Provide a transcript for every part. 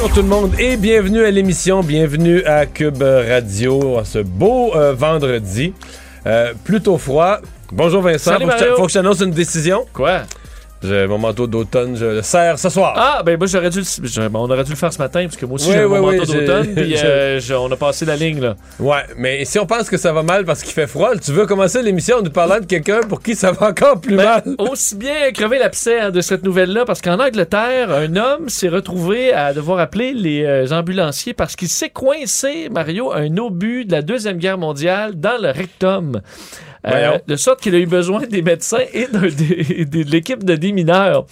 Bonjour tout le monde et bienvenue à l'émission, bienvenue à Cube Radio ce beau euh, vendredi. Euh, plutôt froid. Bonjour Vincent, Salut, faut, que je faut que je t'annonce une décision. Quoi? J'ai mon manteau d'automne, je le serre ce soir. Ah, ben moi j'aurais dû, le- on aurait dû le faire ce matin parce que moi aussi Oui, j'ai oui, mon manteau d'automne puis euh, je- on a passé la ligne là. Ouais, mais si on pense que ça va mal parce qu'il fait froid, tu veux commencer l'émission en nous parlant de quelqu'un pour qui ça va encore plus Ben, mal? aussi bien crever l'abcès hein, de cette nouvelle-là parce qu'en Angleterre, un homme s'est retrouvé à devoir appeler les euh, ambulanciers parce qu'il s'est coincé, Mario, un obus de la Deuxième Guerre mondiale dans le rectum. Euh, de sorte qu'il a eu besoin des médecins et de, de l'équipe de démineurs.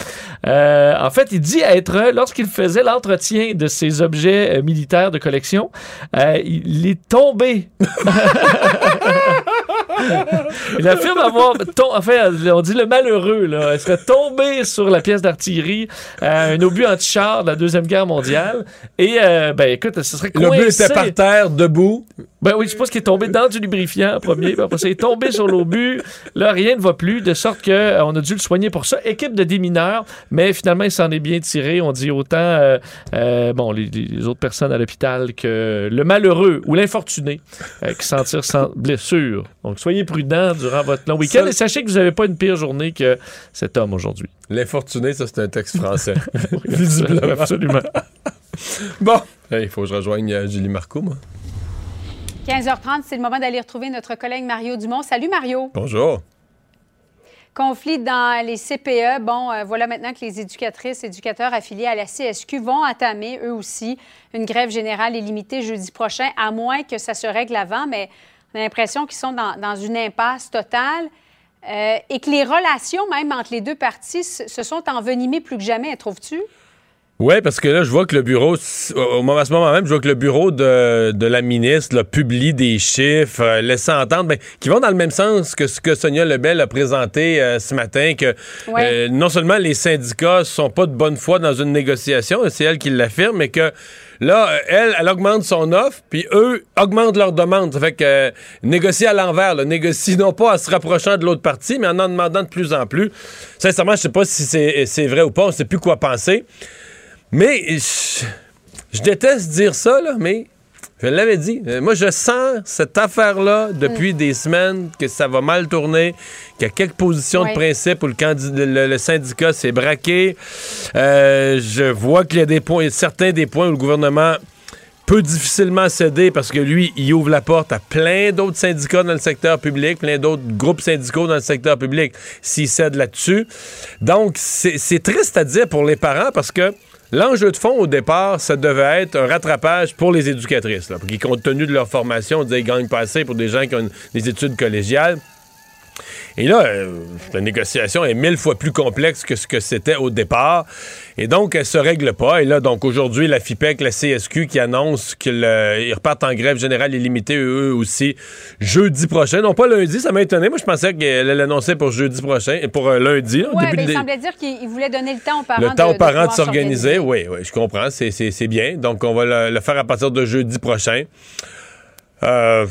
Euh, en fait, il dit être, lorsqu'il faisait l'entretien de ses objets euh, militaires de collection, euh, il est tombé. il affirme avoir, enfin, on dit le malheureux, là, il serait tombé sur la pièce d'artillerie, euh, un obus anti-char de la Deuxième Guerre mondiale. Et, euh, ben, écoute, ce serait coincé. était par terre, debout. Ben oui, je suppose qu'il est tombé dans du lubrifiant en premier, puis après ça, il est tombé sur l'obus. Là, rien ne va plus, de sorte que euh, on a dû le soigner pour ça. Équipe de démineurs, mais finalement, il s'en est bien tiré. On dit autant, euh, bon, les, les autres personnes à l'hôpital que le malheureux ou l'infortuné qui s'en tire sans blessure. Donc, soyez prudents durant votre long week-end Ça- et sachez que vous n'avez pas une pire journée que cet homme aujourd'hui. L'infortuné, ça c'est un texte français. Visiblement. Absolument. bon, Hey, il faut que je rejoigne euh, Julie Marco, moi. 15h30, c'est le moment d'aller retrouver notre collègue Mario Dumont. Salut Mario. Bonjour. Conflit dans les CPE. Bon, euh, voilà maintenant que les éducatrices, éducateurs affiliés à la CSQ vont entamer eux aussi une grève générale illimitée jeudi prochain, à moins que ça se règle avant, mais on a l'impression qu'ils sont dans, une impasse totale euh, et que les relations même entre les deux parties se se sont envenimées plus que jamais, trouves-tu? Oui, parce que là, je vois que le bureau, au moment, à ce moment même, je vois que le bureau de, de la ministre là, publie des chiffres, euh, laissant entendre, ben, qui vont dans le même sens que ce que Sonia Lebel a présenté euh, ce matin, que Ouais. euh, non seulement les syndicats sont pas de bonne foi dans une négociation, c'est elle qui l'affirme, mais que là, euh, elle, elle augmente son offre, puis eux augmentent leur demande. Ça fait que euh, négocier à l'envers, là, négocier non pas en se rapprochant de l'autre partie, mais en en demandant de plus en plus. Sincèrement, je sais pas si c'est c'est vrai ou pas, on sait plus quoi penser. Mais je, je déteste dire ça, là, mais je l'avais dit. Euh, Moi, je sens cette affaire-là depuis des semaines que ça va mal tourner, qu'il y a quelques positions Ouais. de principe où le, candi- le- le syndicat s'est braqué. Euh, je vois qu'il y a des points, certains des points où le gouvernement peut difficilement céder parce que lui, il ouvre la porte à plein d'autres syndicats dans le secteur public, plein d'autres groupes syndicaux dans le secteur public s'il cède là-dessus. Donc, c'est triste à dire pour les parents parce que l'enjeu de fond au départ, ça devait être un rattrapage pour les éducatrices, qui, compte tenu de leur formation, on disait qu'ils gagnent pas assez pour des gens qui ont des études collégiales. Et là, euh, la négociation est mille fois plus complexe que ce que c'était au départ. Et donc, elle se règle pas. Et là, donc, aujourd'hui, la FIPEC, la CSQ qui annonce qu'ils repartent en grève générale illimitée, eux aussi, jeudi prochain. Non, pas lundi, ça m'a étonné. Moi, je pensais qu'elle l'annonçait pour jeudi prochain, et pour euh, lundi. Oui, mais il semblait dire qu'il voulait donner le temps aux parents Le temps de, aux parents de, s'organiser. Oui, oui, je comprends. C'est bien. Donc, on va le, le faire à partir de jeudi prochain. Euh,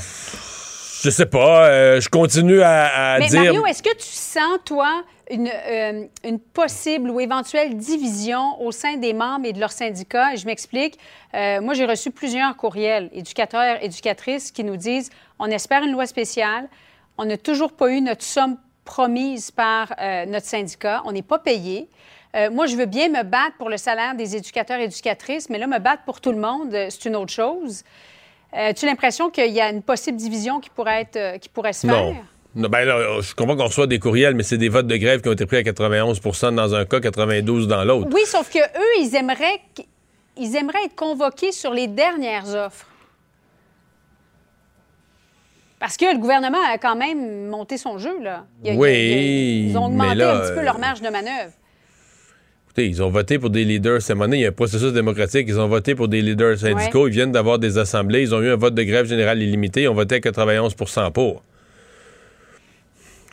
je sais pas. euh, je continue à, à Mais dire. Mario, est-ce que tu sens, toi, une, euh, une possible ou éventuelle division au sein des membres et de leur syndicat? Je m'explique. Euh, moi, j'ai reçu plusieurs courriels, éducateurs, éducatrices, qui nous disent on espère une loi spéciale. On n'a toujours pas eu notre somme promise par euh, notre syndicat. On n'est pas payé. Moi, je veux bien me battre pour le salaire des éducateurs et éducatrices, mais là, me battre pour tout le monde, c'est une autre chose. Euh, As-tu l'impression qu'il y a une possible division qui pourrait, être, euh, qui pourrait se faire? Non. Ben là, je comprends qu'on reçoit des courriels, mais c'est des votes de grève qui ont été pris à 91% dans un cas, 92 dans l'autre. Oui, sauf que eux, ils aimeraient, ils aimeraient être convoqués sur les dernières offres. Parce que le gouvernement a quand même monté son jeu, là. Il a- il y a- il y a- Oui, ils ont augmenté là, un petit peu euh, leur marge de manœuvre. Écoutez, ils ont voté pour des leaders. Cette année, il y a un processus démocratique. Ils ont voté pour des leaders syndicaux. Ils viennent d'avoir des assemblées. Ils ont eu un vote de grève générale illimité. Ils ont voté à 91% pour.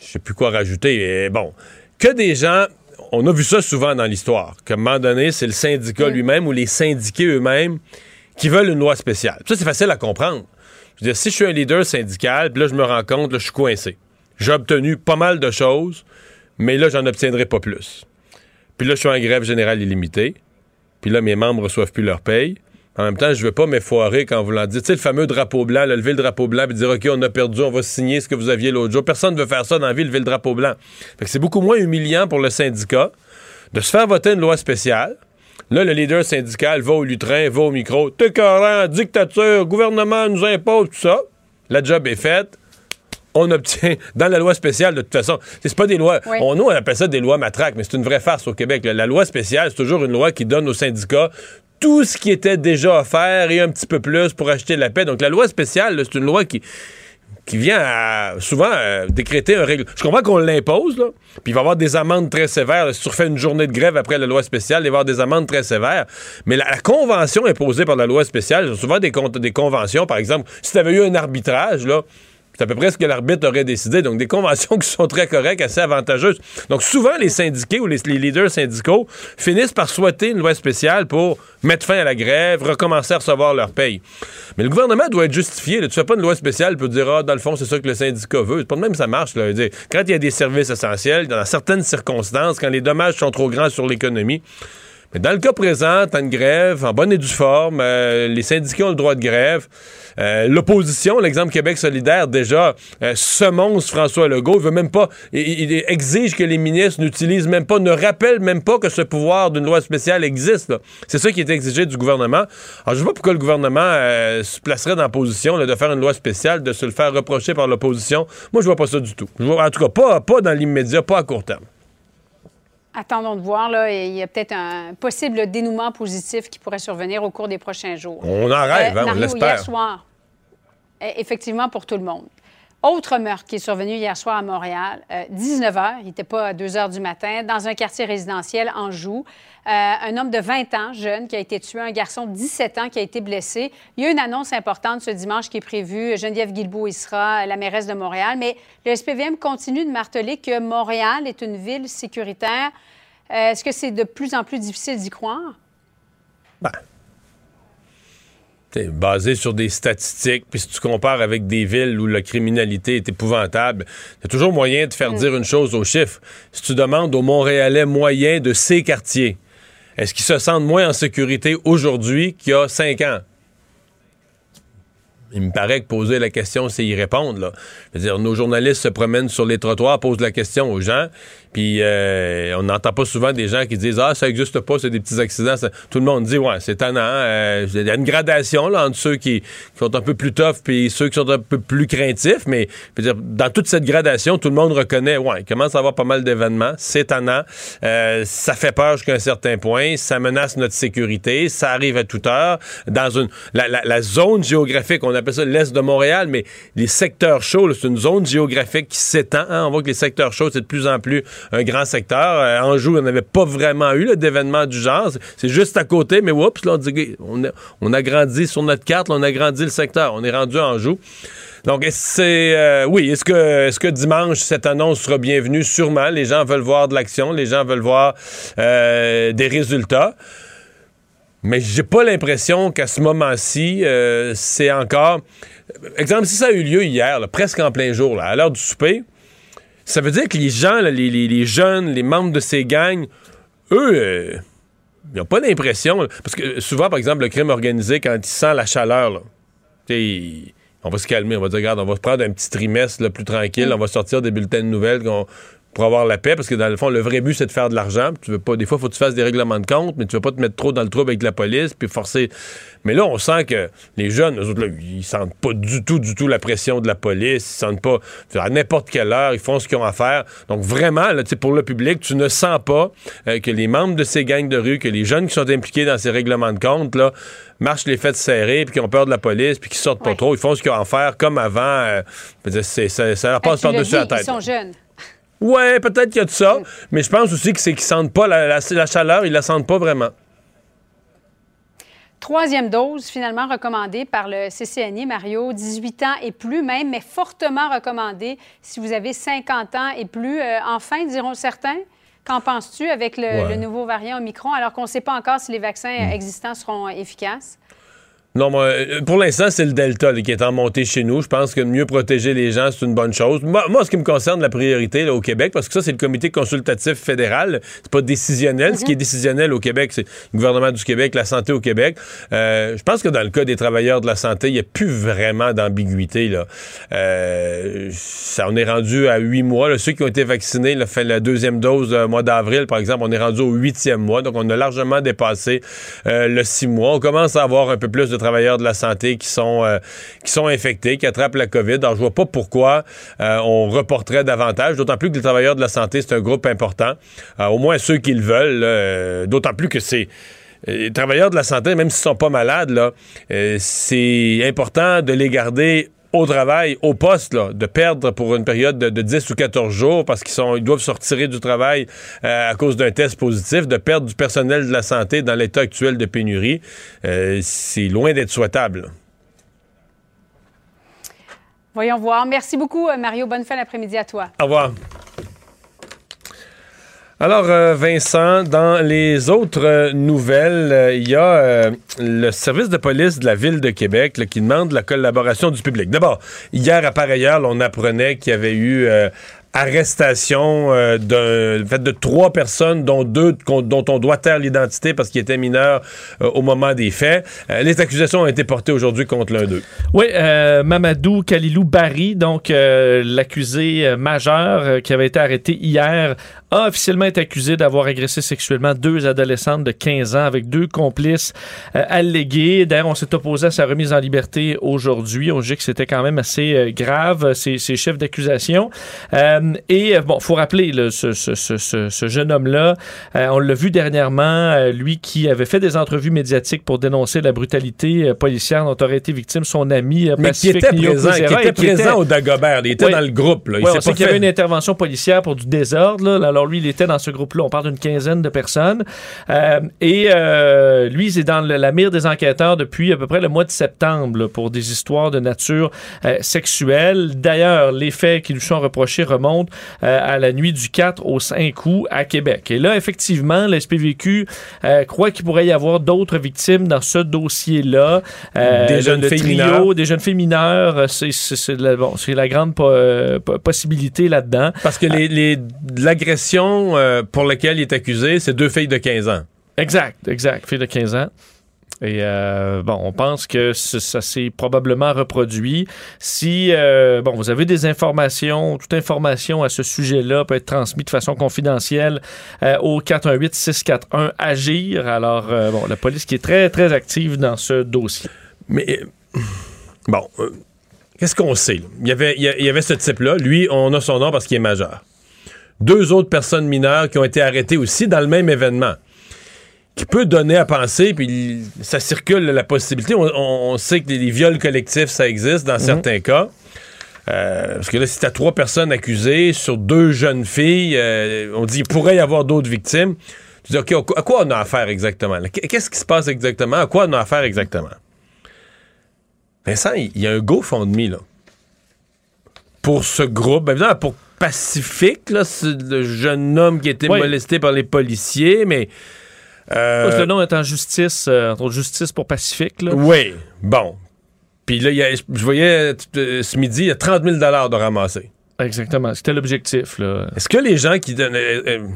Je sais plus quoi rajouter. bon, que des gens. On a vu ça souvent dans l'histoire. Qu'à un moment donné, c'est le syndicat lui-même ou les syndiqués eux-mêmes qui veulent une loi spéciale. Ça, c'est facile à comprendre. Je veux dire, si je suis un leader syndical, puis là, je me rends compte, là, je suis coincé. J'ai obtenu pas mal de choses, mais là, j'en obtiendrai pas plus. Puis là, je suis en grève générale illimitée. Puis là, mes membres reçoivent plus leur paye. En même temps, je veux pas m'effoirer quand vous l'en dites. Tu sais, le fameux drapeau blanc, là, lever le drapeau blanc et dire OK, on a perdu, on va signer ce que vous aviez l'autre jour. Personne ne veut faire ça dans la vie, lever le drapeau blanc. Fait que c'est beaucoup moins humiliant pour le syndicat de se faire voter une loi spéciale. Là, le leader syndical va au lutrin, va au micro. T'es dictature, gouvernement nous impose, tout ça. La job est faite on obtient dans la loi spéciale de toute façon. C'est pas des lois. Oui. On, nous, on appelle ça des lois matraques, mais c'est une vraie farce au Québec. La, la loi spéciale, c'est toujours une loi qui donne aux syndicats tout ce qui était déjà offert et un petit peu plus pour acheter la paix. Donc la loi spéciale, c'est une loi qui qui vient à, souvent euh, décréter un règlement. Je comprends qu'on l'impose, là, puis il va y avoir des amendes très sévères. là. si tu refais une journée de grève après la loi spéciale, il va y avoir des amendes très sévères. Mais la, la convention imposée par la loi spéciale, souvent des, con- des conventions, par exemple, si tu avais eu un arbitrage, là, c'est à peu près ce que l'arbitre aurait décidé. Donc, des conventions qui sont très correctes, assez avantageuses. Donc, souvent, les syndiqués ou les, leaders syndicaux finissent par souhaiter une loi spéciale pour mettre fin à la grève, recommencer à recevoir leur paye. Mais le gouvernement doit être justifié. là. Tu fais pas une loi spéciale pour dire, ah, dans le fond, c'est ça que le syndicat veut. C'est pas de même que ça marche. Là. Quand il y a des services essentiels, dans certaines circonstances, quand les dommages sont trop grands sur l'économie, mais dans le cas présent, une grève en bonne et due forme, euh, les syndicats ont le droit de grève. Euh, L'opposition, l'exemple Québec solidaire, déjà, euh, semonce François Legault. Il veut même pas, il, exige que les ministres n'utilisent même pas, ne rappellent même pas que ce pouvoir d'une loi spéciale existe. C'est ça qui est exigé du gouvernement. Alors, je sais pas pourquoi le gouvernement euh, se placerait dans la position de faire une loi spéciale, de se le faire reprocher par l'opposition. Moi, je vois pas ça du tout. Je vois- en tout cas, pas, pas dans l'immédiat, pas à court terme. Attendons de voir. Là, il y a peut-être un possible dénouement positif qui pourrait survenir au cours des prochains jours. On en rêve, Euh, hein, on l'espère. hier soir, euh, effectivement pour tout le monde. Autre meurtre qui est survenu hier soir à Montréal, 19 h, il n'était pas à 2 h du matin, dans un quartier résidentiel en Joux. Euh, un homme de 20 ans, jeune, qui a été tué, un garçon de 17 ans qui a été blessé. Il y a une annonce importante ce dimanche qui est prévue. Geneviève Guilbeault y sera, la mairesse de Montréal. Mais le SPVM continue de marteler que Montréal est une ville sécuritaire. Euh, Est-ce que c'est de plus en plus difficile d'y croire? Ben, t'sais, basé sur des statistiques, puis si tu compares avec des villes où la criminalité est épouvantable, il y a toujours moyen de faire dire une chose aux chiffres. Si tu demandes aux Montréalais moyens de ces quartiers, est-ce qu'ils se sentent moins en sécurité aujourd'hui qu'il y a cinq ans? Il me paraît que poser la question, c'est y répondre. Là. Je veux dire, nos journalistes se promènent sur les trottoirs, posent la question aux gens, puis euh, on n'entend pas souvent des gens qui disent Ah, ça n'existe pas, c'est des petits accidents. Tout le monde dit Ouais, c'est tannant. euh, Il y a une gradation là, entre ceux qui, qui sont un peu plus tough et ceux qui sont un peu plus craintifs, mais je veux dire, dans toute cette gradation, tout le monde reconnaît Ouais, il commence à avoir pas mal d'événements, c'est tannant, euh, ça fait peur jusqu'à un certain point, ça menace notre sécurité, ça arrive à toute heure. Dans une, la, la- la zone géographique, on appelle ça l'Est de Montréal, mais les secteurs chauds, c'est une zone géographique qui s'étend. hein. On voit que les secteurs chauds, c'est de plus en plus un grand secteur. Euh, Anjou, on n'avait pas vraiment eu là, d'événement du genre. C'est- juste à côté, mais oups, là, on, on, a, on grandi sur notre carte, là, on a grandi le secteur. On est rendu à Anjou. Donc, euh, oui, est-ce que est-ce que dimanche cette annonce sera bienvenue? Sûrement. Les gens veulent voir de l'action, les gens veulent voir euh, des résultats. Mais j'ai pas l'impression qu'à ce moment-ci, euh, c'est encore. Exemple, si ça a eu lieu hier, là, presque en plein jour, là, à l'heure du souper, ça veut dire que les gens, là, les, les- les jeunes, les membres de ces gangs, eux, euh, ils n'ont pas l'impression. Parce que souvent, par exemple, le crime organisé, quand il sent la chaleur, là, tu sais, il- on va se calmer, on va dire, regarde, on va se prendre un petit trimestre là, plus tranquille, on va sortir des bulletins de nouvelles qu'on- pour avoir la paix, parce que dans le fond, le vrai but, c'est de faire de l'argent. Tu veux pas, des fois, il faut que tu fasses des règlements de compte, mais tu veux pas te mettre trop dans le trouble avec la police, puis forcer. Mais là, on sent que les jeunes, eux autres, là, ils sentent pas du tout, du tout la pression de la police. Ils sentent pas, à n'importe quelle heure, ils font ce qu'ils ont à faire. Donc, vraiment, là, pour le public, tu ne sens pas euh, que les membres de ces gangs de rue, que les jeunes qui sont impliqués dans ces règlements de compte, là, marchent les fêtes serrées, puis qui ont peur de la police, puis qui sortent pas trop. Ils font ce qu'ils ont à faire comme avant. euh, ça, ça leur passe par-dessus la tête. Ils sont jeunes. Ouais, peut-être qu'il y a de ça, mais je pense aussi que c'est qu'ils sentent pas la, la- la chaleur, ils la sentent pas vraiment. Troisième dose, finalement recommandée par le CCNI, Mario, 18 ans et plus même, mais fortement recommandée si vous avez 50 ans et plus. Euh, enfin, diront certains. Qu'en penses-tu avec le, Ouais. le nouveau variant Omicron, alors qu'on ne sait pas encore si les vaccins existants seront efficaces? Non, moi, euh, pour l'instant, c'est le Delta là, qui est en montée chez nous. Je pense que mieux protéger les gens, c'est une bonne chose. Moi, moi, ce qui me concerne, la priorité là, au Québec, parce que ça, c'est le comité consultatif fédéral, c'est pas décisionnel. Ce qui est décisionnel au Québec, c'est le gouvernement du Québec, la santé au Québec. Euh, je pense que dans le cas des travailleurs de la santé, il n'y a plus vraiment d'ambiguïté. Là. Euh, ça, on est rendu à huit mois. là. Ceux qui ont été vaccinés, là, fait la deuxième dose au mois d'avril, par exemple, on est rendu au huitième mois. Donc, on a largement dépassé le six mois. On commence à avoir un peu plus de travailleurs de la santé qui sont, euh, qui sont infectés, qui attrapent la COVID. Alors, je vois pas pourquoi euh, on reporterait davantage, d'autant plus que les travailleurs de la santé, c'est un groupe important. Euh, au moins ceux qui le veulent, d'autant plus que c'est... Les travailleurs de la santé, même s'ils sont pas malades, c'est important de les garder au travail, au poste, là, de perdre pour une période de, de 10 ou 14 jours parce qu'ils sont, ils doivent se retirer du travail euh, à cause d'un test positif, de perdre du personnel de la santé dans l'état actuel de pénurie, euh, c'est loin d'être souhaitable. Voyons voir. Merci beaucoup, euh, Mario. Bonne fin d'après-midi à toi. Au revoir. Alors, euh, Vincent, dans les autres euh, nouvelles, euh, il y a le service de police de la ville de Québec qui demande la collaboration du public. D'abord, hier à pareille heure, on apprenait qu'il y avait eu arrestation de trois personnes, dont deux dont on doit taire l'identité parce qu'ils étaient mineurs au moment des faits. Les accusations ont été portées aujourd'hui contre l'un d'eux. Oui, Mamadou Kalilou Barry, donc l'accusé majeur qui avait été arrêté hier, a officiellement été accusé d'avoir agressé sexuellement deux adolescentes de 15 ans avec deux complices euh, allégués. D'ailleurs, on s'est opposé à sa remise en liberté aujourd'hui. On dit que c'était quand même assez euh, grave, ces, ces chefs d'accusation. Euh, et euh, bon, faut rappeler là, ce, ce- ce- jeune homme-là, euh, on l'a vu dernièrement, euh, lui qui avait fait des entrevues médiatiques pour dénoncer la brutalité euh, policière dont aurait été victime son ami euh, Mais qui était présent, qui était présent au Dagobert. Il était dans le groupe. Là. Il Ouais, on sait qu'il y avait une intervention policière pour du désordre. là. Alors lui, il était dans ce groupe-là. On parle d'une quinzaine de personnes. Euh, et euh, lui, il est dans le- la mire des enquêteurs depuis à peu près le mois de septembre là, pour des histoires de nature euh, sexuelle. D'ailleurs, les faits qui lui sont reprochés remontent à la nuit du 4 au 5 août à Québec. Et là, effectivement, le SPVQ croit qu'il pourrait y avoir d'autres victimes dans ce dossier-là. Des jeunes le filles trio, mineures. des jeunes filles mineures, c'est la, bon, c'est la grande po- po- possibilité là-dedans. Parce que les, les- euh, pour laquelle il est accusé, c'est deux filles de 15 ans. Exact, exact. Fille de 15 ans. Et euh, bon, on pense que ça s'est probablement reproduit. Si euh, bon, vous avez des informations, toute information à ce sujet-là peut être transmise de façon confidentielle euh, au 418-641 Agir. Alors, bon, la police qui est très, très active dans ce dossier. Mais bon, qu'est-ce qu'on sait? y avait, il y avait ce type-là. Lui, on a son nom parce qu'il est majeur. Deux autres personnes mineures qui ont été arrêtées aussi dans le même événement. qui peut donner à penser, puis ça circule la possibilité. On, on sait que les, viols collectifs, ça existe dans certains cas. Euh, parce que là, si t'as trois personnes accusées sur deux jeunes filles, euh, on dit qu'il pourrait y avoir d'autres victimes. Tu dis, OK, à quoi on a affaire exactement? Qu'est-ce qui se passe exactement? À quoi on a affaire exactement? Vincent, il y a un GoFundMe, là. Pour ce groupe, évidemment, pour Pacifique, là, le jeune homme qui a été molesté par les policiers, mais. Euh, le nom est en justice, entre justice pour Pacifique, là. Oui, bon. Puis là, je voyais euh, ce midi, il y a 30 000 de ramasser. Exactement. C'était l'objectif. Est-ce que les gens qui donnent. Euh, euh,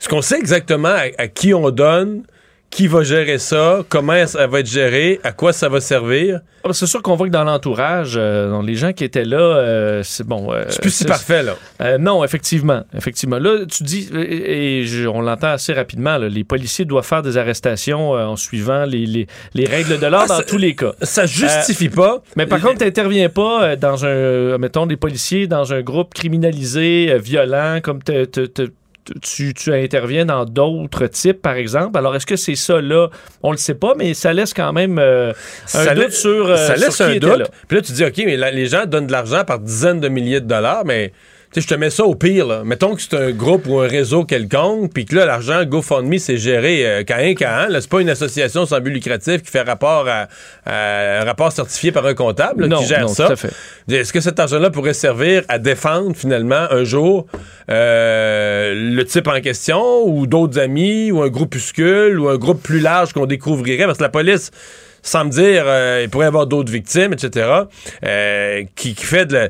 est-ce qu'on sait exactement à, qui on donne? Qui va gérer ça, comment ça va être géré, à quoi ça va servir? Ah, c'est sûr qu'on voit que dans l'entourage, euh, les gens qui étaient là, euh, c'est bon. Euh, c'est plus si parfait, là. non, effectivement. Effectivement. Là, tu dis, et, on l'entend assez rapidement, les policiers doivent faire des arrestations en suivant les, règles de l'ordre ah, dans tous les cas. Ça justifie pas. Mais par contre, tu n'interviens pas dans un, mettons, des policiers dans un groupe criminalisé, violent, comme tu tu, interviens dans d'autres types, par exemple. Alors, est-ce que c'est ça là? On le sait pas, mais ça laisse quand même euh, un doute sur. Euh, ça laisse un doute. Puis là, tu dis, OK, mais les gens donnent de l'argent par dizaines de milliers de dollars, mais sais, je te mets ça au pire. Là. Mettons que c'est un groupe ou un réseau quelconque, puis que là, l'argent GoFundMe, c'est géré euh, qu'à un qu'à un. C'est pas une association sans but lucratif qui fait rapport à, un rapport certifié par un comptable qui gère ça. Est-ce que cet argent-là pourrait servir à défendre finalement un jour euh, le type en question ou d'autres amis ou un groupuscule ou un groupe plus large qu'on découvrirait? Parce que la police sans me dire euh, il pourrait y avoir d'autres victimes, etc., euh, qui, qui, fait de la,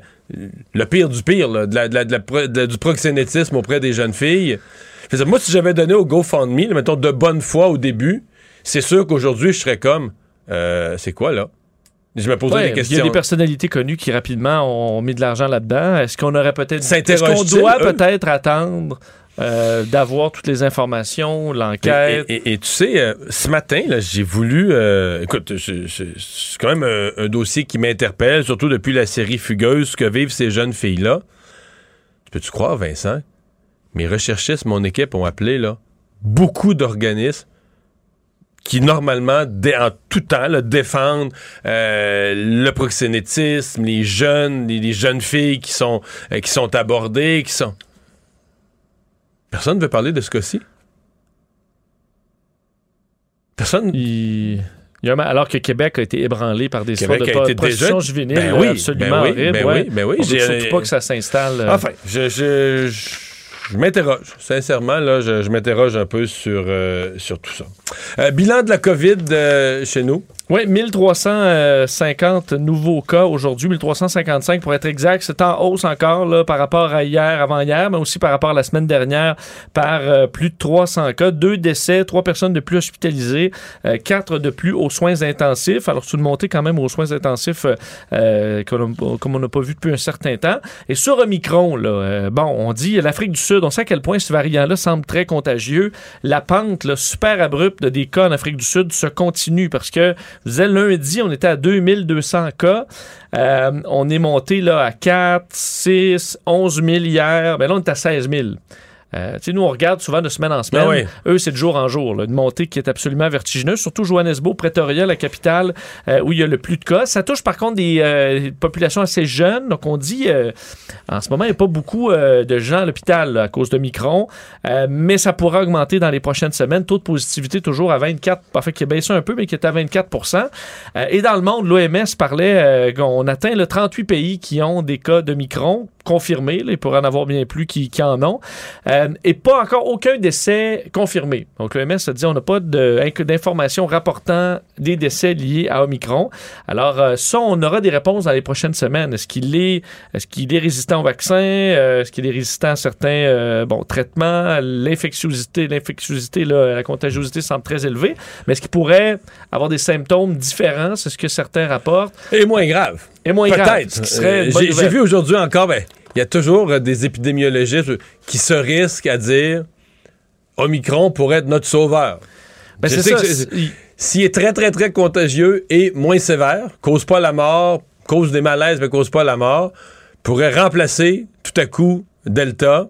le pire du pire, du proxénétisme auprès des jeunes filles. moi, si j'avais donné au GoFundMe, mettons, de bonne foi au début, c'est sûr qu'aujourd'hui, je serais comme, euh, c'est quoi, là? Je me posais des questions. Il y a des personnalités connues qui rapidement ont mis de l'argent là-dedans. Est-ce qu'on aurait peut-être. Est-ce qu'on doit peut-être attendre euh, d'avoir toutes les informations, l'enquête. Et, tu sais, euh, ce matin, j'ai voulu. Euh, écoute, c'est quand même un, dossier qui m'interpelle, surtout depuis la série Fugueuse, que vivent ces jeunes filles-là. Peux-tu croire, Vincent? Mes recherchistes, mon équipe ont appelé là, beaucoup d'organismes qui normalement, en tout temps, défendent le proxénétisme, les jeunes, les, jeunes filles qui sont, qui sont abordées, qui sont... Personne ne veut parler de ce cas-ci? Personne? Il... alors que Québec a été ébranlé par des histoires de prostitution juvénile ben oui, absolument ben oui, Ben oui, ben oui. surtout pas que ça s'installe. Euh. Enfin, je, je, je, m'interroge. Sincèrement, là, je, m'interroge un peu sur, euh, sur tout ça. Euh, bilan de la COVID chez nous. Oui, 1350 nouveaux cas aujourd'hui, 1355 pour être exact. C'est en hausse encore là, par rapport à hier, avant-hier, mais aussi par rapport à la semaine dernière, par euh, plus de 300 cas. Deux décès, trois personnes de plus hospitalisées, euh, quatre de plus aux soins intensifs. Alors, c'est une montée quand même aux soins intensifs euh, comme on n'a pas vu depuis un certain temps. Et sur Omicron, là, bon, on dit l'Afrique du Sud, on sait à quel point ce variant-là semble très contagieux. La pente là, super abrupte des cas en Afrique du Sud se continue parce que je lundi, on était à 2200 cas. Euh, on est monté à 4, 6, 11 000 hier. Ben là, on est à 16 000. Euh, nous, on regarde souvent de semaine en semaine. Ah Eux, c'est de jour en jour. une montée qui est absolument vertigineuse. Surtout Johannesburg, Pretoria, la capitale, euh, où il y a le plus de cas. Ça touche par contre des euh, populations assez jeunes. Donc, on dit, en ce moment, il n'y a pas beaucoup de gens à l'hôpital à cause de Micron. mais ça pourra augmenter dans les prochaines semaines. Taux de positivité toujours à 24, fait qui a baissé un peu, mais qui est à 24% Et dans le monde, l'OMS parlait qu'on atteint le 38 pays qui ont des cas de Micron confirmés. il pourrait en avoir bien plus qui, qui en ont. Euh, et pas encore aucun décès confirmé. Donc, l'OMS a dit on n'a pas d'informations rapportant des décès liés à Omicron. Alors, euh, ça, on aura des réponses dans les prochaines semaines. Est-ce qu'il est, est, qu'il est résistant au vaccin? Euh, est-ce qu'il est résistant à certains bon, traitements? L'infectiosité, l'infectiosité, la contagiosité semble très élevée. Mais est-ce qu'il pourrait avoir des symptômes différents? C'est ce que certains rapportent. Et moins grave. Et moins grave. J'ai vu aujourd'hui encore, ben, il y a toujours euh, des épidémiologistes qui se risquent à dire Omicron pourrait être notre sauveur. Ben c'est ça. S'il est très, très, très contagieux et moins sévère, cause pas la mort, cause des malaises, mais cause pas la mort, pourrait remplacer tout à coup Delta.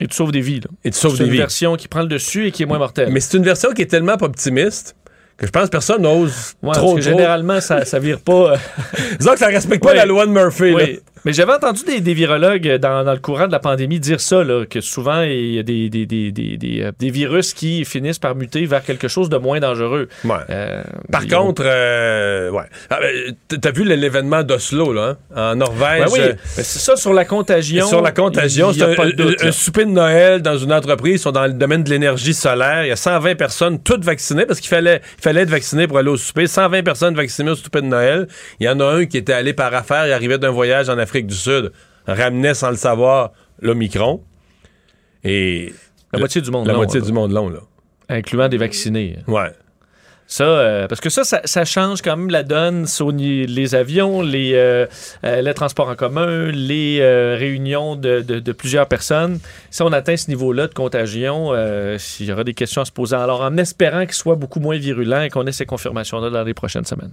Et tu sauves des vies. Là. Et tu sauves C'est des une vies. version qui prend le dessus et qui est moins mortelle. Mais c'est une version qui est tellement pas optimiste que je pense que personne n'ose Ouais, trop, parce que trop. généralement, ça, ça vire pas. euh, Disons que ça respecte pas Oui. la loi de Murphy. Oui. Mais j'avais entendu des, des virologues dans, dans le courant de la pandémie dire ça, là, que souvent il y a des, des, des, des, des, euh, virus qui finissent par muter vers quelque chose de moins dangereux. Ouais. Euh, Par contre, euh, ouais. Ah, ben, T'as vu l'événement d'Oslo, là, hein, en Norvège? Ben oui, euh, c'est ça sur la contagion. Sur la contagion, c'est un, pas de doute, un souper de Noël dans une entreprise. Ils sont dans le domaine de l'énergie solaire. Il y a 120 personnes, toutes vaccinées, parce qu'il fallait, il fallait être vacciné pour aller au souper. 120 personnes vaccinées au souper de Noël. Il y en a un qui était allé par affaire. Il arrivait d'un voyage en Afrique du Sud. Ramenait sans le savoir l'Omicron. Et La moitié du monde. la moitié là. du monde long, là. Incluant des vaccinés. Ouais. Ça, euh, parce que ça, ça, ça change quand même la donne sur les avions, les, euh, euh, les transports en commun, les réunions de, de- de plusieurs personnes. Si on atteint ce niveau-là de contagion, il y aura des questions à se poser. Alors, en espérant qu'il soit beaucoup moins virulent et qu'on ait ces confirmations-là dans les prochaines semaines.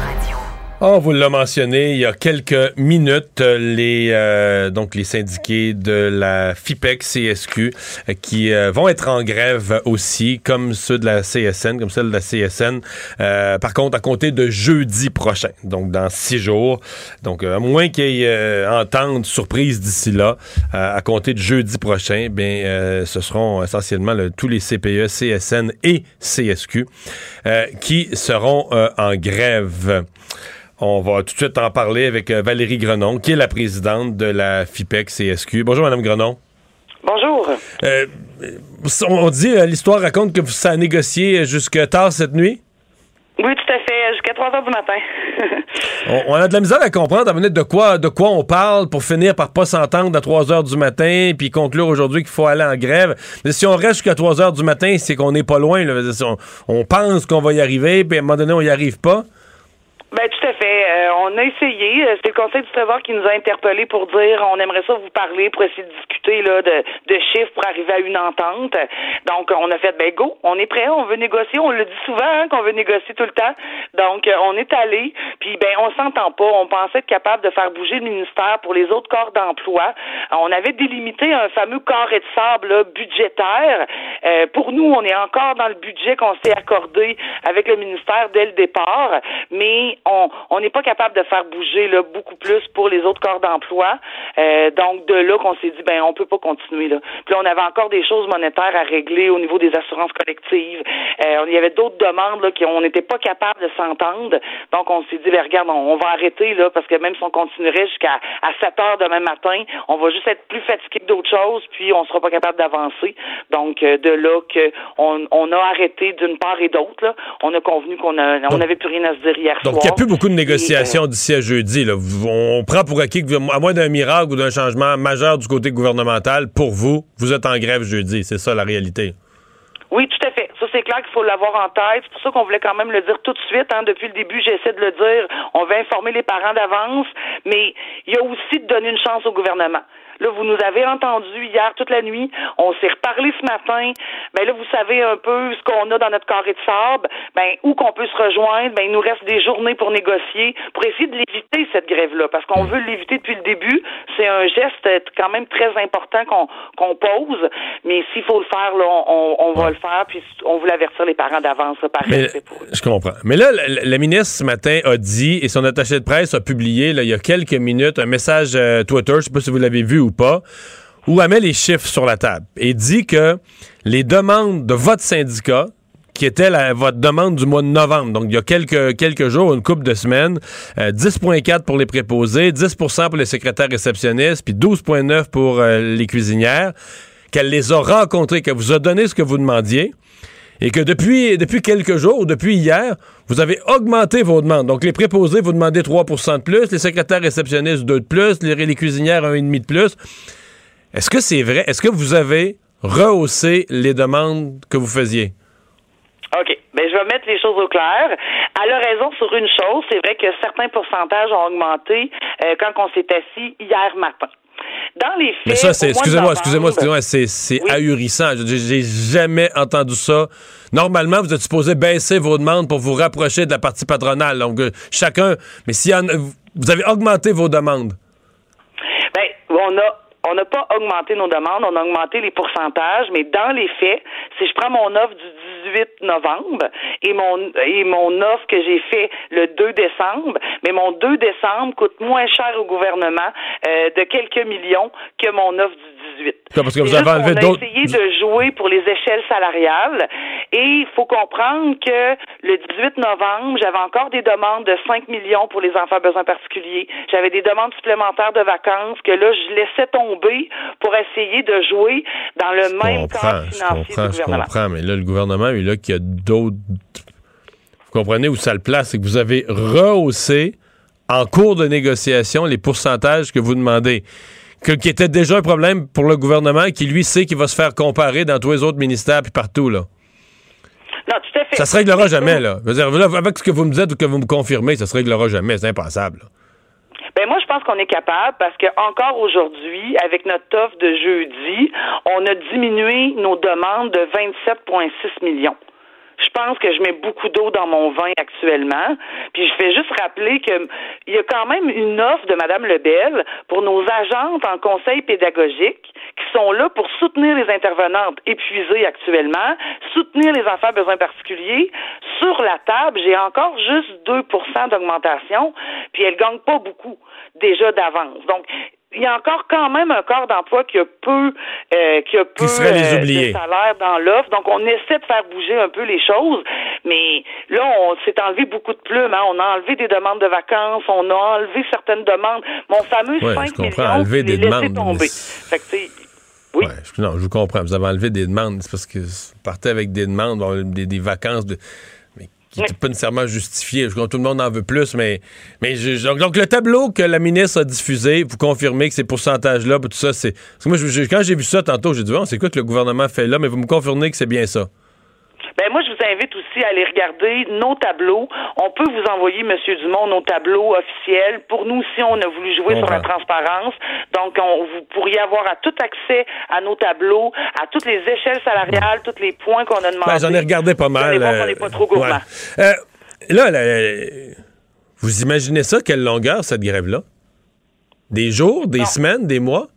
On vous l'a mentionné il y a quelques minutes, euh, les euh, donc les syndiqués de la FIPEC CSQ euh, qui euh, vont être en grève aussi, comme ceux de la CSN, comme celle de la CSN. Par contre, à compter de jeudi prochain, donc dans six jours. Donc, à moins qu'il y ait euh, entente surprise d'ici là, à compter de jeudi prochain, bien, ce seront essentiellement le- tous les CPE, CSN et CSQ qui seront en grève. On va tout de suite en parler avec euh, Valérie Grenon, qui est la présidente de la FIPEC CSQ. Bonjour, Madame Grenon. Bonjour. Euh, on dit, euh, l'histoire raconte que ça a négocié jusque tard cette nuit? Oui, tout à fait, jusqu'à 3 heures du matin. On, on a de la misère à comprendre à venir de quoi, de quoi on parle pour finir par pas s'entendre à 3 heures du matin puis conclure aujourd'hui qu'il faut aller en grève. Mais si on reste jusqu'à 3 heures du matin, c'est qu'on n'est pas loin. là. On, on pense qu'on va y arriver, puis à un moment donné, on y arrive pas. Ben tout à fait. Euh, on a essayé. Euh, C'est le Conseil du Trésor qui nous a interpellés pour dire on aimerait ça vous parler pour essayer de discuter là de, de chiffres pour arriver à une entente. Donc on a fait ben go, on est prêt, on veut négocier. On le dit souvent hein, qu'on veut négocier tout le temps. Donc euh, on est allé. Puis ben on s'entend pas. On pensait être capable de faire bouger le ministère pour les autres corps d'emploi. On avait délimité un fameux carré de sable là, budgétaire. Euh, pour nous, on est encore dans le budget qu'on s'est accordé avec le ministère dès le départ, mais on on n'est pas capable de faire bouger là, beaucoup plus pour les autres corps d'emploi. Euh, donc de là qu'on s'est dit ben on peut pas continuer là. Puis là, on avait encore des choses monétaires à régler au niveau des assurances collectives. Euh, il y avait d'autres demandes là qui on n'était pas capable de s'entendre. Donc on s'est dit ben regarde, on, on va arrêter là parce que même si on continuerait jusqu'à à 7 heures demain matin, on va juste être plus fatigué que d'autres choses puis on sera pas capable d'avancer. Donc euh, de là que on, on a arrêté d'une part et d'autre là. On a convenu qu'on a, on n'avait plus rien à se dire hier Donc, soir. Il n'y a plus beaucoup de Et, négociations d'ici à jeudi. Là. On prend pour acquis que, à moins d'un miracle ou d'un changement majeur du côté gouvernemental, pour vous, vous êtes en grève jeudi. C'est ça la réalité. Oui, tout à fait. Ça, c'est clair qu'il faut l'avoir en tête. C'est pour ça qu'on voulait quand même le dire tout de suite. Hein. Depuis le début, j'essaie de le dire. On veut informer les parents d'avance, mais il y a aussi de donner une chance au gouvernement. Là, vous nous avez entendu hier toute la nuit. On s'est reparlé ce matin. Ben là, vous savez un peu ce qu'on a dans notre carré de sable. Ben où qu'on peut se rejoindre? Ben il nous reste des journées pour négocier, pour essayer de l'éviter cette grève-là, parce qu'on veut l'éviter depuis le début. C'est un geste quand même très important qu'on qu'on pose. Mais s'il faut le faire, là, on, on va le faire. Puis on voulait avertir les parents d'avance, par respect pour eux. je comprends. Mais là, la, la ministre ce matin a dit, et son attaché de presse a publié là, il y a quelques minutes un message euh, Twitter, je ne sais pas si vous l'avez vu ou pas, où elle met les chiffres sur la table et dit que les demandes de votre syndicat, qui était la- votre demande du mois de novembre, donc il y a quelques, quelques jours, une couple de semaines, euh, 10,4 pour les préposés, 10% pour les secrétaires réceptionnistes, puis 12,9 pour euh, les cuisinières, qu'elle les a rencontrés, qu'elle vous a donné ce que vous demandiez, et que depuis, depuis quelques jours, depuis hier, vous avez augmenté vos demandes. Donc, les préposés, vous demandez 3% de plus, les secrétaires réceptionnistes 2 de plus, les, les cuisinières 1,5 de plus. Est-ce que c'est vrai? Est-ce que vous avez rehaussé les demandes que vous faisiez? OK. Ben, je vais mettre les choses au clair. Elle a raison sur une chose. C'est vrai que certains pourcentages ont augmenté euh, quand on s'est assis hier matin. Dans les faits. Mais ça, c'est, excusez-moi, excusez-moi, excusez-moi, c'est, c'est Oui. ahurissant. J'ai jamais entendu ça. Normalement, vous êtes supposé baisser vos demandes pour vous rapprocher de la partie patronale. Donc, euh, chacun, mais si vous avez augmenté vos demandes. Ben, on a on n'a pas augmenté nos demandes, on a augmenté les pourcentages, mais dans les faits, si je prends mon offre du 18 novembre et mon et mon offre que j'ai fait le 2 décembre, mais mon 2 décembre coûte moins cher au gouvernement euh, de quelques millions que mon offre du 18. Quoi, parce que vous avez enlevé d'autres- a essayé de jouer pour les échelles salariales et il faut comprendre que le 18 novembre, j'avais encore des demandes de 5 millions pour les enfants à besoins particuliers. J'avais des demandes supplémentaires de vacances que là, je laissais tomber pour essayer de jouer dans le Je même cadre je financier comprends, du je gouvernement. comprends, mais là, le gouvernement, il là qu'il y a d'autres. Vous comprenez où ça le place? C'est que vous avez rehaussé en cours de négociation les pourcentages que vous demandez. Que, qui était déjà un problème pour le gouvernement, qui lui sait qu'il va se faire comparer dans tous les autres ministères puis partout, là. Non, tout à fait. Ça se réglera jamais, là. Je veux dire, là, avec ce que vous me dites ou que vous me confirmez, ça se réglera jamais. C'est impensable. là. Ben moi, je pense qu'on est capable parce que encore aujourd'hui, avec notre offre de jeudi, on a diminué nos demandes de 27,6 millions. Je pense que je mets beaucoup d'eau dans mon vin actuellement. Puis je fais juste rappeler que il y a quand même une offre de Mme Lebel pour nos agentes en conseil pédagogique qui sont là pour soutenir les intervenantes épuisées actuellement, soutenir les enfants à besoins particuliers. Sur la table, j'ai encore juste 2% d'augmentation, puis elles gagnent pas beaucoup déjà d'avance. Donc, il y a encore quand même un corps d'emploi qui a peu, euh, qui a peu les euh, oubliés. de salaire dans l'offre. Donc, on essaie de faire bouger un peu les choses, mais là, on s'est enlevé beaucoup de plumes. Hein. On a enlevé des demandes de vacances, on a enlevé certaines demandes. Mon fameux Ouais, 5 je comprends, millions, enlever des demandes, tomber. Fait que, oui. Ouais, je- non, je vous comprends. Vous avez enlevé des demandes. C'est parce que vous partez avec des demandes, des, des vacances de, qui n'étaient pas nécessairement justifiées. Je comprends, tout le monde en veut plus, mais, mais je- donc, donc, le tableau que la ministre a diffusé, vous confirmez que ces pourcentages-là, tout ça, c'est. Parce que moi, je- quand j'ai vu ça tantôt, j'ai dit, oh, c'est quoi que le gouvernement fait là, mais vous me confirmez que c'est bien ça. Ben moi, je vous invite aussi à aller regarder nos tableaux. On peut vous envoyer, Monsieur Dumont, nos tableaux officiels. Pour nous, si on a voulu jouer sur la transparence, donc on, vous pourriez avoir à tout accès à nos tableaux, à toutes les échelles salariales, tous les points qu'on a demandé. Ben, j'en ai regardé pas mal. euh, n'est pas trop gourmand. ouais. Euh, là, là, vous imaginez ça, quelle longueur, cette grève-là? Des jours, des Non. semaines, des mois?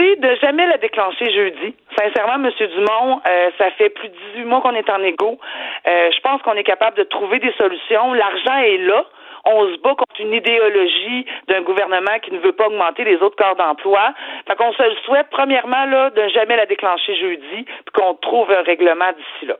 De jamais la déclencher jeudi. Sincèrement, M. Dumont, euh, ça fait plus de 18 mois qu'on est en égo. Euh, je pense qu'on est capable de trouver des solutions. L'argent est là. On se bat contre une idéologie d'un gouvernement qui ne veut pas augmenter les autres corps d'emploi. Fait qu'on se souhaite, premièrement, là, de jamais la déclencher jeudi, puis qu'on trouve un règlement d'ici là.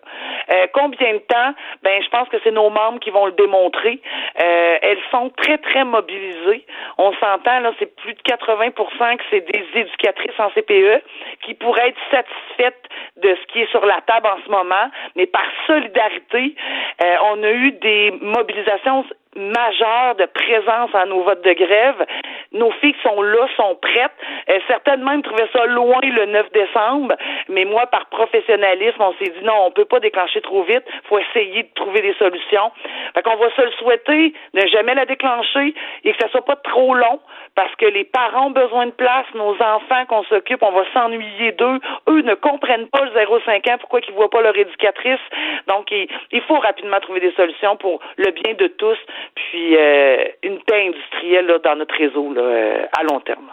Euh, combien de temps? Ben, je pense que c'est nos membres qui vont le démontrer. Euh, elles sont très, très mobilisées. On s'entend, là, c'est plus de 80% que c'est des éducatrices en CPE qui pourraient être satisfaites de ce qui est sur la table en ce moment, mais par solidarité, euh, on a eu des mobilisations majeures de présence à nos votes de grève. Nos filles sont là, sont prêtes. Euh, certaines même trouvaient ça loin le 9 décembre, mais moi, par professionnalisme, on s'est dit non, on peut pas déclencher trop vite, faut essayer de trouver des solutions. Fait qu'on va se le souhaiter, ne jamais la déclencher et que ça soit pas trop long, parce que les parents ont besoin de place, nos enfants qu'on s'occupe, on va s'ennuyer d'eux. Eux ne comprennent pas le 0,5 ans, pourquoi ils voient pas leur éducatrice. Donc, il faut rapidement trouver des solutions pour le bien de tous, puis euh, une paix industrielle là, dans notre réseau là, euh, à long terme.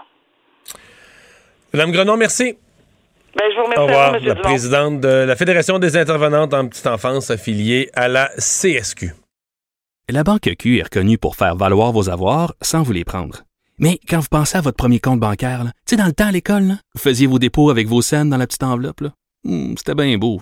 Madame Grenon, merci. Ben, je vous remercie Au à revoir, vous, la Dumont. présidente de la Fédération des intervenantes en petite enfance affiliée à la CSQ. La Banque Q est reconnue pour faire valoir vos avoirs sans vous les prendre. Mais quand vous pensez à votre premier compte bancaire, là, tu sais, dans le temps à l'école, vous faisiez vos dépôts avec vos scènes dans la petite enveloppe. là. Hmm, C'était bien beau.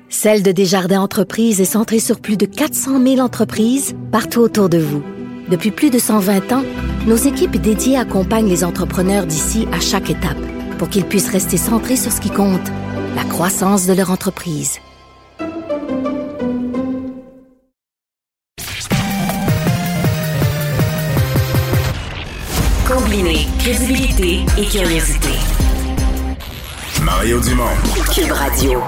Celle de Desjardins Entreprises est centrée sur plus de 400 000 entreprises partout autour de vous. Depuis plus de 120 ans, nos équipes dédiées accompagnent les entrepreneurs d'ici à chaque étape pour qu'ils puissent rester centrés sur ce qui compte, la croissance de leur entreprise. Combiner crédibilité et curiosité. Mario Dumont. Cube Radio.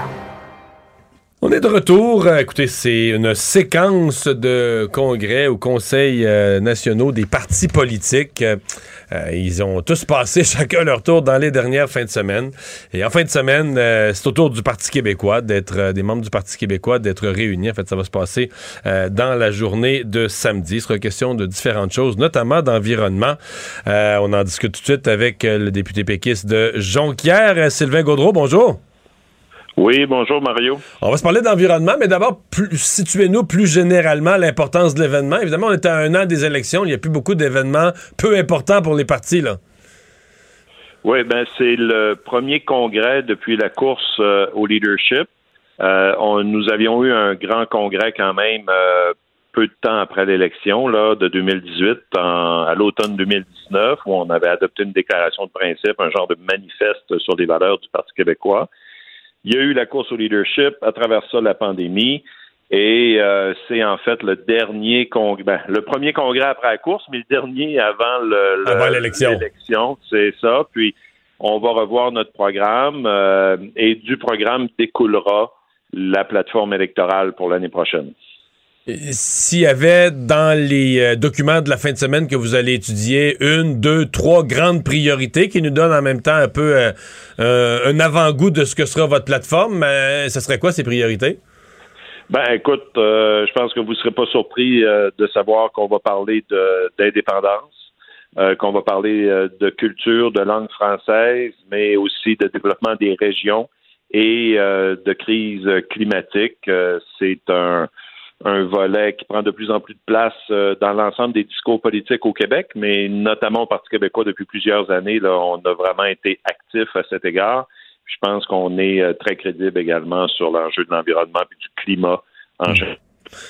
On est de retour. Euh, Écoutez, c'est une séquence de congrès ou conseils euh, nationaux des partis politiques. Euh, ils ont tous passé chacun leur tour dans les dernières fins de semaine. Et en fin de semaine, c'est au tour du Parti québécois d'être des membres du Parti québécois d'être réunis. En fait, ça va se passer dans la journée de samedi. Il sera question de différentes choses, notamment d'environnement. On en discute tout de suite avec le député péquiste de Jonquière, Sylvain Gaudreau. Bonjour. Oui, bonjour Mario. On va se parler d'environnement, mais d'abord, situez-nous plus généralement l'importance de l'événement. Évidemment, on est à un an des élections. Il n'y a plus beaucoup d'événements peu importants pour les partis. Là. Oui, ben c'est le premier congrès depuis la course euh, au leadership. Euh, on, nous avions eu un grand congrès quand même euh, peu de temps après l'élection là de 2018, en- à l'automne 2019, où on avait adopté une déclaration de principe, un genre de manifeste sur les valeurs du Parti québécois. Il y a eu la course au leadership, à travers ça la pandémie. Et euh, c'est en fait le dernier congrès, ben, le premier congrès après la course, mais le dernier avant le, le- Avant l'élection. l'élection, c'est ça. Puis on va revoir notre programme euh, et du programme découlera la plateforme électorale pour l'année prochaine. S'il y avait dans les euh, documents de la fin de semaine que vous allez étudier une, deux, trois grandes priorités qui nous donnent en même temps un peu euh, euh, un avant-goût de ce que sera votre plateforme, euh, ce serait quoi ces priorités? Ben, écoute, euh, je pense que vous ne serez pas surpris euh, de savoir qu'on va parler d'indépendance, euh, qu'on va parler euh, de culture, de langue française, mais aussi de développement des régions et euh, de crise climatique. Euh, C'est un, un volet qui prend de plus en plus de place euh, dans l'ensemble des discours politiques au Québec, mais notamment au Parti québécois depuis plusieurs années. Là, on a vraiment été actif à cet égard. Je pense qu'on est euh, très crédible également sur l'enjeu de l'environnement et du climat en général.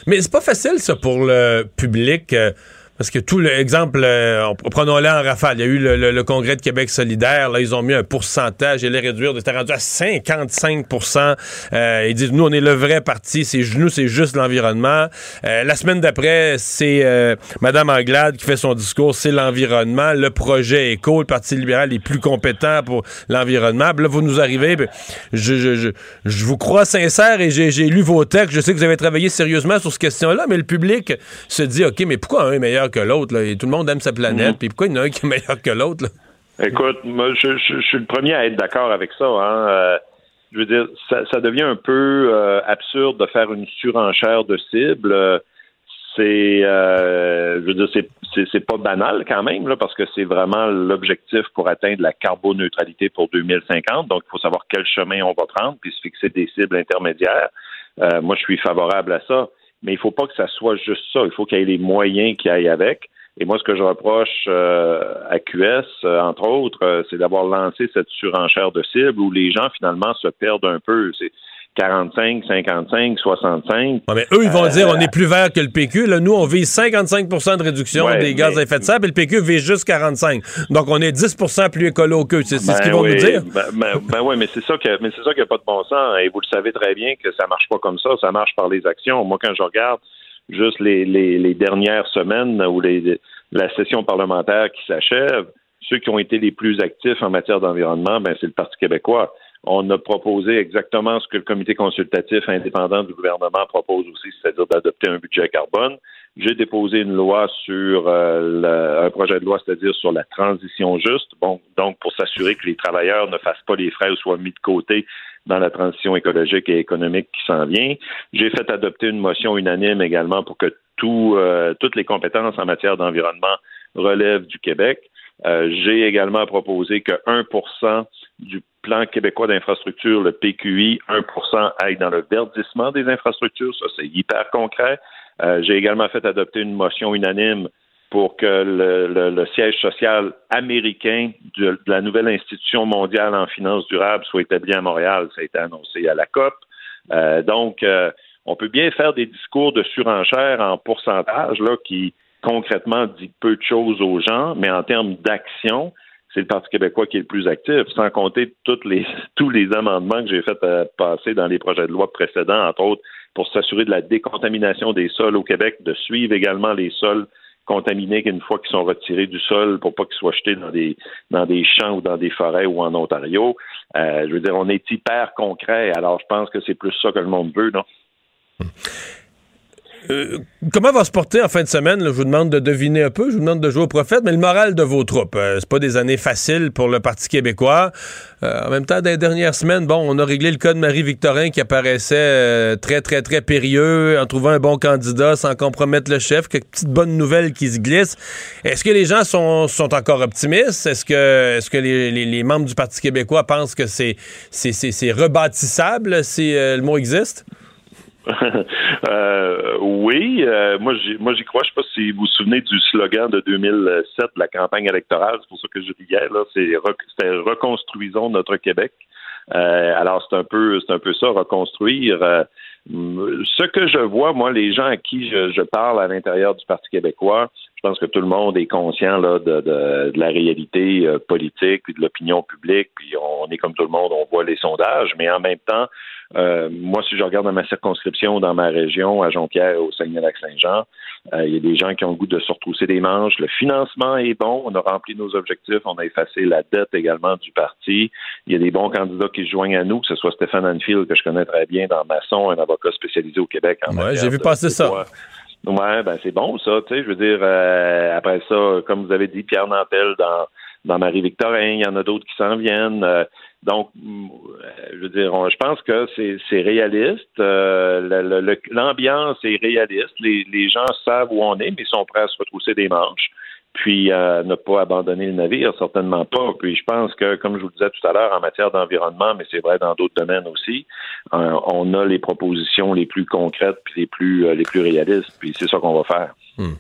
Mais c'est pas facile, ça, pour le public. Parce que tout l'exemple, euh, on- prenons-le en rafale. Il y a eu le, Congrès de Québec solidaire. Là, ils ont mis un pourcentage. Ils allaient réduire. C'était rendu à 55% euh, Ils disent, nous, on est le vrai parti. C'est nous, c'est juste l'environnement. Euh, la semaine d'après, c'est euh, Madame Anglade qui fait son discours. C'est l'environnement. Le projet éco. Le Parti libéral est plus compétent pour l'environnement. Là, vous nous arrivez. Je, je, vous crois sincère et j'ai lu vos textes. Je sais que vous avez travaillé sérieusement sur cette question-là, mais le public se dit, OK, mais pourquoi un meilleur que l'autre? Tout le monde aime sa planète. Puis pourquoi il y en a un qui est meilleur que l'autre? Écoute, moi, je, je- je suis le premier à être d'accord avec ça. Hein. Euh, je veux dire, ça, ça devient un peu euh, absurde de faire une surenchère de cibles. Euh, C'est, euh, je veux dire, c'est, pas banal quand même, là, parce que c'est vraiment l'objectif pour atteindre la carboneutralité pour 2050. Donc, il faut savoir quel chemin on va prendre, puis se fixer des cibles intermédiaires. Moi, je suis favorable à ça, mais il faut pas que ça soit juste ça. Il faut qu'il y ait les moyens qui aillent avec. Et moi, ce que je reproche euh, à QS, euh, entre autres, euh, c'est d'avoir lancé cette surenchère de cibles où les gens, finalement, se perdent un peu. C'est 45, 55, 65. Ouais, mais eux, ils vont Euh, dire on est plus vert que le PQ. Là, nous, on vise 55% de réduction Ouais, des gaz à effet de serre, et le PQ vise juste 45 Donc, on est 10% plus écolo qu'eux. C'est ce Ben qu'ils vont oui, nous dire. Ben, ben- ben oui, mais c'est ça que mais c'est ça qui n'a pas de bon sens. Et vous le savez très bien que ça marche pas comme ça. Ça marche par les actions. Moi, quand je regarde juste les, les, les dernières semaines ou les, la session parlementaire qui s'achève, ceux qui ont été les plus actifs en matière d'environnement, ben c'est le Parti québécois. On a proposé exactement ce que le comité consultatif indépendant du gouvernement propose aussi, c'est-à-dire d'adopter un budget carbone. J'ai déposé une loi sur euh, un projet de loi, c'est-à-dire sur la transition juste. Bon, donc pour s'assurer que les travailleurs ne fassent pas les frais ou soient mis de côté dans la transition écologique et économique qui s'en vient. J'ai fait adopter une motion unanime également pour que tout, euh, toutes les compétences en matière d'environnement relèvent du Québec. Euh, J'ai également proposé que 1 du plan québécois d'infrastructure, le PQI, 1% aille dans le verdissement des infrastructures. Ça, c'est hyper concret. Euh, J'ai également fait adopter une motion unanime pour que le, siège social américain de, de la nouvelle institution mondiale en finances durables soit établi à Montréal. Ça a été annoncé à la COP. Euh, donc, euh, on peut bien faire des discours de surenchère en pourcentage là, qui concrètement dit peu de choses aux gens, mais en termes d'action, c'est le Parti québécois qui est le plus actif, sans compter toutes les, tous les amendements que j'ai fait euh, passer dans les projets de loi précédents, entre autres pour s'assurer de la décontamination des sols au Québec, de suivre également les sols contaminés qu'une fois qu'ils sont retirés du sol pour pas qu'ils soient jetés dans des dans des champs ou dans des forêts ou en Ontario. Euh, je veux dire, on est hyper concret. Alors, je pense que c'est plus ça que le monde veut, non? Euh, comment va se porter en fin de semaine? je vous demande de deviner un peu, je vous demande de jouer au prophète, mais le moral de vos troupes. Euh, c'est pas des années faciles pour le Parti québécois. Euh, en même temps, dans les dernières semaines, bon, on a réglé le cas de Marie-Victorin qui apparaissait très, très, très périlleux en trouvant un bon candidat sans compromettre le chef. Quelques petites bonnes nouvelles qui se glissent. Est-ce que les gens sont, encore optimistes? Est-ce que, les, membres du Parti québécois pensent que c'est, c'est, c'est rebâtissable si le mot existe? euh, oui, euh, moi j'y crois. Je sais pas si vous vous souvenez du slogan de 2007 de la campagne électorale. C'est pour ça que je riais là. C'est reconstruisons notre Québec. Euh, alors c'est un peu c'est un peu ça reconstruire. Ce que je vois, moi, les gens à qui je, parle à l'intérieur du Parti québécois, je pense que tout le monde est conscient là, de, la réalité politique et de l'opinion publique. Puis on est comme tout le monde, on voit les sondages, mais en même temps, euh, moi, si je regarde dans ma circonscription, dans ma région, à Jonquière, au Saguenay-Lac-Saint-Jean, euh, il y a des gens qui ont le goût de se retrousser des manches. Le financement est bon. On a rempli nos objectifs. On a effacé la dette également du parti. Il y a des bons candidats qui se joignent à nous, que ce soit Stéphane Anfield, que je connais très bien dans Masson, un avocat spécialisé au Québec. Oui, j'ai vu passer ça. Ouais, ben c'est bon ça, tu sais, je veux dire, euh, après ça, comme vous avez dit, Pierre Nantel dans, dans Marie-Victorin, il y en a d'autres qui s'en viennent. Donc, euh, je veux dire, je pense que c'est réaliste. Euh, l'ambiance est réaliste. Les, gens savent où on est, mais ils sont prêts à se retrousser des manches. Puis euh, ne pas abandonner le navire, certainement pas. Puis je pense que, comme je vous le disais tout à l'heure, en matière d'environnement, mais c'est vrai dans d'autres domaines aussi, on a les propositions les plus concrètes puis les plus les plus réalistes. Puis c'est ça qu'on va faire. Hmm.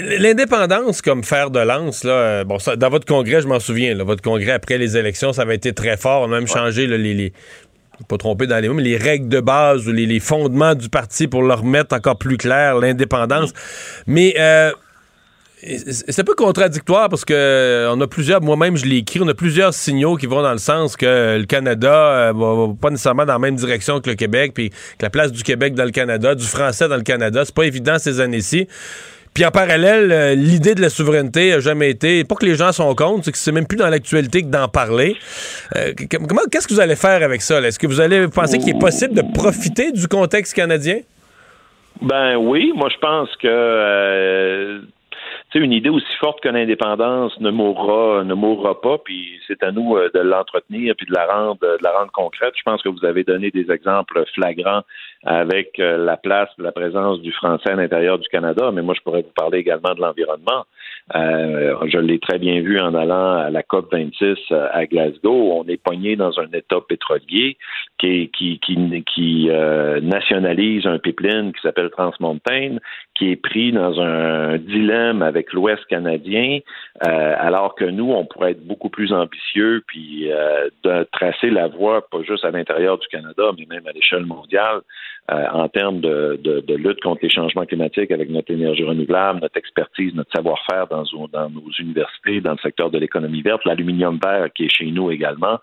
L'indépendance comme fer de lance, là, euh, bon, dans votre congrès, je m'en souviens, votre congrès après les élections, ça avait été très fort. On a même changé les, les pas tromper dans les mots, mais les règles de base ou les, fondements du parti pour leur remettre encore plus clair l'indépendance. Mais euh, c'est un peu contradictoire parce que euh, on a plusieurs, moi-même je l'ai écrit, on a plusieurs signaux qui vont dans le sens que le Canada va, pas nécessairement dans la même direction que le Québec, puis que la place du Québec dans le Canada, du français dans le Canada, c'est pas évident ces années-ci. Puis en parallèle, euh, l'idée de la souveraineté a jamais été, pas que les gens sont contre, c'est que c'est même plus dans l'actualité que d'en parler. Euh, comment, qu'est-ce que vous allez faire avec ça? Est-ce que vous allez penser qu'il est possible de profiter du contexte canadien? Ben oui, moi je pense que euh, une idée aussi forte que l'indépendance ne mourra, ne mourra pas, puis c'est à nous euh, de l'entretenir puis de la rendre, de la rendre concrète. Je pense que vous avez donné des exemples flagrants avec euh, la place, la présence du français à l'intérieur du Canada, mais moi je pourrais vous parler également de l'environnement. Euh, je l'ai très bien vu en allant à la COP 26 à Glasgow. On est pogné dans un État pétrolier qui, qui, qui, qui nationalise un pipeline qui s'appelle Transmountain, qui est pris dans un dilemme avec l'Ouest canadien, euh, alors que nous, on pourrait être beaucoup plus ambitieux, puis euh, de tracer la voie, pas juste à l'intérieur du Canada, mais même à l'échelle mondiale, euh, en termes de, de, lutte contre les changements climatiques avec notre énergie renouvelable, notre expertise, notre savoir-faire dans, dans nos universités, dans le secteur de l'économie verte, l'aluminium vert qui est chez nous également.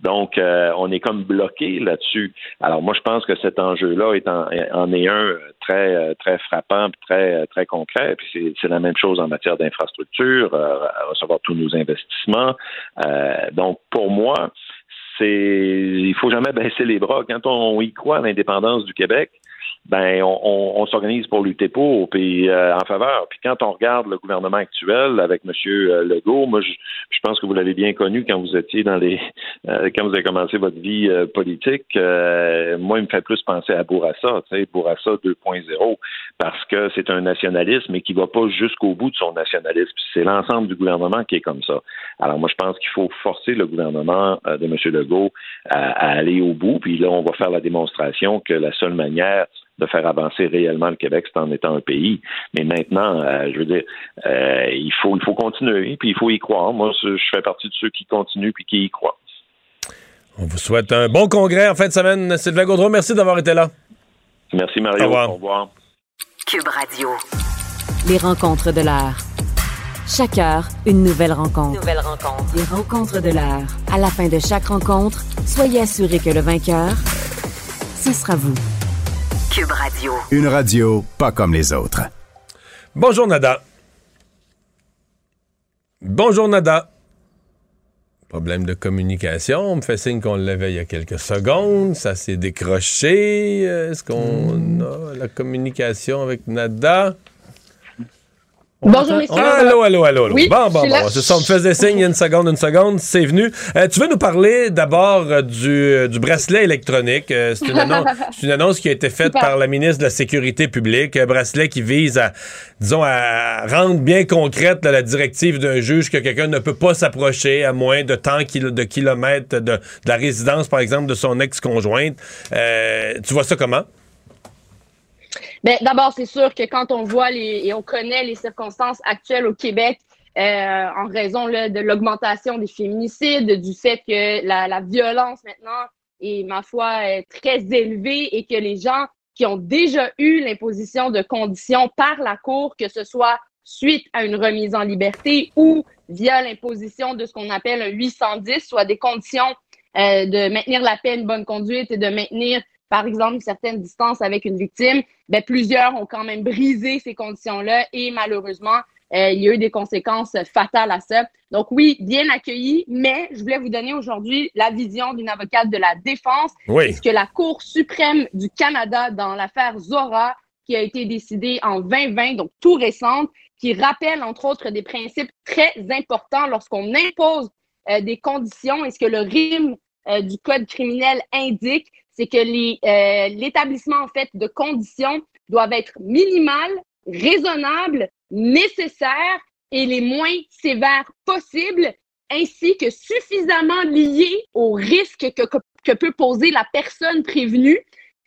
Donc, on est comme bloqué là-dessus. Alors, moi, je pense que cet enjeu-là est en, est un très très frappant, très très concret. Puis c'est la même chose en matière d'infrastructure, euh, recevoir tous nos investissements. Euh, donc, pour moi, c'est il faut jamais baisser les bras. Quand on y croit à l'indépendance du Québec, ben on, on, s'organise pour lutter pour puis euh, en faveur. Puis quand on regarde le gouvernement actuel avec M. Euh, Legault, moi je, je pense que vous l'avez bien connu quand vous étiez dans les euh, quand vous avez commencé votre vie politique. moi, il me fait plus penser à Bourassa, tu sais, Bourassa 2.0, parce que c'est un nationalisme mais qui va pas jusqu'au bout de son nationalisme. C'est l'ensemble du gouvernement qui est comme ça. Alors moi, je pense qu'il faut forcer le gouvernement de M. Legault à, à aller au bout. Puis là, on va faire la démonstration que la seule manière de faire avancer réellement le Québec, c'est en étant un pays. Mais maintenant, euh, je veux dire, euh, il faut il faut continuer, puis il faut y croire. Moi, je fais partie de ceux qui continuent puis qui y croient. On vous souhaite un bon congrès en fin de semaine. Sylvain Gaudreau, merci d'avoir été là. Merci Mario. Au revoir. Au revoir. Cube Radio. Les rencontres de l'heure. Chaque heure, une nouvelle rencontre. Nouvelle rencontre. Les rencontres de l'heure. À la fin de chaque rencontre, soyez assurés que le vainqueur, ce sera vous. Cube Radio. Une radio pas comme les autres. Bonjour, Nada. Bonjour, Nada. Problème de communication. On me fait signe qu'on l'avait il y a quelques secondes. Ça s'est décroché. Est-ce qu'on a la communication avec Nada? Bonjour, messieurs. Allô, allô, allô. allô. Oui, bon, bon, bon. C'est ça, on me faisait signe il y a une seconde, une seconde. C'est venu. Euh, tu veux nous parler d'abord euh, du, euh, du bracelet électronique? C'est, une annonce, c'est une annonce qui a été faite par la ministre de la Sécurité publique. Un bracelet qui vise à, disons, à rendre bien concrète là, la directive d'un juge que quelqu'un ne peut pas s'approcher à moins de tant de kilomètres de, de la résidence, par exemple, de son ex-conjointe. Tu vois ça comment? Ben, D'abord, c'est sûr que quand on voit les, et on connaît les circonstances actuelles au Québec, euh, en raison là, de l'augmentation des féminicides, du fait que la, la violence maintenant est, ma foi, euh, très élevée et que les gens qui ont déjà eu l'imposition de conditions par la Cour, que ce soit suite à une remise en liberté ou via l'imposition de ce qu'on appelle un 810, soit des conditions euh, de maintenir la paix, une bonne conduite et de maintenir, par exemple, une certaine distance avec une victime, ben, plusieurs ont quand même brisé ces conditions-là et malheureusement, euh, il y a eu des conséquences fatales à ça. Donc oui, bien accueilli, mais je voulais vous donner aujourd'hui la vision d'une avocate de la défense, Oui. puisque la Cour suprême du Canada dans l'affaire Zora, qui a été décidée en 2020, donc tout récente, qui rappelle entre autres des principes très importants lorsqu'on impose euh, des conditions et ce que le rime euh, du code criminel indique, c'est que euh, l'établissement en fait de conditions doivent être minimales, raisonnables, nécessaires et les moins sévères possibles, ainsi que suffisamment liées au risque que, que, que peut poser la personne prévenue.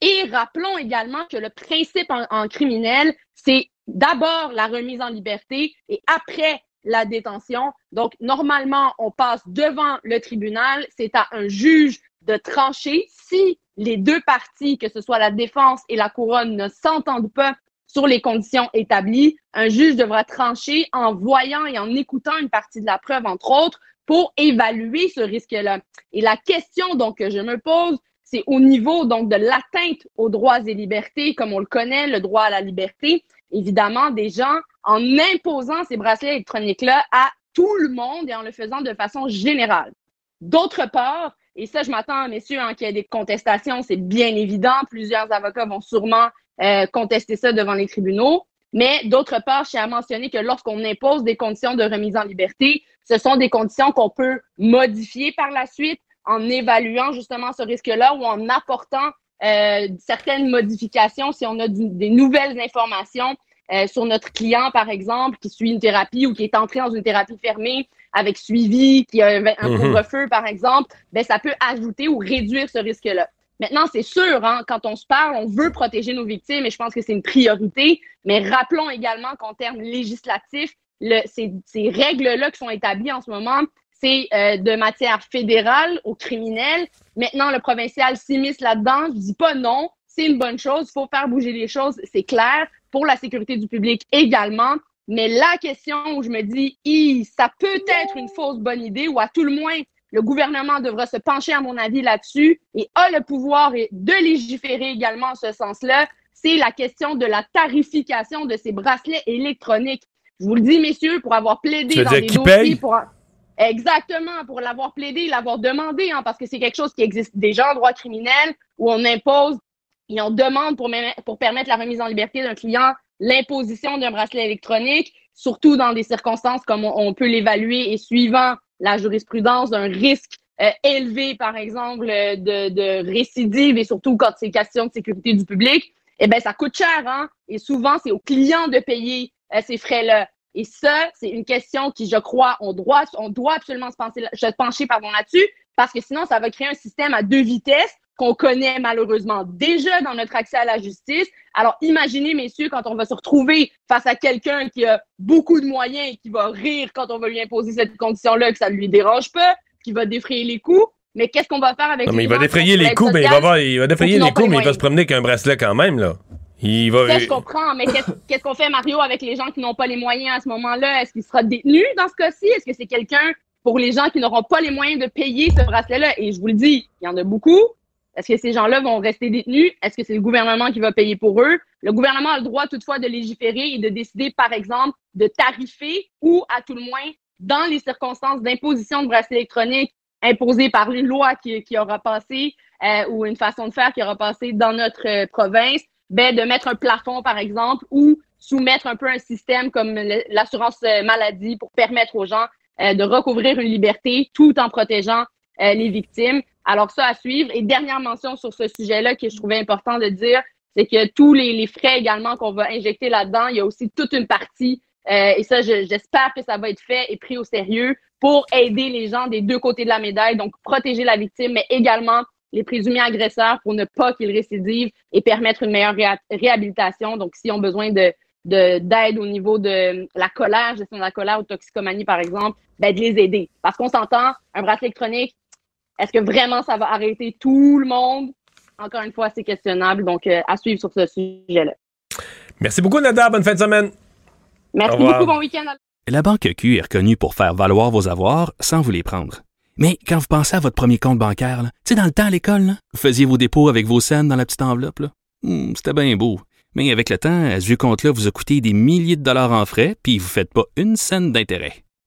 Et rappelons également que le principe en, en criminel, c'est d'abord la remise en liberté et après la détention. Donc, normalement, on passe devant le tribunal. C'est à un juge de trancher si les deux parties, que ce soit la défense et la couronne, ne s'entendent pas sur les conditions établies. Un juge devra trancher en voyant et en écoutant une partie de la preuve, entre autres, pour évaluer ce risque-là. Et la question donc que je me pose, c'est au niveau donc de l'atteinte aux droits et libertés, comme on le connaît, le droit à la liberté. Évidemment, des gens, en imposant ces bracelets électroniques-là à tout le monde et en le faisant de façon générale. D'autre part, et ça, je m'attends, messieurs, hein, qu'il y ait des contestations, c'est bien évident. Plusieurs avocats vont sûrement euh, contester ça devant les tribunaux. Mais d'autre part, je tiens à mentionner que lorsqu'on impose des conditions de remise en liberté, ce sont des conditions qu'on peut modifier par la suite en évaluant justement ce risque-là ou en apportant euh, certaines modifications si on a des nouvelles informations euh, sur notre client, par exemple, qui suit une thérapie ou qui est entré dans une thérapie fermée avec suivi, qui a un, un Mhm. couvre-feu, par exemple, ben, ça peut ajouter ou réduire ce risque-là. Maintenant, c'est sûr, hein, quand on se parle, on veut protéger nos victimes et je pense que c'est une priorité, mais rappelons également qu'en termes législatifs, le, ces, ces règles-là qui sont établies en ce moment, c'est euh, de matière fédérale au criminel. Maintenant, le provincial s'immisce là-dedans. Je dis pas non, c'est une bonne chose. Il faut faire bouger les choses, c'est clair, pour la sécurité du public également. Mais la question où je me dis, ça peut être une fausse bonne idée, ou à tout le moins, le gouvernement devra se pencher, à mon avis, là-dessus et a le pouvoir de légiférer également en ce sens-là. C'est la question de la tarification de ces bracelets électroniques. Je vous le dis, messieurs, pour avoir plaidé Tu veux dans dire des dossiers, pour exactement, pour l'avoir plaidé, l'avoir demandé, hein, parce que c'est quelque chose qui existe déjà en droit criminel où on impose et on demande pour permettre la remise en liberté d'un client l'imposition d'un bracelet électronique, surtout dans des circonstances comme on, peut l'évaluer et suivant la jurisprudence d'un risque euh, élevé, par exemple, euh, de, récidive et surtout quand c'est question de sécurité du public, eh ben ça coûte cher, hein? Et souvent, c'est au client de payer euh, ces frais-là. Et ça, c'est une question qui, je crois, on doit, on doit absolument se pencher, se pencher là-dessus, parce que sinon, ça va créer un système à deux vitesses qu'on connaît malheureusement déjà dans notre accès à la justice. Alors, imaginez, messieurs, quand on va se retrouver face à quelqu'un qui a beaucoup de moyens et qui va rire quand on va lui imposer cette condition-là, que ça ne lui dérange pas, qui va défrayer les coûts. Mais qu'est-ce qu'on va faire avec Non, mais il va défrayer les coûts, mais il va, avoir- il va défrayer les coûts, mais il va se promener qu'un bracelet quand même, là. Il va. Ça, je comprends, mais qu'est-ce qu'est-ce qu'on fait, Mario, avec les gens qui n'ont pas les moyens à ce moment-là? Est-ce qu'il sera détenu dans ce cas-ci? Est-ce que c'est quelqu'un pour les gens qui n'auront pas les moyens de payer ce bracelet-là? Et je vous le dis, il y en a beaucoup. Est-ce que ces gens-là vont rester détenus? Est-ce que c'est le gouvernement qui va payer pour eux? Le gouvernement a le droit toutefois de légiférer et de décider, par exemple, de tarifer ou, à tout le moins, dans les circonstances d'imposition de bracelet électronique imposées par une loi qui, qui aura passé euh, ou une façon de faire qui aura passé dans notre euh, province, ben, de mettre un plafond, par exemple, ou soumettre un peu un système comme l'assurance euh, maladie pour permettre aux gens de recouvrir une liberté tout en protégeant euh, les victimes. Alors ça à suivre. Et dernière mention sur ce sujet-là que je trouvais important de dire, c'est que tous les, les frais également qu'on va injecter là-dedans, il y a aussi toute une partie, euh, et ça, je- j'espère que ça va être fait et pris au sérieux pour aider les gens des deux côtés de la médaille, donc protéger la victime, mais également les présumés agresseurs pour ne pas qu'ils récidivent et permettre une meilleure réha- réhabilitation. Donc, s'ils ont besoin de de- d'aide au niveau de la colère, gestion de la colère ou toxicomanie, par exemple, ben, de les aider. Parce qu'on s'entend, un bracelet électronique, est-ce que vraiment ça va arrêter tout le monde? Encore une fois, c'est questionnable. Donc, euh, à suivre sur ce sujet-là. Merci beaucoup, Nada. Bonne fin de semaine. Merci beaucoup. Bon week-end. La Banque Q est reconnue pour faire valoir vos avoirs sans vous les prendre. Mais quand vous pensez à votre premier compte bancaire, tu sais, dans le temps à l'école, là, vous faisiez vos dépôts avec vos scènes dans la petite enveloppe. là. Hmm, C'était bien beau. Mais avec le temps, ce vieux compte-là vous a coûté des milliers de dollars en frais, puis vous ne faites pas une scène d'intérêt.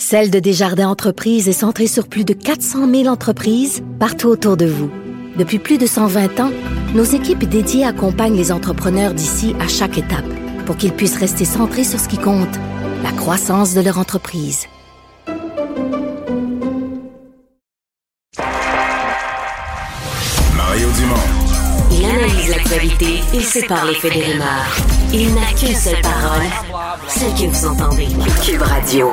Celle de Desjardins Entreprises est centrée sur plus de 400 000 entreprises partout autour de vous. Depuis plus de 120 ans, nos équipes dédiées accompagnent les entrepreneurs d'ici à chaque étape pour qu'ils puissent rester centrés sur ce qui compte, la croissance de leur entreprise. Mario Dumont. Il analyse l'actualité et sépare les faits des rumeurs. Il n'a qu'une seule parole, celle que vous entendez. Cube Radio.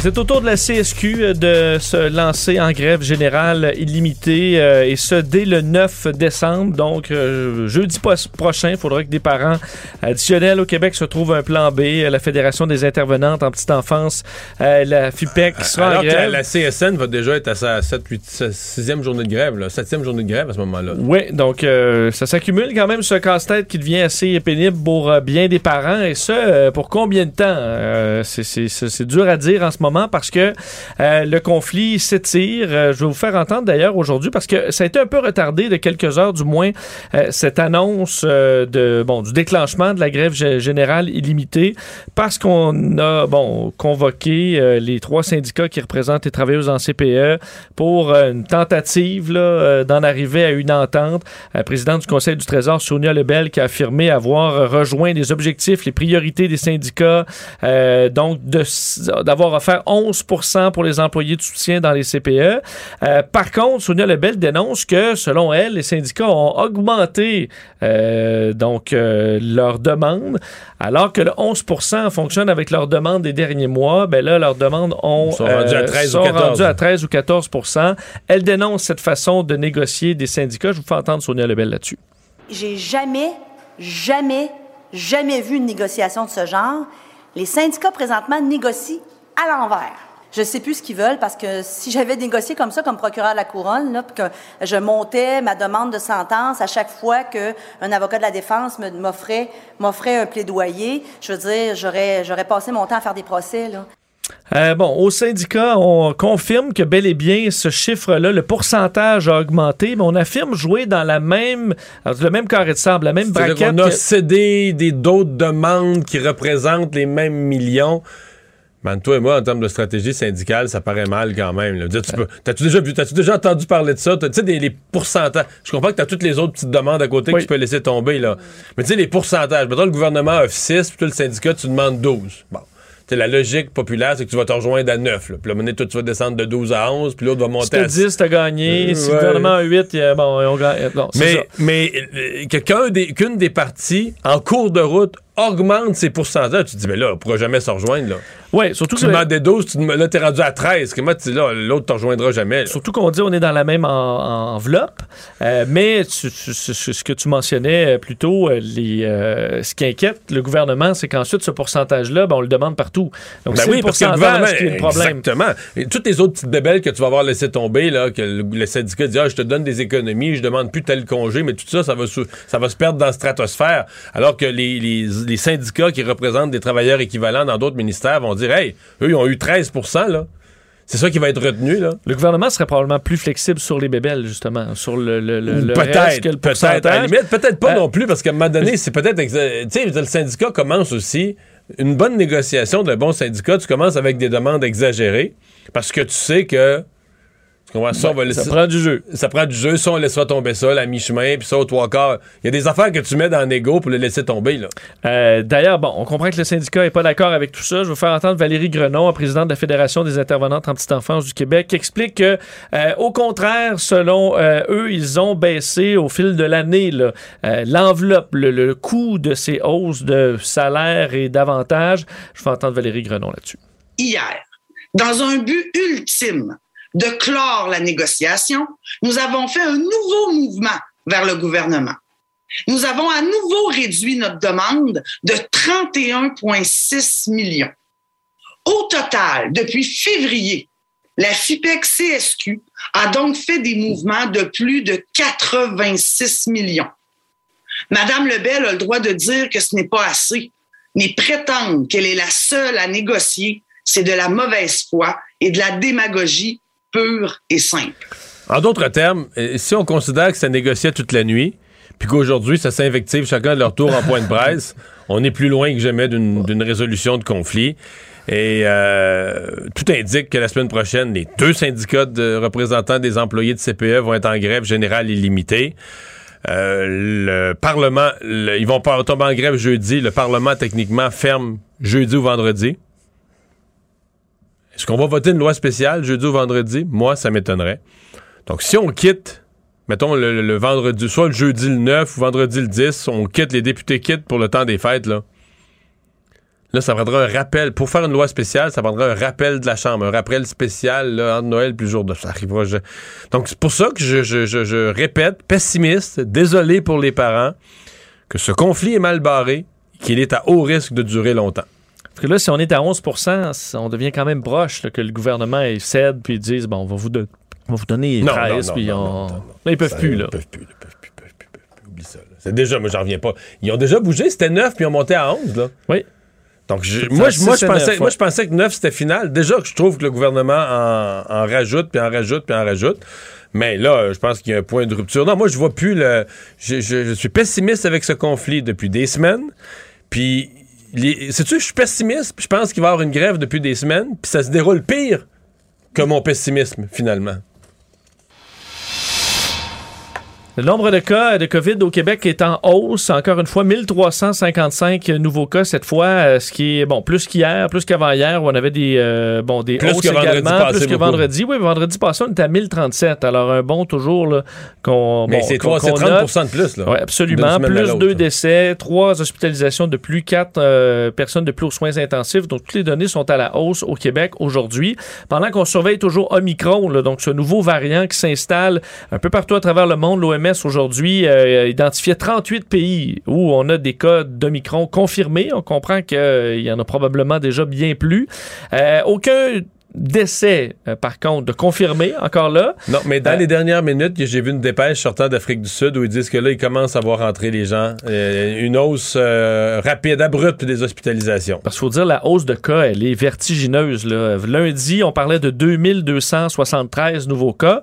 C'est au tour de la CSQ euh, de se lancer en grève générale illimitée euh, et ce dès le 9 décembre. Donc, euh, jeudi prochain, il faudra que des parents additionnels au Québec se trouvent un plan B. La Fédération des intervenantes en petite enfance, euh, la FIPEC sera en Alors que la, CSN va déjà être à sa 7, 8, 6e journée de grève, là, 7e journée de grève à ce moment-là. Oui, donc ça s'accumule quand même ce casse-tête qui devient assez pénible pour bien des parents et ça euh, pour combien de temps? C'est dur à dire en ce moment parce que euh, le conflit s'étire. Euh, je vais vous faire entendre d'ailleurs aujourd'hui parce que ça a été un peu retardé de quelques heures du moins euh, cette annonce de bon du déclenchement de la grève gé- générale illimitée parce qu'on a bon convoqué les trois syndicats qui représentent les travailleuses en CPE pour une tentative d'en arriver à une entente. La présidente du Conseil du Trésor, Sonia Lebel, qui a affirmé avoir rejoint les objectifs, les priorités des syndicats, donc d'avoir offert 11% pour les employés de soutien dans les CPE. Euh, par contre, Sonia Lebel dénonce que, selon elle, les syndicats ont augmenté euh, donc euh, leurs demandes, alors que le 11% fonctionne avec leurs demandes des derniers mois. Ben là, leurs demandes ont sont rendus à euh, 13 ou sont 14. rendus à 13 ou 14 Elle dénonce cette façon de négocier des syndicats. Je vous fais entendre Sonia Lebel là-dessus. J'ai jamais, jamais, jamais vu une négociation de ce genre. Les syndicats présentement négocient à l'envers. Je sais plus ce qu'ils veulent parce que si j'avais négocié comme ça, comme procureur de la couronne, là, puis que je montais ma demande de sentence à chaque fois que un avocat de la défense me- m'offrait m'offrait un plaidoyer, je veux dire, j'aurais j'aurais passé mon temps à faire des procès là. Euh, bon, au syndicat, on confirme que bel et bien ce chiffre-là, le pourcentage a augmenté, mais on affirme jouer dans la même, alors, le même carré de sable, la même braquette. qu'on a que- cédé des d'autres demandes qui représentent les mêmes millions. Man, toi et moi, en termes de stratégie syndicale, ça paraît mal quand même. dire, tu peux- T'as-tu déjà, vu- t'as-tu déjà entendu parler de ça? T'as- Tu sais, les pourcentages. Je comprends que tu as toutes les autres petites demandes à côté que tu peux laisser tomber. là. Mais tu sais, les pourcentages. Mettons, le gouvernement offre 6, puis toi, le syndicat, tu demandes 12. Bon. Tu sais, la logique populaire, c'est que tu vas te rejoindre à 9. Là. Puis là, toi, tu vas descendre de 12 à 11, puis l'autre va Si monter t'as à 10, t'as gagné. Euh, si le gouvernement a 8, il y a- bon, on gagne. Ça. Mais, euh, des- qu'une des parties, en cours de route, augmente ses pourcentages, tu te dis, mais là, on pourra jamais se rejoindre. Là. Ouais, surtout Tu que- demandais 12, tu là, t'es rendu à 13. Comment tu là, l'autre te rejoindra jamais. là. Surtout qu'on dit on est dans la même en- en- enveloppe, euh, mais tu- tu- ce que tu mentionnais euh, plus tôt, euh, les, euh, ce qui inquiète le gouvernement, c'est qu'ensuite ce pourcentage-là, ben, on le demande partout. Donc Ben c'est oui, le parce que le gouvernement, qui est le problème. Exactement. Et toutes les autres petites bébelles que tu vas avoir laissé tomber, là, que le, le syndicat dit, ah, je te donne des économies, je demande plus tel congé, mais tout ça, ça va, ça va se perdre dans la stratosphère. Alors que les, les- les syndicats qui représentent des travailleurs équivalents dans d'autres ministères vont dire, hey, eux, ils ont eu 13 là. C'est ça qui va être retenu, là. Le gouvernement serait probablement plus flexible sur les bébelles, justement, sur le, le, le- Peut-être, peut-être. À la limite, peut-être pas Euh, non plus, parce qu'à un moment donné, c'est peut-être. Tu sais, le syndicat commence aussi. Une bonne négociation d'un bon syndicat, tu commences avec des demandes exagérées, parce que tu sais que. Comprends? Ça, on va laisser- ça prend du jeu. Ça prend du jeu. Ça, on laissera tomber ça, la mi-chemin, puis ça, au trois quarts. Il y a des affaires que tu mets dans l'égo pour le laisser tomber, là. Euh, D'ailleurs, bon, on comprend que le syndicat n'est pas d'accord avec tout ça. Je vais faire entendre Valérie Grenon, la présidente de la Fédération des intervenantes en petite enfance du Québec, qui explique que, euh, au contraire, selon euh, eux, ils ont baissé au fil de l'année euh, l'enveloppe, le, le coût de ces hausses de salaire et d'avantages. Je vais entendre Valérie Grenon là-dessus. hier, dans un but ultime de clore la négociation, nous avons fait un nouveau mouvement vers le gouvernement. Nous avons à nouveau réduit notre demande de 31,6 millions. Au total, depuis février, la FIPEC CSQ a donc fait des mouvements de plus de 86 millions. Madame Lebel a le droit de dire que ce n'est pas assez, mais prétendre qu'elle est la seule à négocier, c'est de la mauvaise foi et de la démagogie pure et simple. En d'autres termes, euh, si on considère que ça négociait toute la nuit, puis qu'aujourd'hui, ça s'invective chacun de leur tour en point de presse, on est plus loin que jamais d'une résolution de conflit. Et euh, tout indique que la semaine prochaine, les deux syndicats de représentants des employés de CPE vont être en grève générale illimitée. Euh, le Parlement, le- ils vont pas tomber en grève jeudi. Le Parlement, techniquement, ferme jeudi ou vendredi. Est-ce qu'on va voter une loi spéciale jeudi ou vendredi? Moi, ça m'étonnerait. Donc, si on quitte, mettons le, vendredi, soit le jeudi le 9 ou vendredi le 10, on quitte, les députés quittent pour le temps des fêtes, là. Là, ça prendra un rappel. Pour faire une loi spéciale, ça prendra un rappel de la Chambre, un rappel spécial là, entre Noël et jour de ça arrivera. Donc, c'est pour ça que je répète, pessimiste, désolé pour les parents, que ce conflit est mal barré, qu'il est à haut risque de durer longtemps. Parce que là, si on est à 11% on devient quand même proche là, que le gouvernement cède puis ils disent bon, on va vous, don- on va vous donner Non, 13 non, puis on... Là, ils peuvent plus ils là. peuvent plus, ils peuvent plus, peuvent plus, peuvent plus. Oublie ça. C'est déjà, moi, j'en reviens pas. Ils ont déjà bougé, c'était 9 puis ils ont monté à 11, là. Oui. Donc, je- moi, je, moi, pensais, neuf, moi, ouais. je pensais que 9 c'était final. Déjà que je trouve que le gouvernement en, en rajoute, puis en rajoute, puis en rajoute. Mais là, je pense qu'il y a un point de rupture. Non, moi, je vois plus le. Je, je- je suis pessimiste avec ce conflit depuis des semaines. Puis, sais-tu, je suis pessimiste, je pense qu'il va y avoir une grève depuis des semaines, puis ça se déroule pire que mon pessimisme, finalement. Le nombre de cas de COVID au Québec est en hausse. Encore une fois, 1355 nouveaux cas cette fois, euh, ce qui est bon plus qu'hier, plus qu'avant-hier où on avait des euh, bon des Plus hausses que vendredi également, plus que beaucoup. vendredi. Oui, vendredi passé on était à 1037. Alors un bon toujours là, qu'on Mais bon, c'est qu'on 30 note. de plus, là. Absolument. Plus deux décès, trois hospitalisations de plus, quatre euh, personnes de plus aux soins intensifs. Donc toutes les données sont à la hausse au Québec aujourd'hui. Pendant qu'on surveille toujours Omicron, là, donc ce nouveau variant qui s'installe un peu partout à travers le monde, l'OMS aujourd'hui euh, identifiait 38 pays où on a des cas d'Omicron confirmés. On comprend qu'il y en a probablement déjà bien plus. Euh, aucun décès, euh, par contre, de confirmé encore là. Non, mais dans Euh, les dernières minutes, j'ai vu une dépêche sortant d'Afrique du Sud où ils disent que là, ils commencent à voir rentrer les gens. Euh, une hausse rapide, abrupte des hospitalisations. Parce qu'il faut dire, la hausse de cas, elle est vertigineuse. Là. Lundi, on parlait de 2273 nouveaux cas.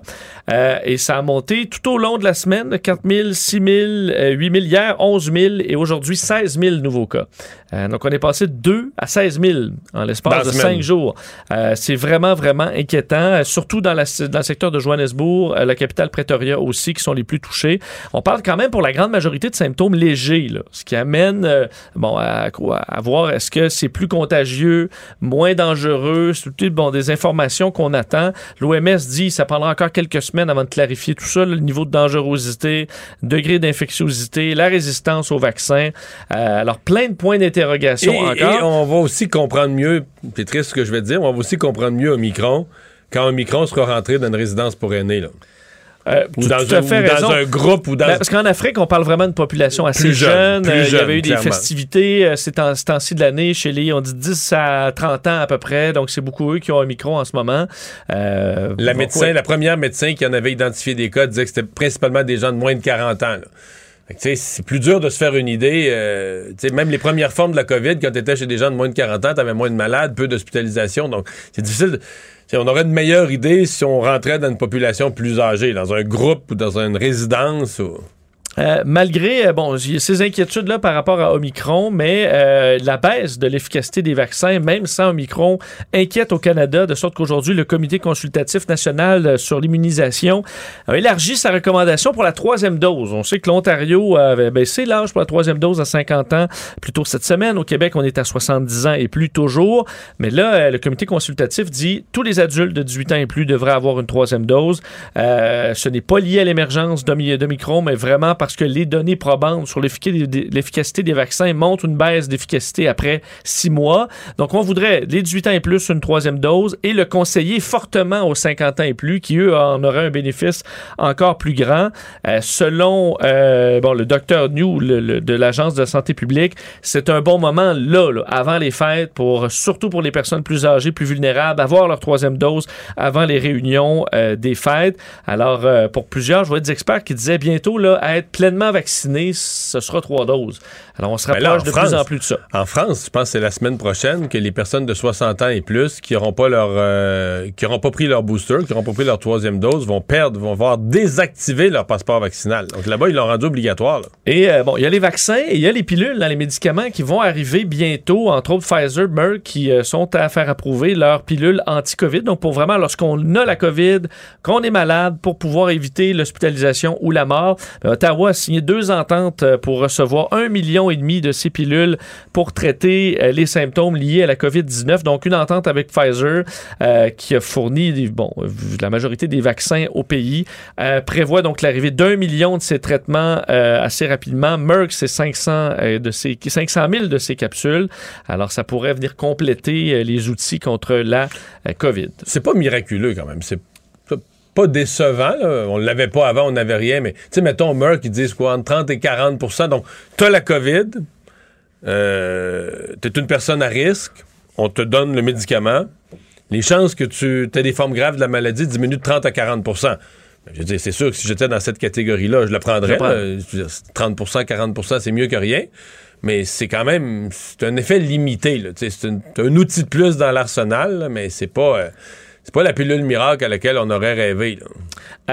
et ça a monté tout au long de la semaine, 4 000, 6 000, euh, 8 000 hier, 11 000 et aujourd'hui 16 000 nouveaux cas. Euh, donc, on est passé de 2 à 16 000 en l'espace de semaine. 5 jours. Euh, c'est vraiment, vraiment inquiétant, euh, surtout dans, la- dans le secteur de Johannesburg, la capitale Pretoria aussi, qui sont les plus touchés. On parle quand même pour la grande majorité de symptômes légers, là, ce qui amène bon, à, quoi, à voir est-ce que c'est plus contagieux, moins dangereux, c'est tout, bon, des informations qu'on attend. L'OMS dit ça prendra encore quelques semaines avant de clarifier tout ça, le niveau de dangerosité, degré d'infectiosité, la résistance au vaccin. Alors, plein de points d'interrogation Et, encore. et on va aussi comprendre mieux, c'est triste ce que je vais te dire, on va aussi comprendre mieux Omicron quand Omicron sera rentré dans une résidence pour aînés. Là. Euh, ou dans, un, fait ou dans un groupe ou dans. Ben, parce qu'en Afrique, on parle vraiment de population assez Plus jeune, jeune. plus Euh, Il y avait eu des festivités euh, ces temps- ces temps-ci de l'année chez les, on dit 10 à 30 ans à peu près. Donc, c'est beaucoup eux qui ont un micro en ce moment. Euh, La médecin, la première médecin qui en avait identifié des cas disait que c'était principalement des gens de moins de 40 ans. là. C'est plus dur de se faire une idée. euh, même les premières formes de la COVID, quand tu chez des gens de moins de 40 ans, tu moins de malades, peu d'hospitalisation. Donc, c'est difficile. on aurait une meilleure idée si on rentrait dans une population plus âgée, dans un groupe ou dans une résidence. ou- Euh, malgré, euh, bon, ces inquiétudes-là par rapport à Omicron, mais euh, la baisse de l'efficacité des vaccins, même sans Omicron, inquiète au Canada, de sorte qu'aujourd'hui, le Comité consultatif national sur l'immunisation a élargi sa recommandation pour la troisième dose. On sait que l'Ontario avait baissé l'âge pour la troisième dose à 50 ans plus tôt cette semaine. Au Québec, on est à 70 ans et plus toujours. Mais là, le Comité consultatif dit tous les adultes de 18 ans et plus devraient avoir une troisième dose. Ce n'est pas lié à l'émergence d'Omi- d'Omicron, mais vraiment parce que les données probantes sur l'effica- l'efficacité des vaccins montrent une baisse d'efficacité après six mois. Donc, on voudrait les 18 ans et plus une troisième dose et le conseiller fortement aux 50 ans et plus qui, eux, en auraient un bénéfice encore plus grand. Euh, selon euh, bon, le docteur New le- de l'Agence de santé publique, c'est un bon moment là, avant les fêtes, pour surtout pour les personnes plus âgées, plus vulnérables, avoir leur troisième dose avant les réunions euh, des fêtes. Alors, pour plusieurs, je vois des experts qui disaient bientôt, là, à être pleinement vacciné, ce sera trois doses. Alors, on se Ben rapproche là, de France- plus en plus de ça. En France, je pense que c'est la semaine prochaine que les personnes de 60 ans et plus qui n'auront pas leur euh, qui auront pas pris leur booster, qui n'auront pas pris leur troisième dose, vont perdre, vont voir désactiver leur passeport vaccinal. Donc là-bas, ils l'ont rendu obligatoire. là. Et euh, bon, il y a les vaccins et il y a les pilules dans les médicaments qui vont arriver bientôt, entre autres Pfizer, Merck, qui euh, sont à faire approuver leurs pilules anti-COVID. Donc, pour vraiment, lorsqu'on a la COVID, qu'on est malade, pour pouvoir éviter l'hospitalisation ou la mort, ben, A signé deux ententes euh, pour recevoir un million et demi de ces pilules pour traiter euh, les symptômes liés à la COVID-19. Donc, une entente avec Pfizer euh, qui a fourni bon, la majorité des vaccins au pays, prévoit donc l'arrivée d'un million de ces traitements assez rapidement. Merck, c'est 500, euh, de ces, 500 000 de ces capsules. Alors, ça pourrait venir compléter les outils contre la COVID. C'est pas miraculeux quand même. C'est pas décevant. là. On l'avait pas avant, on n'avait rien. Mais tu sais, mettons Merck, ils disent quoi, entre 30 et 40% Donc, t'as la COVID, euh, t'es une personne à risque, on te donne le médicament. Les chances que tu aies des formes graves de la maladie diminuent de 30 à 40% Ben, Je veux dire, c'est sûr que si j'étais dans cette catégorie-là, je le prendrais. Je là. Je veux dire, 30% 40% c'est mieux que rien. Mais c'est quand même c'est un effet limité. C'est un outil de plus dans l'arsenal, mais c'est pas, euh, c'est pas la pilule miracle à laquelle on aurait rêvé. là.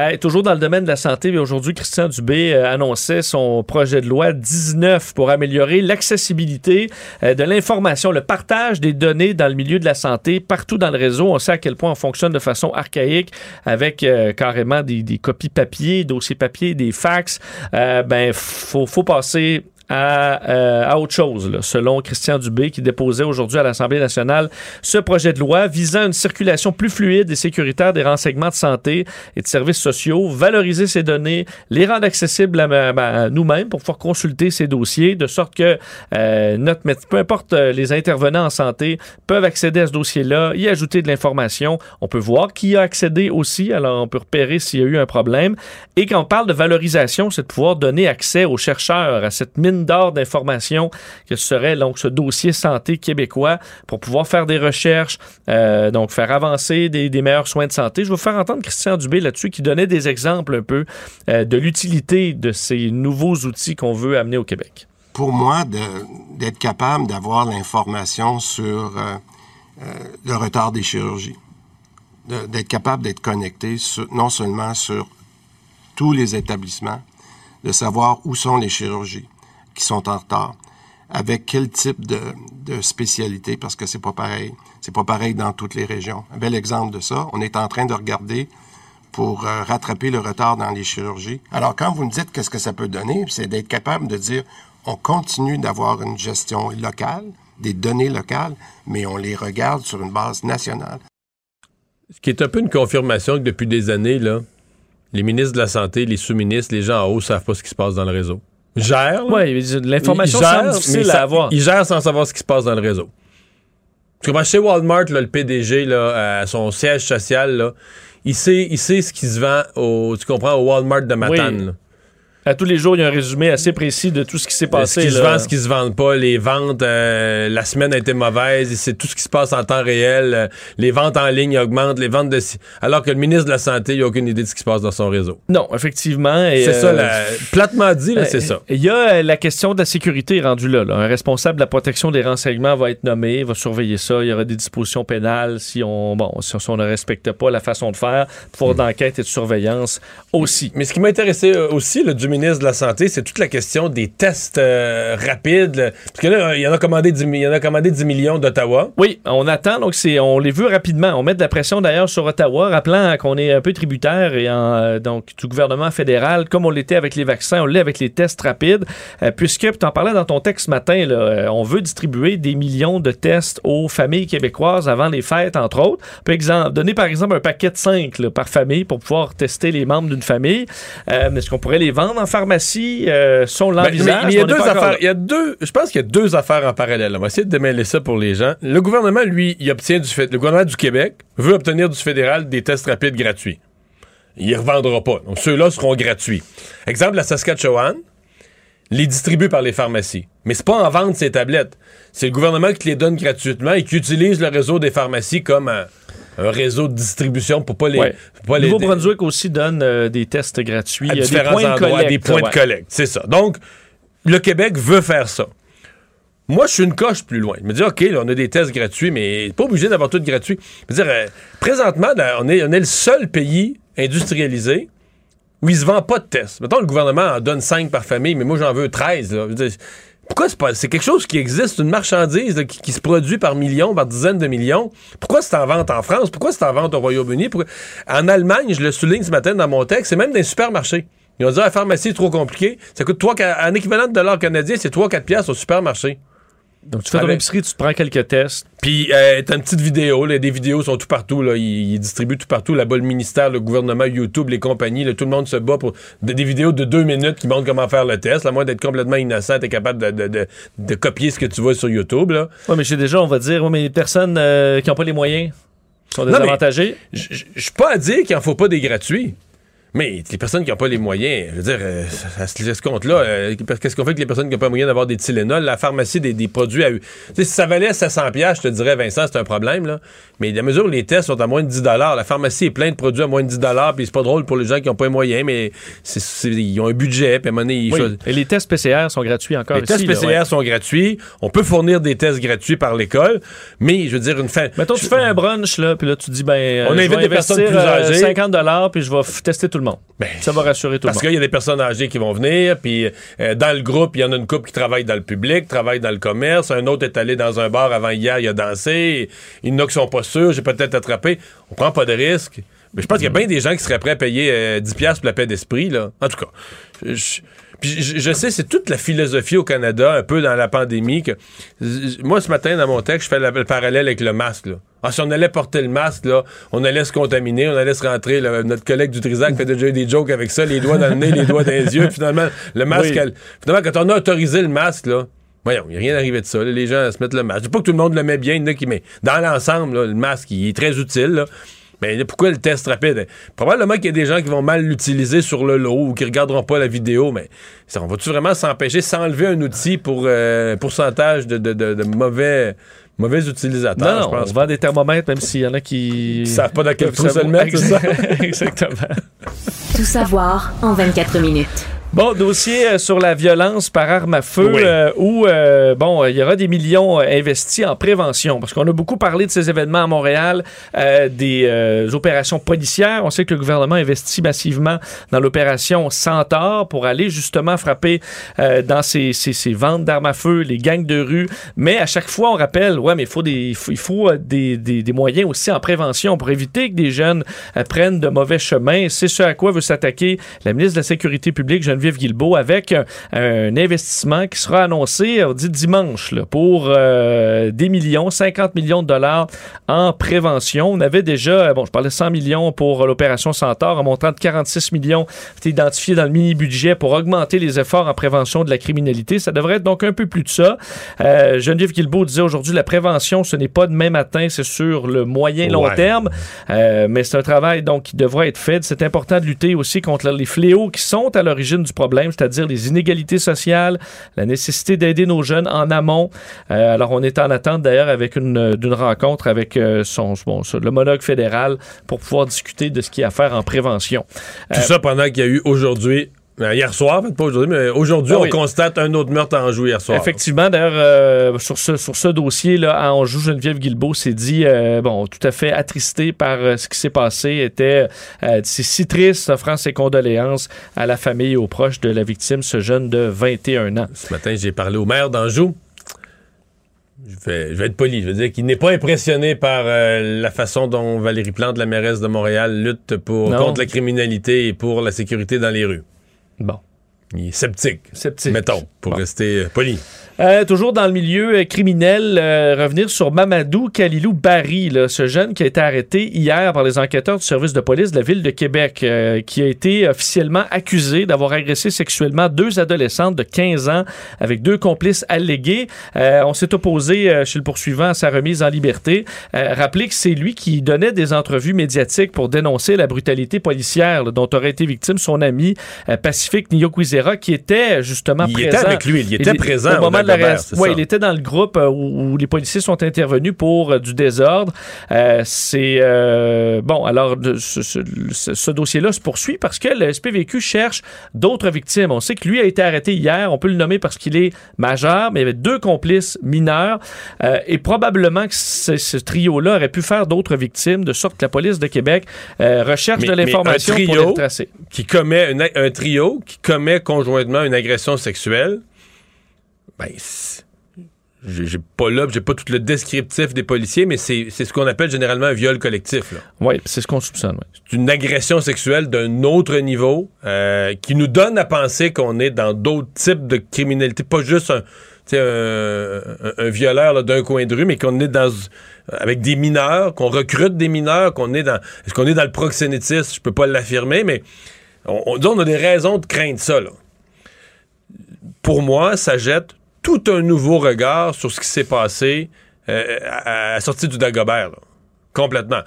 Hey, toujours dans le domaine de la santé, mais aujourd'hui, Christian Dubé euh, annonçait son projet de loi 19 pour améliorer l'accessibilité euh, de l'information, le partage des données dans le milieu de la santé partout dans le réseau. On sait à quel point on fonctionne de façon archaïque avec euh, carrément des, des copies papier, dossiers papier, des fax. Euh, ben, faut, faut passer à, euh, à autre chose, là, selon Christian Dubé, qui déposait aujourd'hui à l'Assemblée nationale ce projet de loi visant une circulation plus fluide et sécuritaire des renseignements de santé et de services sociaux, valoriser ces données, les rendre accessibles à, à- nous-mêmes pour pouvoir consulter ces dossiers, de sorte que euh, notre peu importe euh, les intervenants en santé peuvent accéder à ce dossier-là, y ajouter de l'information. On peut voir qui a accédé aussi, alors on peut repérer s'il y a eu un problème. Et quand on parle de valorisation, c'est de pouvoir donner accès aux chercheurs à cette mine d'or d'informations que serait donc ce dossier santé québécois pour pouvoir faire des recherches, euh, donc faire avancer des, meilleurs soins de santé. Je vais faire entendre Christian Dubé là-dessus qui donnait des exemples un peu euh, de l'utilité de ces nouveaux outils qu'on veut amener au Québec. pour moi, d'être capable d'avoir l'information sur euh, le retard des chirurgies, d'être capable d'être connecté non seulement sur tous les établissements, de savoir où sont les chirurgies qui sont en retard, avec quel type de, spécialité, parce que c'est pas pareil. C'est pas pareil dans toutes les régions. Un bel exemple de ça, on est en train de regarder pour euh, rattraper le retard dans les chirurgies. Alors, quand vous me dites qu'est-ce que ça peut donner, c'est d'être capable de dire, on continue d'avoir une gestion locale, des données locales, mais on les regarde sur une base nationale. Ce qui est un peu une confirmation que depuis des années, là, les ministres de la Santé, les sous-ministres, les gens en haut savent pas ce qui se passe dans le réseau. Là. Oui, l'information difficile à avoir. Ils gèrent sans savoir ce qui se passe dans le réseau. Tu comprends? Chez Walmart, là, le PDG, là, à son siège social, là, il, sait, il sait ce qui se vend au, tu comprends, au Walmart de Matane. Oui. À tous les jours, il y a un résumé assez précis de tout ce qui s'est ce passé. qui se vend, ce qui se vend pas, les ventes, euh, la semaine a été mauvaise, c'est tout ce qui se passe en temps réel, euh, les ventes en ligne augmentent, les ventes de... Alors que le ministre de la Santé, il n'a aucune idée de ce qui se passe dans son réseau. Non, effectivement. C'est ça, euh, la- platement dit, c'est ça. Il y a la question de la sécurité rendue là, là. Un responsable de la protection des renseignements va être nommé, va surveiller ça. Il y aura des dispositions pénales si on, bon, si, on ne respecte pas la façon de faire, pouvoir d'enquête et de surveillance aussi. Mais ce qui m'a intéressé aussi du ministre de la Santé, c'est toute la question des tests euh, rapides. Parce que là, il y en a commandé 10, mi- il y en a commandé 10 millions d'Ottawa. Oui, on attend, donc c'est, on les veut rapidement. On met de la pression d'ailleurs sur Ottawa, rappelant qu'on est un peu tributaire et euh, donc du gouvernement fédéral, comme on l'était avec les vaccins, on l'est avec les tests rapides, euh, puisque tu en parlais dans ton texte ce matin, euh, on veut distribuer des millions de tests aux familles québécoises avant les fêtes, entre autres. On peut exemple, donner par exemple un paquet de 5 là, par famille pour pouvoir tester les membres d'une famille. Euh, Est-ce qu'on pourrait les vendre en pharmacie? Euh, on Ben, l'envisage. il y a deux affaires. là. Il y a deux. Je pense qu'il y a deux affaires en parallèle. On va essayer de démêler ça pour les gens. Le gouvernement, lui, il obtient du fait. Le gouvernement du Québec veut obtenir du fédéral des tests rapides gratuits. Il ne revendra pas. Donc ceux-là seront gratuits. Exemple, la Saskatchewan les distribue par les pharmacies. Mais c'est pas en vente ces tablettes. C'est le gouvernement qui les donne gratuitement et qui utilise le réseau des pharmacies comme un, un réseau de distribution pour pas les. Ouais. pour pas les- Nouveau-Brunswick aussi donne euh, des tests gratuits. à différents de endroits, collecte. des points ouais. de collecte. C'est ça. Donc, le Québec veut faire ça. Moi, je suis une coche plus loin. Je me dis, OK, là, on a des tests gratuits, mais pas obligé d'avoir tout gratuit. Je veux dire, euh, présentement, là, on, est, on est le seul pays industrialisé où il se vend pas de tests. Mettons, le gouvernement en donne 5 par famille, mais moi, j'en veux 13. là. Je veux dire, pourquoi c'est pas. C'est quelque chose qui existe, une marchandise là, qui, qui se produit par millions, par dizaines de millions? Pourquoi c'est en vente en France? Pourquoi c'est en vente au Royaume-Uni? Pourquoi- En Allemagne, je le souligne ce matin dans mon texte, c'est même dans les supermarchés. Ils ont dit, la pharmacie est trop compliqué. Ça coûte 3, un équivalent de dollar canadien, c'est 3-4 piastres au supermarché. Donc, tu fais ton Avec- épicerie, tu te prends quelques tests. Puis, euh, t'as une petite vidéo, là, des vidéos sont tout partout, là, ils, ils distribuent tout partout, là-bas, le ministère, le gouvernement, YouTube, les compagnies, là, tout le monde se bat pour de- des vidéos de deux minutes qui montrent comment faire le test, à moins d'être complètement innocent, t'es capable de, de- de- de copier ce que tu vois sur YouTube, là. Oui, mais j'ai déjà, on va dire, ouais, mais les personnes euh, qui n'ont pas les moyens sont désavantagées. Je suis pas à dire qu'il en faut pas des gratuits. Mais les personnes qui n'ont pas les moyens, je veux dire, euh, à ce, compte-là, euh, qu'est-ce qu'on fait avec les personnes qui n'ont pas les moyens d'avoir des Tylenol? La pharmacie, des, des produits à... Sais, si ça valait 700 pièces, je te dirais, Vincent, c'est un problème, là. Mais à mesure où les tests sont à moins de 10 la pharmacie est pleine de produits à moins de 10 puis c'est pas drôle pour les gens qui n'ont pas les moyens, mais ils ont un budget, puis à un moment donné, ils Oui. Et les tests PCR sont gratuits encore les ici. tests là, PCR ouais. sont gratuits. On peut fournir des tests gratuits par l'école, mais je veux dire, une fin... Mettons, tu fais un brunch, là, puis là, tu dis, ben, euh, On je invite vais des personnes plus âgées. 50 puis je vais tester tout le monde. ça va rassurer tout Parce le qu'il monde. y a des personnes âgées qui vont venir, puis euh, dans le groupe, il y en a une couple qui travaille dans le public, travaille dans le commerce, un autre est allé dans un bar avant hier, il a dansé, il y en a qui sont pas sûrs, j'ai peut-être attrapé. On prend pas de risque. Mais je pense qu'il y a bien des gens qui seraient prêts à payer euh, 10$ piastres pour la paix d'esprit, là. En tout cas. je- puis je, je sais, c'est toute la philosophie au Canada, un peu dans la pandémie, que moi, ce matin, dans mon texte, je fais le parallèle avec le masque, là. Ah, si on allait porter le masque, là, on allait se contaminer, on allait se rentrer. là, notre collègue du Trisac fait déjà eu des jokes avec ça, les doigts dans le nez, les doigts dans les yeux. Finalement, le masque, Oui. elle- finalement, quand on a autorisé le masque, là, voyons, il n'y a rien arrivé de ça. là, les gens se mettent le masque. Je dis pas que tout le monde le met bien, il y en a qui met. Dans l'ensemble, là, le masque, il est très utile, là. Mais là, pourquoi le test rapide? Probablement qu'il y a des gens qui vont mal l'utiliser sur le lot ou qui regarderont pas la vidéo, mais ça, on va-tu vraiment s'empêcher, s'enlever un outil pour euh, pourcentage de, de- de- de mauvais, mauvais utilisateurs? Non, je pense on vend des thermomètres, même s'il y en a qui... Qui savent pas dans quel trou se le mettre, c'est ça? Exactement. Tout savoir en 24 minutes. Bon, dossier euh, sur la violence par arme à feu, Oui. euh, où, euh, bon, il y aura des millions euh, investis en prévention, parce qu'on a beaucoup parlé de ces événements à Montréal, euh, des euh, opérations policières. On sait que le gouvernement investit massivement dans l'opération Centaure pour aller justement frapper euh, dans ces, ces, ces ventes d'armes à feu, les gangs de rue. Mais à chaque fois, on rappelle, ouais, mais il faut des, il faut, il faut, euh, des, des, des moyens aussi en prévention pour éviter que des jeunes euh, prennent de mauvais chemins. C'est ce à quoi veut s'attaquer la ministre de la Sécurité publique, Geneviève Guilbeault, avec un, un investissement qui sera annoncé, on dit dimanche, là, pour euh, des millions, 50 millions de dollars en prévention. On avait déjà, euh, bon, je parlais de 100 millions pour l'opération Centaure, un montant de 46 millions été identifié dans le mini-budget pour augmenter les efforts en prévention de la criminalité. Ça devrait être donc un peu plus de ça. Euh, Geneviève Guilbeault disait aujourd'hui, la prévention, ce n'est pas demain matin, c'est sur le moyen long Ouais. terme. Euh, mais c'est un travail donc qui devra être fait. C'est important de lutter aussi contre les fléaux qui sont à l'origine du problème, c'est-à-dire les inégalités sociales, la nécessité d'aider nos jeunes en amont. Euh, alors on est en attente d'ailleurs avec une d'une rencontre avec euh, son bon, l'homologue fédéral pour pouvoir discuter de ce qu'il y a à faire en prévention. Tout ça pendant qu'il y a eu aujourd'hui, euh, hier soir, fait, pas aujourd'hui, mais aujourd'hui, Ah on constate un autre meurtre en Anjou hier soir. Effectivement, d'ailleurs, euh, sur ce, sur ce dossier-là, à Anjou, Geneviève Guilbeault s'est dit, euh, bon, tout à fait attristée par euh, ce qui s'est passé, était si triste, offrant ses condoléances à la famille et aux proches de la victime, ce jeune de 21 ans. Ce matin, j'ai parlé au maire d'Anjou. Je vais, je vais être poli. Je veux dire qu'il n'est pas impressionné par euh, la façon dont Valérie Plante, la mairesse de Montréal, lutte pour, Non. contre la criminalité et pour la sécurité dans les rues. Bon. Il est sceptique. Sceptique. Mettons, pour rester euh, poli. Euh, toujours dans le milieu euh, criminel, euh, revenir sur Mamadou Kalilou Barry, là, ce jeune qui a été arrêté hier par les enquêteurs du service de police de la ville de Québec, euh, qui a été officiellement accusé d'avoir agressé sexuellement deux adolescentes de 15 ans avec deux complices allégués. Euh, on s'est opposé euh, chez le poursuivant à sa remise en liberté. Euh, rappelez que c'est lui qui donnait des entrevues médiatiques pour dénoncer la brutalité policière là, dont aurait été victime son ami euh, Pacifique Niyokwizera, qui était justement Il présent. était avec lui, il était présent au moment ça. il était dans le groupe euh, où, où les policiers sont intervenus pour euh, du désordre. Euh, c'est bon. Alors, ce, ce- ce- ce dossier-là se poursuit parce que le SPVQ cherche d'autres victimes. On sait que lui a été arrêté hier. On peut le nommer parce qu'il est majeur, mais il y avait deux complices mineurs Euh, et probablement que ce, ce trio-là aurait pu faire d'autres victimes, de sorte que la police de Québec euh, recherche Mais- de l'information pour les trio retracer. Qui commet une- un trio qui commet conjointement une agression sexuelle. Ben, j'ai pas là, j'ai pas tout le descriptif des policiers, mais c'est ce qu'on appelle généralement un viol collectif. Oui, c'est ce qu'on soupçonne. ouais. C'est une agression sexuelle d'un autre niveau euh, qui nous donne à penser qu'on est dans d'autres types de criminalité, pas juste un, un, un- un violeur d'un coin de rue, mais qu'on est dans avec des mineurs, qu'on recrute des mineurs, qu'on est dans est-ce qu'on est dans le proxénétisme, je peux pas l'affirmer, mais on, on a des raisons de craindre ça. là. Pour moi, ça jette tout un nouveau regard sur ce qui s'est passé euh, à, la sortie du Dagobert. Complètement.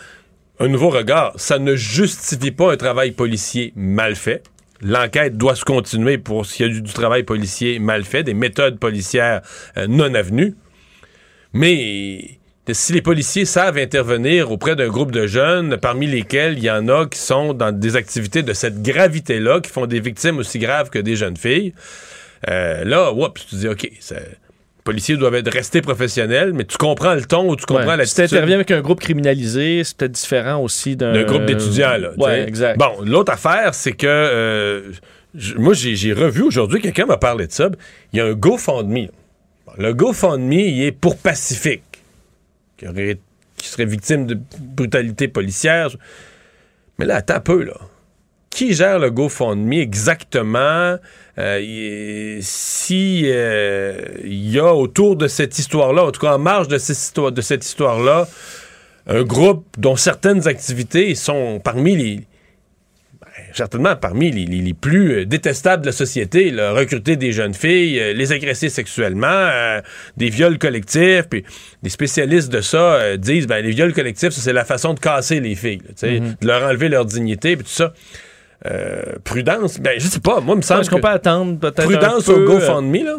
Un nouveau regard. Ça ne justifie pas un travail policier mal fait. L'enquête doit se continuer pour s'il y a eu du travail policier mal fait, des méthodes policières euh, non avenues. Mais si les policiers savent intervenir auprès d'un groupe de jeunes, parmi lesquels il y en a qui sont dans des activités de cette gravité-là, qui font des victimes aussi graves que des jeunes filles, euh, là, oups, tu dis, OK, ça- les policiers doivent être restés professionnels, mais tu comprends le ton ou tu comprends Ouais. la Si tu interviens avec un groupe criminalisé, c'est peut-être différent aussi d'un d'un groupe d'étudiants. Là, Ouais, exact. Bon, l'autre affaire, c'est que euh, moi, j'ai j'ai revu aujourd'hui, quelqu'un m'a parlé de ça. Il y a un GoFundMe. Bon, le GoFundMe, il est pour Pacifique, qui, aurait- qui serait victime de brutalité policière. Mais là, attends un peu, là. Qui gère le GoFundMe exactement? Euh, il- si euh, y a autour de cette histoire-là, en tout cas en marge de cette histoire- de cette histoire-là, un groupe dont certaines activités sont parmi les. ben, certainement parmi les, les- les plus euh, détestables de la société. là. recruter des jeunes filles, euh, les agresser sexuellement, des viols collectifs. Puis des spécialistes de ça disent ben, les viols collectifs, ça, c'est la façon de casser les filles, là, Mhm. de leur enlever leur dignité, puis tout ça. Euh, prudence, ben je sais pas, moi, il me semble Est-ce qu'on peut attendre peut-être Prudence un peu, au GoFundMe, là?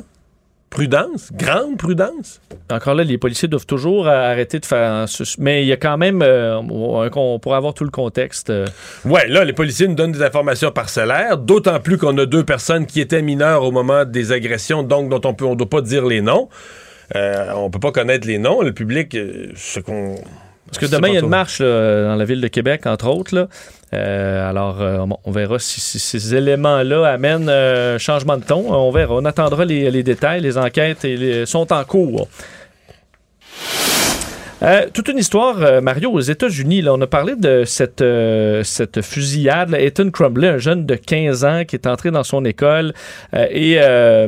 Prudence, grande prudence? Encore là, les policiers doivent toujours euh, arrêter de faire. Mais il y a quand même. euh, on pourrait avoir tout le contexte. euh. Ouais, là, les policiers nous donnent des informations parcellaires, d'autant plus qu'on a deux personnes qui étaient mineures au moment des agressions, donc dont on on doit pas dire les noms. Euh, on peut pas connaître les noms. Le public, euh, ce qu'on. Parce que demain, il y a une marche là, dans la ville de Québec, entre autres. là. Euh, alors, euh, on verra si, si ces éléments-là amènent euh, changement de ton. On verra. On attendra les, les détails. Les enquêtes et sont en cours. Euh, toute une histoire, euh, Mario, aux États-Unis. On a parlé de cette, euh, fusillade. là. Ethan Crumbley, un jeune de 15 ans qui est entré dans son école et,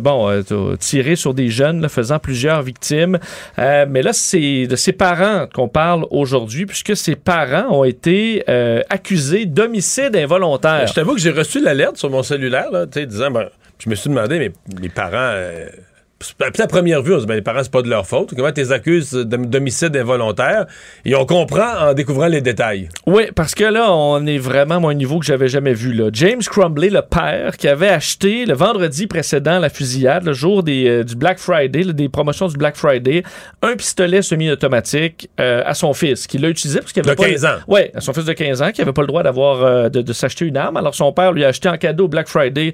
bon, tiré sur des jeunes, faisant plusieurs victimes. Mais là, c'est de ses parents qu'on parle aujourd'hui, puisque ses parents ont été accusés d'homicide involontaire. Je t'avoue que j'ai reçu l'alerte sur mon cellulaire, là, disant, ben, je me suis demandé, mais les parents. À première vue, on se dit, ben, les parents, c'est pas de leur faute. Comment tu les accuses d'hom- d'homicide involontaire? Et on comprend en découvrant les détails. Oui, parce que là, on est vraiment à un niveau que j'avais jamais vu. Là. James Crumbley, le père, qui avait acheté le vendredi précédent la fusillade, le jour des, euh, du Black Friday, là, des promotions du Black Friday, un pistolet semi-automatique euh, à son fils, qui l'a utilisé parce qu'il avait De pas 15 ans. Oui, à son fils de 15 ans, qui avait pas le droit d'avoir euh, de, de s'acheter une arme. Alors son père lui a acheté en cadeau au Black Friday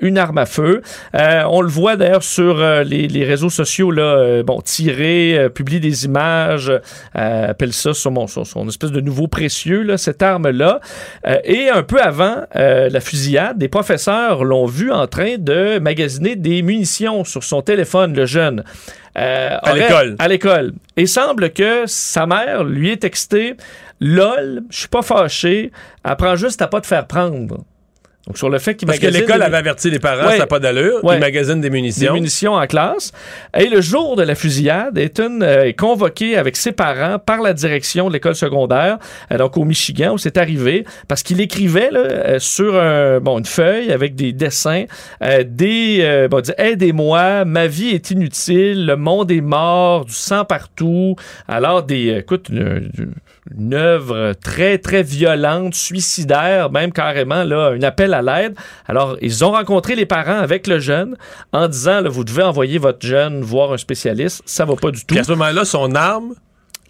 une arme à feu. On le voit d'ailleurs sur euh, les, les réseaux sociaux, là, euh, bon, tirer, euh, publie des images, euh, appelle ça son, mon- son, son espèce de nouveau précieux, là, cette arme-là. Euh, et un peu avant la fusillade, des professeurs l'ont vu en train de magasiner des munitions sur son téléphone, le jeune. Euh, À l'école. À l'école. Et semble que sa mère lui ait texté LOL, je suis pas fâché, apprends juste à pas te faire prendre. Donc, sur le fait qu'il Parce que l'école des- avait averti les parents, Ouais. ça n'a pas d'allure. Ouais. Ils magasinent des munitions. Des munitions en classe. Et le jour de la fusillade, Ethan euh, est convoqué avec ses parents par la direction de l'école secondaire, euh, donc au Michigan, où c'est arrivé, parce qu'il écrivait là, euh, sur un, bon, une feuille avec des dessins, euh, des, euh, bon, aidez-moi, ma vie est inutile, le monde est mort, du sang partout. Alors, des, euh, écoute, une, œuvre très, très violente, suicidaire, même carrément, là, un appel à l'aide. Alors, ils ont rencontré les parents avec le jeune en disant, là, vous devez envoyer votre jeune voir un spécialiste. Ça va pas du tout. À ce moment-là, son arme.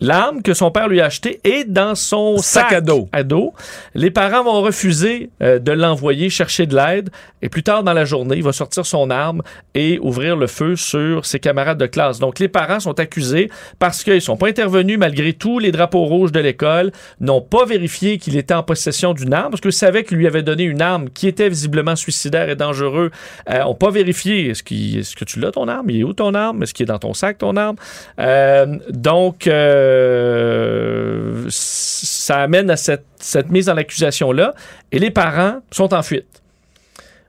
L'arme que son père lui a achetée est dans son Sac sac, à dos. Les parents vont refuser euh, de l'envoyer chercher de l'aide et plus tard dans la journée, il va sortir son arme et ouvrir le feu sur ses camarades de classe. Donc les parents sont accusés parce qu'ils sont pas intervenus malgré tous les drapeaux rouges de l'école, n'ont pas vérifié qu'il était en possession d'une arme parce qu'ils savaient qu'il lui avait donné une arme qui était visiblement suicidaire et dangereux. Euh, ont pas vérifié est-ce, est-ce que tu l'as ton arme, il est où ton arme, est-ce qu'il est dans ton sac ton arme? Euh, donc euh, ça amène à cette, cette mise en accusation-là et les parents sont en fuite.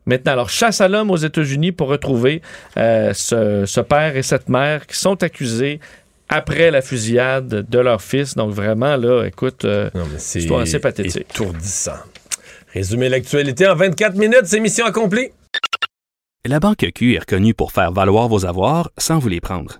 Maintenant, alors, chasse à l'homme aux États-Unis pour retrouver euh, ce, ce père et cette mère qui sont accusés après la fusillade de leur fils. Donc, vraiment, là, écoute, euh, C'est histoire assez pathétique. étourdissant. Résumer l'actualité en 24 minutes, c'est mission accomplie. La Banque Q est reconnue pour faire valoir vos avoirs sans vous les prendre.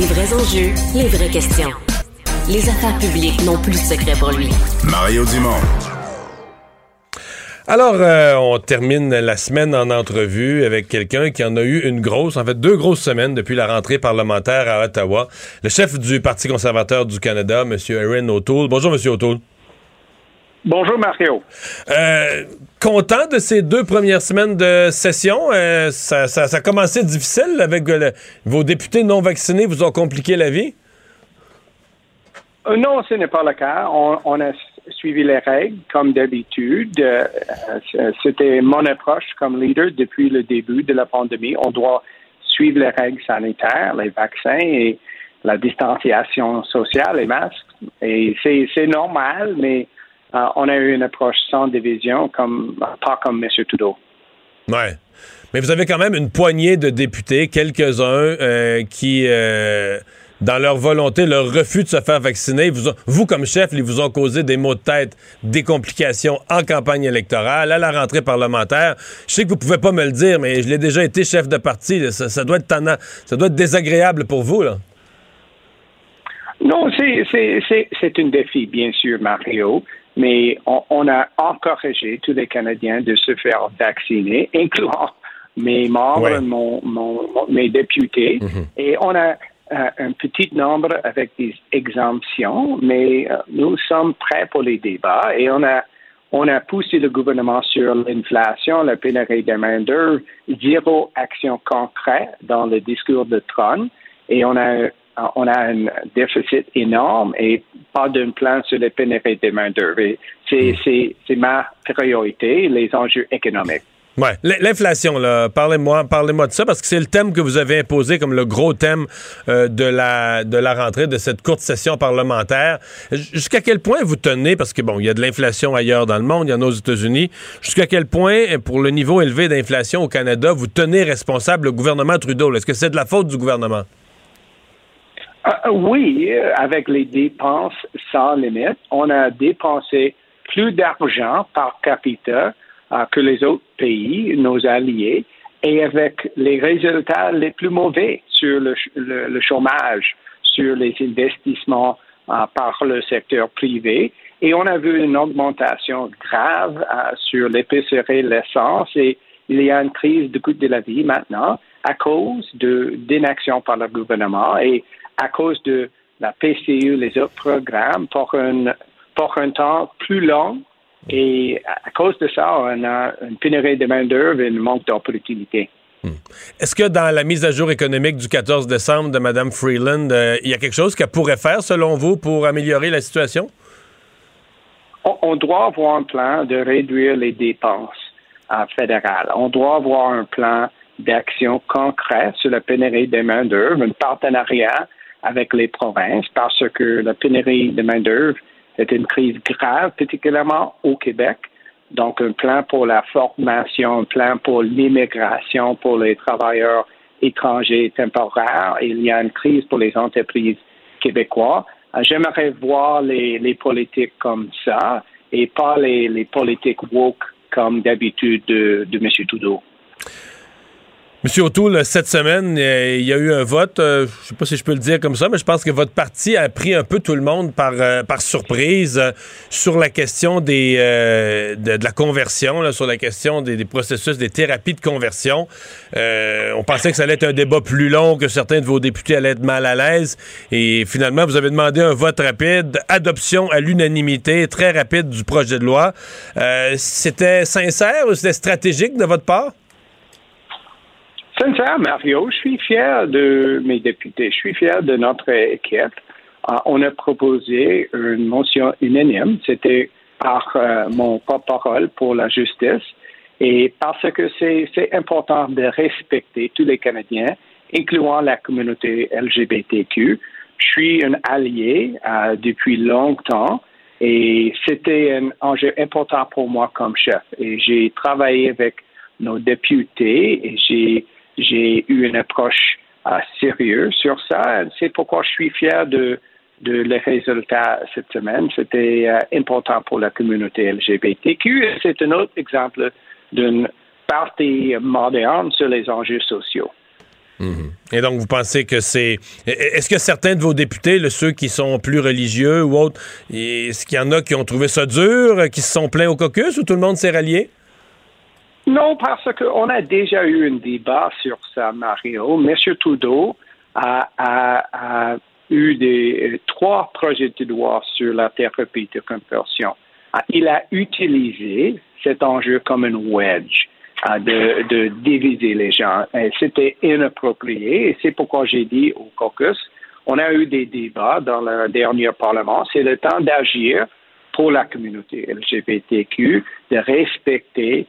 Les vrais enjeux, les vraies questions. Les affaires publiques n'ont plus de secret pour lui. Mario Dumont. Alors, euh, on termine la semaine en entrevue avec quelqu'un qui en a eu une grosse, en fait deux grosses semaines depuis la rentrée parlementaire à Ottawa. Le chef du Parti conservateur du Canada, M. Erin O'Toole. Bonjour, M. O'Toole. Bonjour Mario. Euh, content de ces deux premières semaines de session. Euh, ça, ça, ça a commencé difficile avec euh, le- vos députés non vaccinés vous ont compliqué la vie? Euh, non, ce n'est pas le cas. On, on a suivi les règles comme d'habitude. C'était mon approche comme leader depuis le début de la pandémie. On doit suivre les règles sanitaires, les vaccins et la distanciation sociale, les masques. Et c'est normal, mais euh, on a eu une approche sans division, comme pas comme M. Trudeau. Ouais. Mais vous avez quand même une poignée de députés, quelques-uns, euh, qui, euh, dans leur volonté, leur refus de se faire vacciner, vous, ont- vous comme chef, ils vous ont causé des maux de tête, des complications en campagne électorale, à la rentrée parlementaire. Je sais que vous pouvez pas me le dire, mais je l'ai déjà été chef de parti. là. Ça, ça doit être tannant. ça doit être désagréable pour vous, là. Non, c'est un défi, bien sûr, Mario, mais on, on a encouragé tous les Canadiens de se faire vacciner, incluant mes membres, mon- mon- mon- mes députés, et on a euh, un petit nombre avec des exemptions, mais euh, nous sommes prêts pour les débats et on a on a poussé le gouvernement sur l'inflation, la pénurie de main-d'œuvre, zéro action concrète dans le discours de Trump, et on a on a un déficit énorme et pas d'un plan sur les pénuries de main-d'œuvre. Et C'est ma priorité, les enjeux économiques. Ouais, l'inflation, là, parlez-moi, parlez-moi de ça parce que c'est le thème que vous avez imposé comme le gros thème euh, de la de la rentrée de cette courte session parlementaire. Jusqu'à quel point vous tenez, parce que bon, il y a de l'inflation ailleurs dans le monde, il y en a aux États-Unis. Jusqu'à quel point, euh, pour le niveau élevé d'inflation au Canada, vous tenez responsable le gouvernement Trudeau? Est-ce que c'est de la faute du gouvernement? Euh, oui, euh, avec les dépenses sans limite, on a dépensé plus d'argent par capita euh, que les autres pays, nos alliés, et avec les résultats les plus mauvais sur le, le- chômage, sur les investissements euh, par le secteur privé. Et on a vu une augmentation grave sur l'épicerie, l'essence, et il y a une crise de coût de la vie maintenant à cause d'inaction par le gouvernement et à cause de la PCU, les autres programmes, pour un, pour un temps plus long. Et à cause de ça, on a une pénurie de main-d'œuvre et un manque d'opportunités. Est-ce que dans la mise à jour économique du 14 décembre de Mme Freeland, euh, il y a quelque chose qu'elle pourrait faire, selon vous, pour améliorer la situation? On, on doit avoir un plan de réduire les dépenses euh, fédérales. On doit avoir un plan d'action concret sur la pénurie de main-d'œuvre, un partenariat avec les provinces, parce que la pénurie de main-d'œuvre est une crise grave, particulièrement au Québec. Donc, un plan pour la formation, un plan pour l'immigration pour les travailleurs étrangers temporaires. Il y a une crise pour les entreprises québécoises. J'aimerais voir les, politiques comme ça et pas les, les politiques woke comme d'habitude de, de M. Trudeau. Monsieur O'Toole, cette semaine, euh, il y a eu un vote, euh, je sais pas si je peux le dire comme ça, mais je pense que votre parti a pris un peu tout le monde par, euh, surprise sur la question de, la conversion, sur la question des, des processus, des thérapies de conversion. On pensait que ça allait être un débat plus long, que certains de vos députés allaient être mal à l'aise. Et finalement, vous avez demandé un vote rapide, adoption à l'unanimité, très rapide du projet de loi. C'était sincère ou c'était stratégique de votre part? Sincère, Mario, je suis fier de mes députés. Je suis fier de notre équipe. Euh, on a proposé une motion unanime. C'était par euh, mon porte-parole pour la justice. Et parce que c'est c'est important de respecter tous les Canadiens, incluant la communauté LGBTQ. Je suis un allié euh, depuis longtemps et c'était un enjeu important pour moi comme chef. Et j'ai travaillé avec nos députés et j'ai j'ai eu une approche euh, sérieuse sur ça. C'est pourquoi je suis fier de, de les résultats cette semaine? C'était euh, important pour la communauté LGBTQ. C'est un autre exemple d'une partie moderne sur les enjeux sociaux. Et donc, vous pensez que c'est. Est-ce que certains de vos députés, ceux qui sont plus religieux ou autres, est-ce qu'il y en a qui ont trouvé ça dur, qui se sont plaints au caucus ou tout le monde s'est rallié? Non, parce qu'on a déjà eu un débat sur ça, Mario. M. Trudeau a, a- eu des, trois projets de loi sur la thérapie de conversion. Ah, il a utilisé cet enjeu comme un wedge ah, de, diviser les gens. C'était inapproprié et c'est pourquoi j'ai dit au caucus, on a eu des débats dans le dernier Parlement, c'est le temps d'agir pour la communauté LGBTQ, de respecter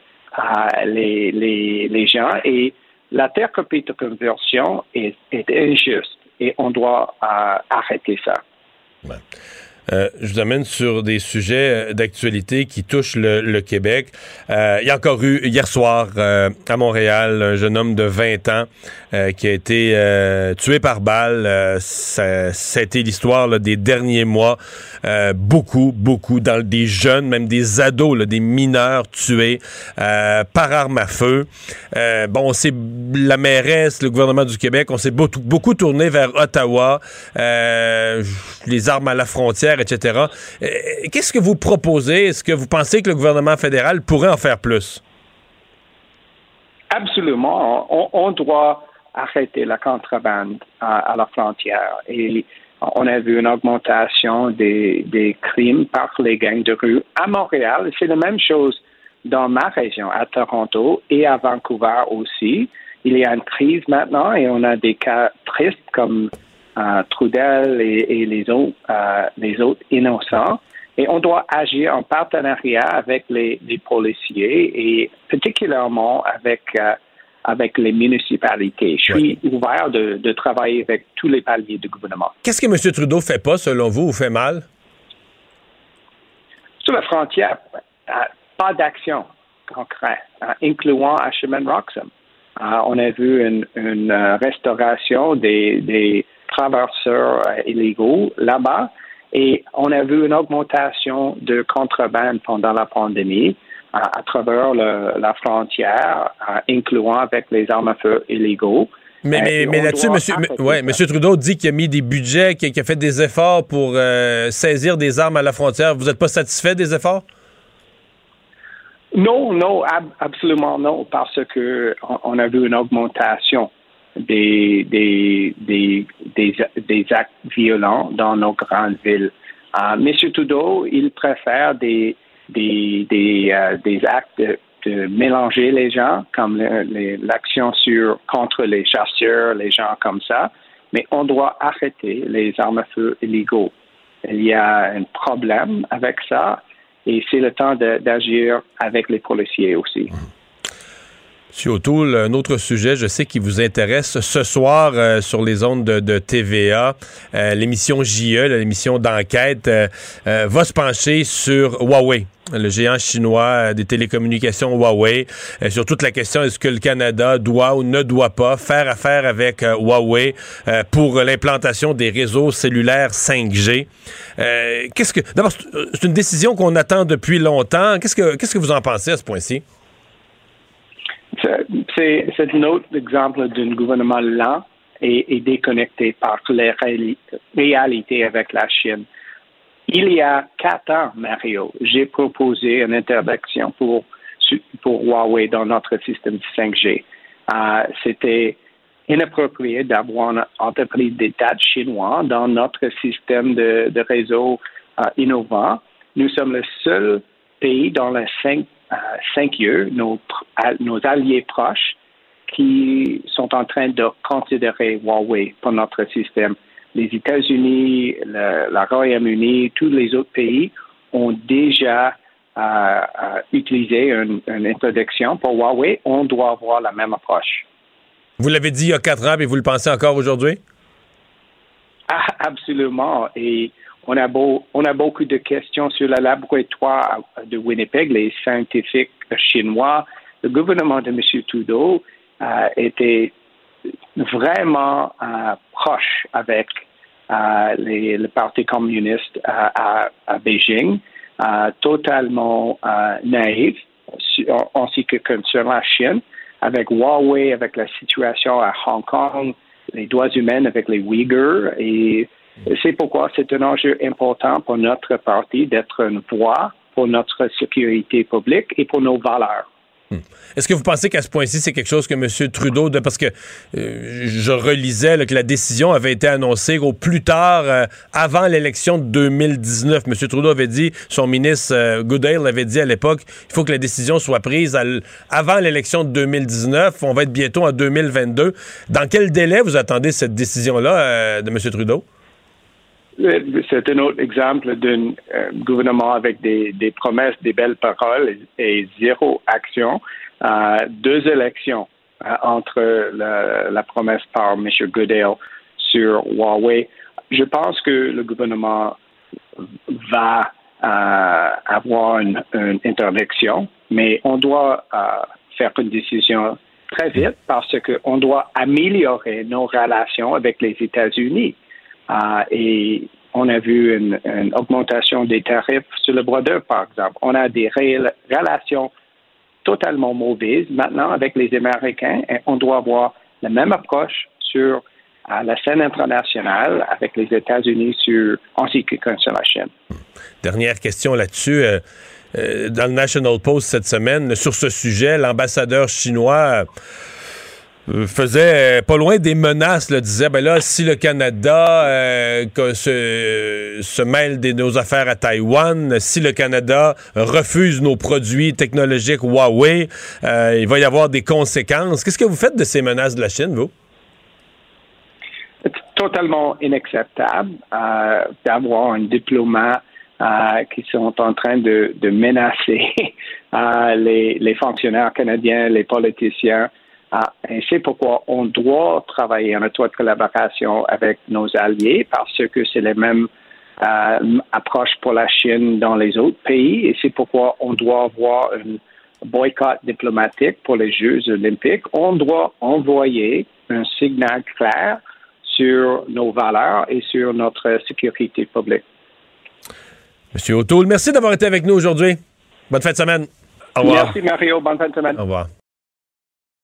les, les, les gens. Et la terre copie de conversion est, est injuste. Et on doit euh, arrêter ça. Euh, je vous amène sur des sujets euh, d'actualité qui touchent le, Québec. Euh, il y a encore eu hier soir à Montréal un jeune homme de 20 ans qui a été tué par balle. Ça, a été l'histoire des derniers mois. beaucoup, beaucoup, dans des jeunes, même des ados, des mineurs tués par arme à feu. bon, c'est la mairesse, le gouvernement du Québec, on s'est beaucoup tourné vers Ottawa, les armes à la frontière etc. Qu'est-ce que vous proposez? Est-ce que vous pensez que le gouvernement fédéral pourrait en faire plus? Absolument. On, doit arrêter la contrebande à, la frontière. Et on a vu une augmentation des crimes par les gangs de rue à Montréal. C'est la même chose dans ma région, à Toronto et à Vancouver aussi. Il y a une crise maintenant et on a des cas tristes comme Trudel et, les, autres, euh, les autres innocents. Et on doit agir en partenariat avec les, policiers et particulièrement avec, euh, avec les municipalités. Je suis ouvert de, travailler avec tous les paliers du gouvernement. Qu'est-ce que M. Trudeau fait pas, selon vous, ou fait mal? Sur la frontière, euh, pas d'action concrète, incluant à Chemin Roxham. on a vu une, une restauration des traverseurs euh, illégaux là-bas. Et on a vu une augmentation de contrebande pendant la pandémie à, travers la frontière, incluant avec les armes à feu illégaux. Mais, mais, mais là-dessus, monsieur, ouais, monsieur Trudeau dit qu'il a mis des budgets, qu'il a fait des efforts pour euh, saisir des armes à la frontière. Vous n'êtes pas satisfait des efforts? Non, non, absolument non, parce que on a vu une augmentation des, des, des, des, actes violents dans nos grandes villes. Euh, Monsieur Trudeau, il préfère des, des, des, euh, des actes de, mélanger les gens, comme l'action sur contre les chasseurs, les gens comme ça. Mais on doit arrêter les armes à feu illégaux. Il y a un problème avec ça et c'est le temps d'agir avec les policiers aussi. M. O'Toole, un autre sujet, je sais, qui vous intéresse. Ce soir, euh, sur les ondes de, TVA, euh, l'émission JE, l'émission d'enquête, euh, va se pencher sur Huawei le géant chinois des télécommunications Huawei, sur toute la question est-ce que le Canada doit ou ne doit pas faire affaire avec Huawei pour l'implantation des réseaux cellulaires 5G. qu'est-ce que d'abord c'est une décision qu'on attend depuis longtemps. Qu'est-ce que qu'est-ce que vous en pensez à ce point-ci? C'est un autre exemple d'un gouvernement lent et, déconnecté par les réalités avec la Chine. Il y a quatre ans, Mario, j'ai proposé une interdiction pour, pour Huawei dans notre système 5G. Euh, c'était inapproprié d'avoir une entreprise d'État chinois dans notre système de, réseau euh, innovant. Nous sommes le seul pays dans le 5 Saint-Dieu, nos, alliés proches, qui sont en train de considérer Huawei pour notre système. Les États-Unis, le, la Royaume-Uni, tous les autres pays ont déjà euh, euh, utilisé une, une, introduction pour Huawei. On doit avoir la même approche. Vous l'avez dit il y a quatre ans, mais vous le pensez encore aujourd'hui? Ah, absolument. Et on a, beau, on a beaucoup de questions sur le laboratoire de Winnipeg, les scientifiques chinois. Le gouvernement de M. Trudeau euh, était vraiment euh, proche avec euh, le Parti communiste à, à, Beijing, totalement naïf, ainsi que concernant la Chine, avec Huawei, avec la situation à Hong Kong, les droits humains avec les Uyghurs et c'est pourquoi c'est un enjeu important pour notre parti d'être une voix pour notre sécurité publique et pour nos valeurs. Est-ce que vous pensez qu'à ce point-ci, c'est quelque chose que M. Trudeau, de, parce que euh, je relisais que la décision avait été annoncée au plus tard, euh, avant l'élection de 2019. M. Trudeau avait dit, son ministre euh, Goodale avait dit à l'époque, il faut que la décision soit prise avant l'élection de 2019. On va être bientôt en 2022. Dans quel délai vous attendez cette décision-là euh, de M. Trudeau? C'est un autre exemple d'un euh, gouvernement avec des, promesses, des belles paroles et, zéro action. Euh, deux élections euh, entre la, promesse par M. Goodale sur Huawei. Je pense que le gouvernement va euh, avoir une, une interdiction, mais on doit euh, faire une décision très vite parce qu'on doit améliorer nos relations avec les États-Unis. Euh, et on a vu une, augmentation des tarifs sur le d'œuvre, par exemple. On a des relations totalement mauvaises maintenant avec les Américains et on doit avoir la même approche sur euh, la scène internationale avec les États-Unis sur en ce concerne la Chine. Dernière question là-dessus. Euh, euh, dans le National Post cette semaine, sur ce sujet, l'ambassadeur chinois faisait euh, pas loin des menaces, là, disait ben là, si le Canada euh, se, mêle de nos affaires à Taïwan, si le Canada refuse nos produits technologiques Huawei, euh, il va y avoir des conséquences. Qu'est-ce que vous faites de ces menaces de la Chine, vous? C'est totalement inacceptable euh, d'avoir un diplomate euh, qui sont en train de, menacer euh, les fonctionnaires canadiens, les politiciens. Euh, et c'est pourquoi on doit travailler en étroite collaboration avec nos alliés parce que c'est les mêmes euh, approches pour la Chine dans les autres pays et c'est pourquoi on doit avoir un boycott diplomatique pour les Jeux olympiques. On doit envoyer un signal clair sur nos valeurs et sur notre sécurité publique. Monsieur O'Toole, merci d'avoir été avec nous aujourd'hui. Bonne fin de semaine. Au revoir. Merci Mario, bonne fin de semaine. Au revoir.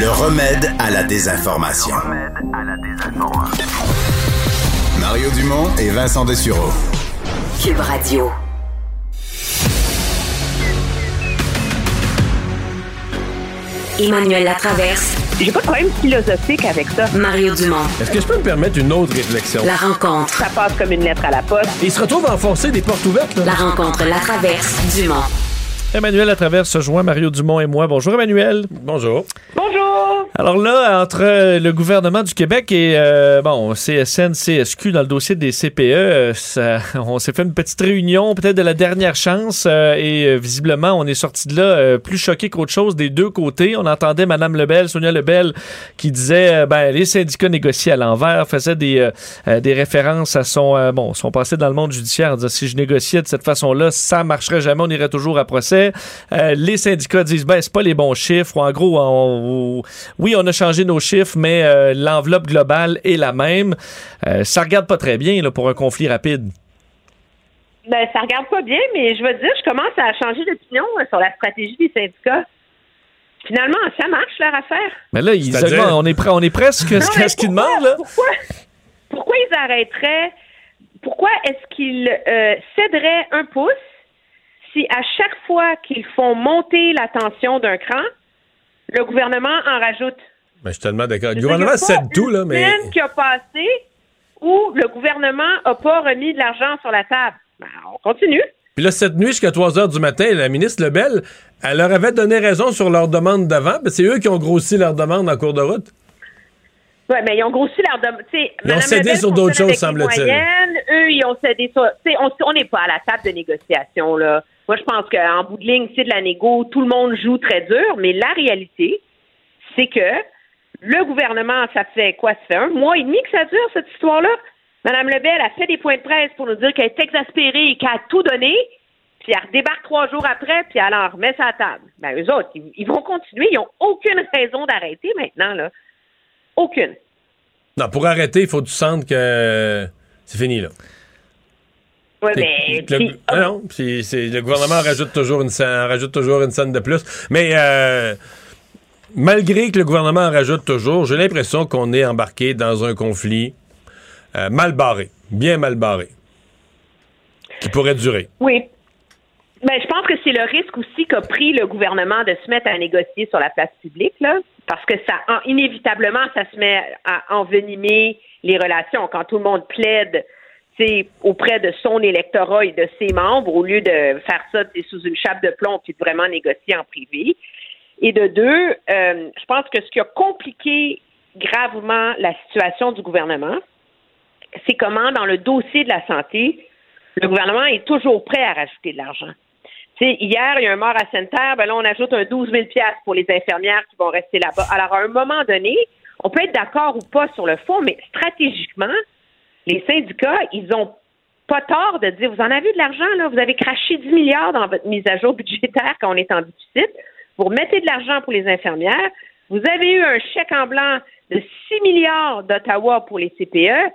Le remède à la désinformation. Mario Dumont et Vincent Dessureau. Cube Radio. Emmanuel Latraverse. J'ai pas de problème philosophique avec ça. Mario Dumont. Est-ce que je peux me permettre une autre réflexion? La rencontre. Ça passe comme une lettre à la poste. Il se retrouve à enfoncer des portes ouvertes. là. La rencontre La Traverse. Dumont. Emmanuel à travers se joint Mario Dumont et moi. Bonjour Emmanuel. Bonjour. Alors là, entre le gouvernement du Québec et euh, bon CSN, CSQ dans le dossier des CPE, euh, on s'est fait une petite réunion, peut-être de la dernière chance, euh, et visiblement on est sorti de là plus choqué qu'autre chose des deux côtés. On entendait Madame Lebel, Sonia Lebel, qui disait ben les syndicats négocient à l'envers, faisait des des références à son bon son passé dans le monde judiciaire, si je négociais de cette façon-là, ça marcherait jamais, on irait toujours à procès. Les syndicats disent ben c'est pas les bons chiffres. En gros, oui on a changé nos chiffres, mais euh, l'enveloppe globale est la même. Euh, ça regarde pas très bien là, pour un conflit rapide. Ben, ça regarde pas bien, mais je veux dire, je commence à changer d'opinion euh, sur la stratégie des syndicats. Finalement, ça marche leur affaire. Mais là, ils C'est-à-dire? augmentent. on est prêt, on est presque Non, ce mais ce qu'ils demandent là. Pourquoi, pourquoi ils arrêteraient? Pourquoi est-ce qu'ils euh, céderaient un pouce si à chaque fois qu'ils font monter la tension d'un cran, le gouvernement en rajoute? Ben, je suis tellement d'accord. Le gouvernement cède tout, là, une mais. semaine qui a passé où le gouvernement n'a pas remis de l'argent sur la table. Ben, on continue. Puis là, cette nuit, jusqu'à 3 heures du matin, la ministre Lebel, elle leur avait donné raison sur leur demande d'avant. Ben, c'est eux qui ont grossi leur demande en cours de route. Oui, mais ils ont grossi leur demande. Ils ont cédé sur d'autres choses, semble-t-il. Eux, ils ont cédé sur. On n'est pas à la table de négociation, là. Moi, je pense qu'en bout de ligne, c'est de la négo. Tout le monde joue très dur, mais la réalité, c'est que le gouvernement, ça fait quoi? Ça fait un mois et demi que ça dure, cette histoire-là. Madame Lebel a fait des points de presse pour nous dire qu'elle est exaspérée et qu'elle a tout donné, puis elle redébarque trois jours après, puis elle en remet sa table. Ben, eux autres, ils, ils vont continuer. Ils n'ont aucune raison d'arrêter maintenant, là. Aucune. Non, pour arrêter, il faut que tu sentes que c'est fini, là. Oui, mais. que le, puis- Ah non, puis c'est- le gouvernement rajoute toujours une scène, rajoute toujours une scène de plus. Mais euh, malgré que le gouvernement en rajoute toujours, j'ai l'impression qu'on est embarqué dans un conflit euh, mal barré, bien mal barré, qui pourrait durer. Oui. Ben, je pense que c'est le risque aussi qu'a pris le gouvernement de se mettre à négocier sur la place publique, là, parce que ça, en- inévitablement, ça se met à envenimer les relations. Quand tout le monde plaide, auprès de son électorat et de ses membres, au lieu de faire ça sous une chape de plomb puis de vraiment négocier en privé. Et de deux, euh, je pense que ce qui a compliqué gravement la situation du gouvernement, c'est comment, dans le dossier de la santé, le gouvernement est toujours prêt à rajouter de l'argent. Hier, il y a un mort à Sainte-Terre, ben là, on ajoute un 12 000 pour les infirmières qui vont rester là-bas. Alors, à un moment donné, on peut être d'accord ou pas sur le fond, mais stratégiquement, les syndicats, ils ont pas tort de dire, vous en avez de l'argent, là, vous avez craché 10 milliards dans votre mise à jour budgétaire quand on est en déficit, vous remettez de l'argent pour les infirmières, vous avez eu un chèque en blanc de 6 milliards d'Ottawa pour les CPE.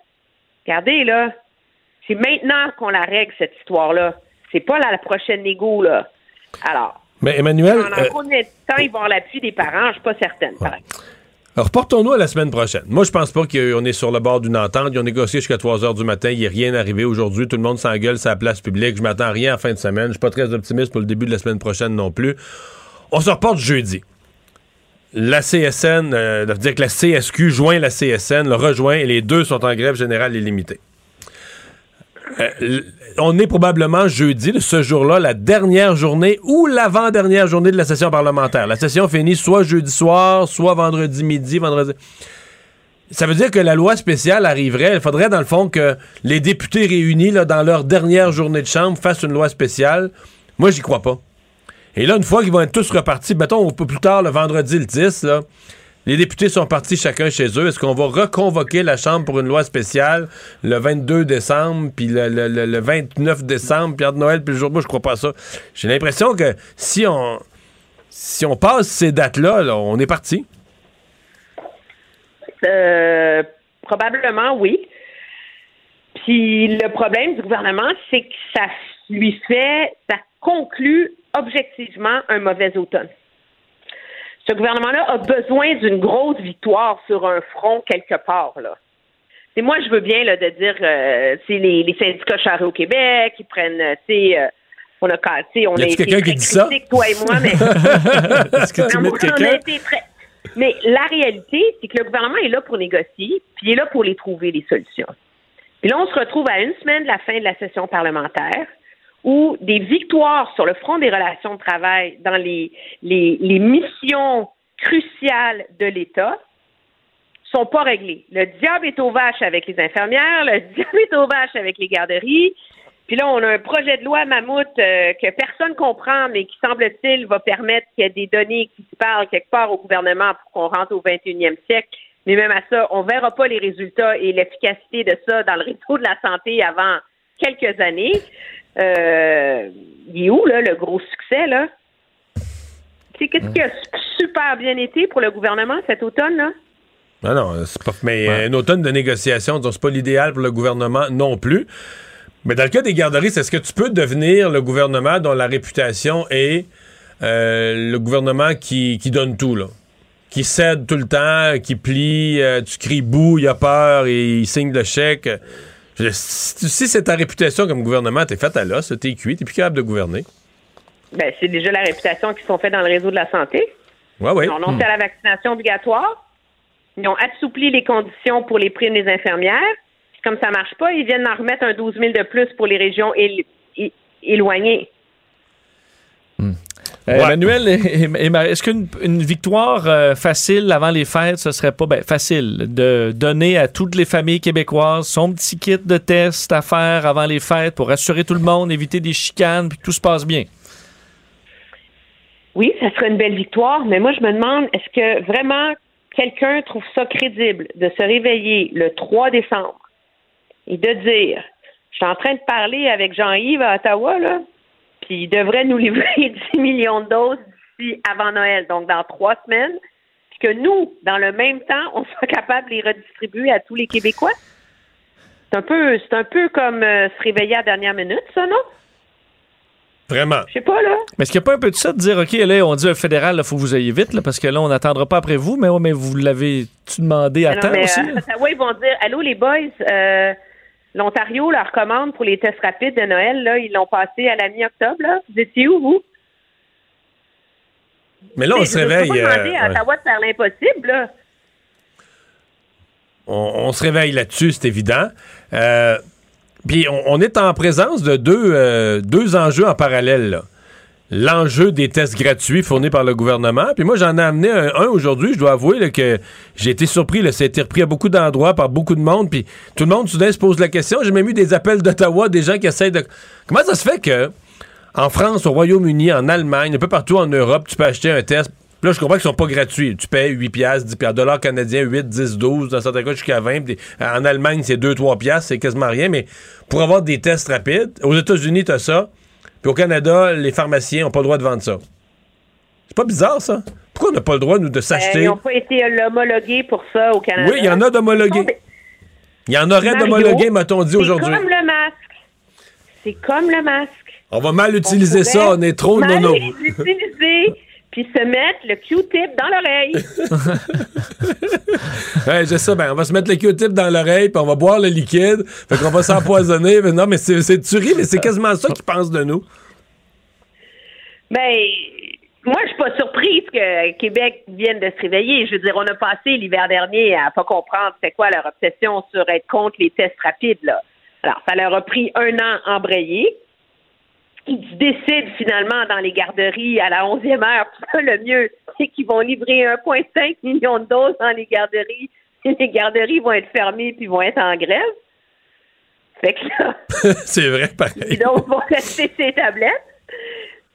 Regardez, là, c'est maintenant qu'on la règle, cette histoire-là. C'est pas la, la prochaine négo, là. Alors, Mais Emmanuel, pendant euh, combien de temps ils vont avoir l'appui des parents, je suis pas certaine. par exemple. alors reportons-nous à la semaine prochaine. Moi, je pense pas qu'on est sur le bord d'une entente. Ils ont négocié jusqu'à 3 heures du matin. Il n'y a rien arrivé aujourd'hui. Tout le monde s'engueule sur la place publique. Je m'attends à rien en fin de semaine. Je suis pas très optimiste pour le début de la semaine prochaine non plus. On se reporte jeudi. La CSN, euh, ça veut dire que la CSQ joint la CSN, le rejoint, et les deux sont en grève générale illimitée. Euh, on est probablement jeudi, ce jour-là, la dernière journée ou l'avant-dernière journée de la session parlementaire. La session finit soit jeudi soir, soit vendredi midi, vendredi. Ça veut dire que la loi spéciale arriverait. Il faudrait, dans le fond, que les députés réunis dans leur dernière journée de chambre fassent une loi spéciale. Moi, j'y crois pas. Et là, une fois qu'ils vont être tous repartis, mettons un peu plus tard, le vendredi le 10, là, les députés sont partis chacun chez eux. Est-ce qu'on va reconvoquer la Chambre pour une loi spéciale le 22 décembre, puis le, le- le- le 29 décembre, puis entre Noël, puis le jour de je crois pas à ça. J'ai l'impression que si on si on passe ces dates-là, là, on est parti. Euh, probablement, oui. Puis le problème du gouvernement, c'est que ça lui fait, ça conclut objectivement un mauvais automne. Ce gouvernement-là a besoin d'une grosse victoire sur un front quelque part, là. Et moi, je veux bien là, de dire, euh, c'est les, les syndicats charrés au Québec, ils prennent, euh, tu sais, euh, on a, on Y a été quelqu'un qui dit ça? toi et moi, mais Est-ce que tu non, on a quelqu'un? été très- Mais la réalité, c'est que le gouvernement est là pour négocier, puis il est là pour les trouver, les solutions. Puis là, on se retrouve à une semaine de la fin de la session parlementaire où des victoires sur le front des relations de travail dans les, les, les missions cruciales de l'État sont pas réglées. Le diable est aux vaches avec les infirmières, le diable est aux vaches avec les garderies. Puis là, on a un projet de loi mammouth euh, que personne comprend, mais qui semble-t-il va permettre qu'il y ait des données qui se parlent quelque part au gouvernement pour qu'on rentre au 21e siècle. Mais même à ça, on verra pas les résultats et l'efficacité de ça dans le réseau de la santé avant quelques années. Euh, il est où, là, le gros succès, là? Tu sais, qu'est-ce qui a super bien été pour le gouvernement cet automne, là? Non, non, c'est pas. Mais un automne de négociation, donc c'est pas l'idéal pour le gouvernement non plus. Mais dans le cas des garderies, est-ce que tu peux devenir le gouvernement dont la réputation est euh, le gouvernement qui, qui donne tout, là? Qui cède tout le temps, qui plie, euh, tu cries bouh, il a peur et il signe le chèque. Je- si, si c'est ta réputation comme gouvernement, t'es fait à l'os, t'es cuit, t'es plus capable de gouverner. Ben, c'est déjà la réputation qui sont faits dans le réseau de la santé. Ouais, ouais. Ils ont annoncé à la vaccination obligatoire. Ils ont assoupli les conditions pour les primes des infirmières. Puis comme ça marche pas, ils viennent en remettre un 12 000 de plus pour les régions et, Euh, Emmanuel et, et Marie, est-ce qu'une une victoire euh, facile avant les fêtes, ce serait pas ben, facile de donner à toutes les familles québécoises son petit kit de test à faire avant les fêtes pour rassurer tout le monde, éviter des chicanes, puis que tout se passe bien? Oui, ça serait une belle victoire, mais moi, je me demande, est-ce que vraiment quelqu'un trouve ça crédible de se réveiller le 3 décembre et de dire, je suis en train de parler avec Jean-Yves à Ottawa, là, puis il devrait nous livrer 10 millions de doses d'ici avant Noël, donc dans trois semaines, puis que nous, dans le même temps, on soit capable de les redistribuer à tous les Québécois? C'est un peu, c'est un peu comme euh, se réveiller à la dernière minute, ça, non? Vraiment. Je sais pas, là. Mais est-ce qu'il n'y a pas un peu de ça de dire, OK, là, on dit au fédéral, il faut que vous ayez vite, là, parce que là, on n'attendra pas après vous, mais, ouais, mais vous l'avez-tu demandé à non, temps mais, aussi? euh? Ottawa, ils vont dire Allô, les boys, euh, l'Ontario leur commande pour les tests rapides de Noël, là, ils l'ont passé à la mi-octobre. Vous étiez où, vous? Mais là, on se réveille. demander euh, à Ottawa de faire l'impossible, là. on, on se réveille là-dessus, c'est évident. Euh, Puis on, on est en présence de deux, euh, deux enjeux en parallèle. là. L'enjeu des tests gratuits fournis par le gouvernement. Puis moi, j'en ai amené un, aujourd'hui. Je dois avouer que j'ai été surpris. Ça a été repris à beaucoup d'endroits par beaucoup de monde. Puis tout le monde, soudain, se pose la question. J'ai même eu des appels d'Ottawa, des gens qui essayent de... Comment ça se fait que en France, au Royaume-Uni, en Allemagne, un peu partout en Europe, tu peux acheter un test? Là, je comprends qu'ils sont pas gratuits. Tu payes 8 piastres, 10 piastres, dollars canadiens, 8, 10, 12, dans certains cas jusqu'à 20. Puis des- En Allemagne, c'est 2, 3 piastres, c'est quasiment rien. Mais pour avoir des tests rapides, aux États-Unis, tu as ça. Puis au Canada, les pharmaciens n'ont pas le droit de vendre ça. C'est pas bizarre, ça? Pourquoi on n'a pas le droit, nous, de Euh, s'acheter? ils n'ont pas été homologués pour ça au Canada. Oui, il y en a d'homologués. Il y en aurait d'homologués, m'a-t-on dit c'est aujourd'hui. comme le masque. C'est comme le masque. On va mal utiliser ça, on est trop mal nono. l'utiliser, puis se mettre le Q-tip dans l'oreille. Ouais, j'ai ça, ben, on va se mettre le Q-tip dans l'oreille, puis on va boire le liquide, fait qu'on va s'empoisonner. Mais non, mais c'est tuerie, mais c'est quasiment ça qu'ils pensent de nous. Ben, moi, je suis pas surprise que Québec vienne de se réveiller. Je veux dire, on a passé l'hiver dernier à pas comprendre c'est quoi leur obsession sur être contre les tests rapides, là. Alors, ça leur a pris un an à Ils décident finalement dans les garderies à la 11e heure. Le mieux, c'est qu'ils vont livrer 1,5 million de doses dans les garderies. Et les garderies vont être fermées puis vont être en grève. Fait que là, c'est vrai, pareil. donc, vont rester ces tablettes.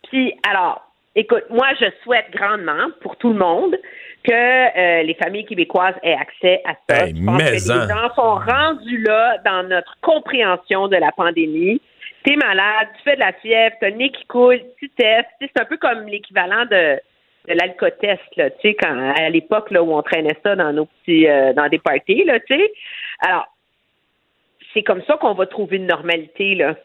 Puis, alors, écoute, moi, je souhaite grandement pour tout le monde que euh, les familles québécoises aient accès à ça. Hey, je pense mais que les en. gens sont rendus là dans notre compréhension de la pandémie. T'es malade, tu fais de la fièvre, t'as le nez qui coule, tu testes. C'est un peu comme l'équivalent de, de l'alcotest, là, tu sais, quand, à l'époque là, où on traînait ça dans nos petits, euh, dans des parties, là, tu sais. Alors, c'est comme ça qu'on va trouver une normalité, là.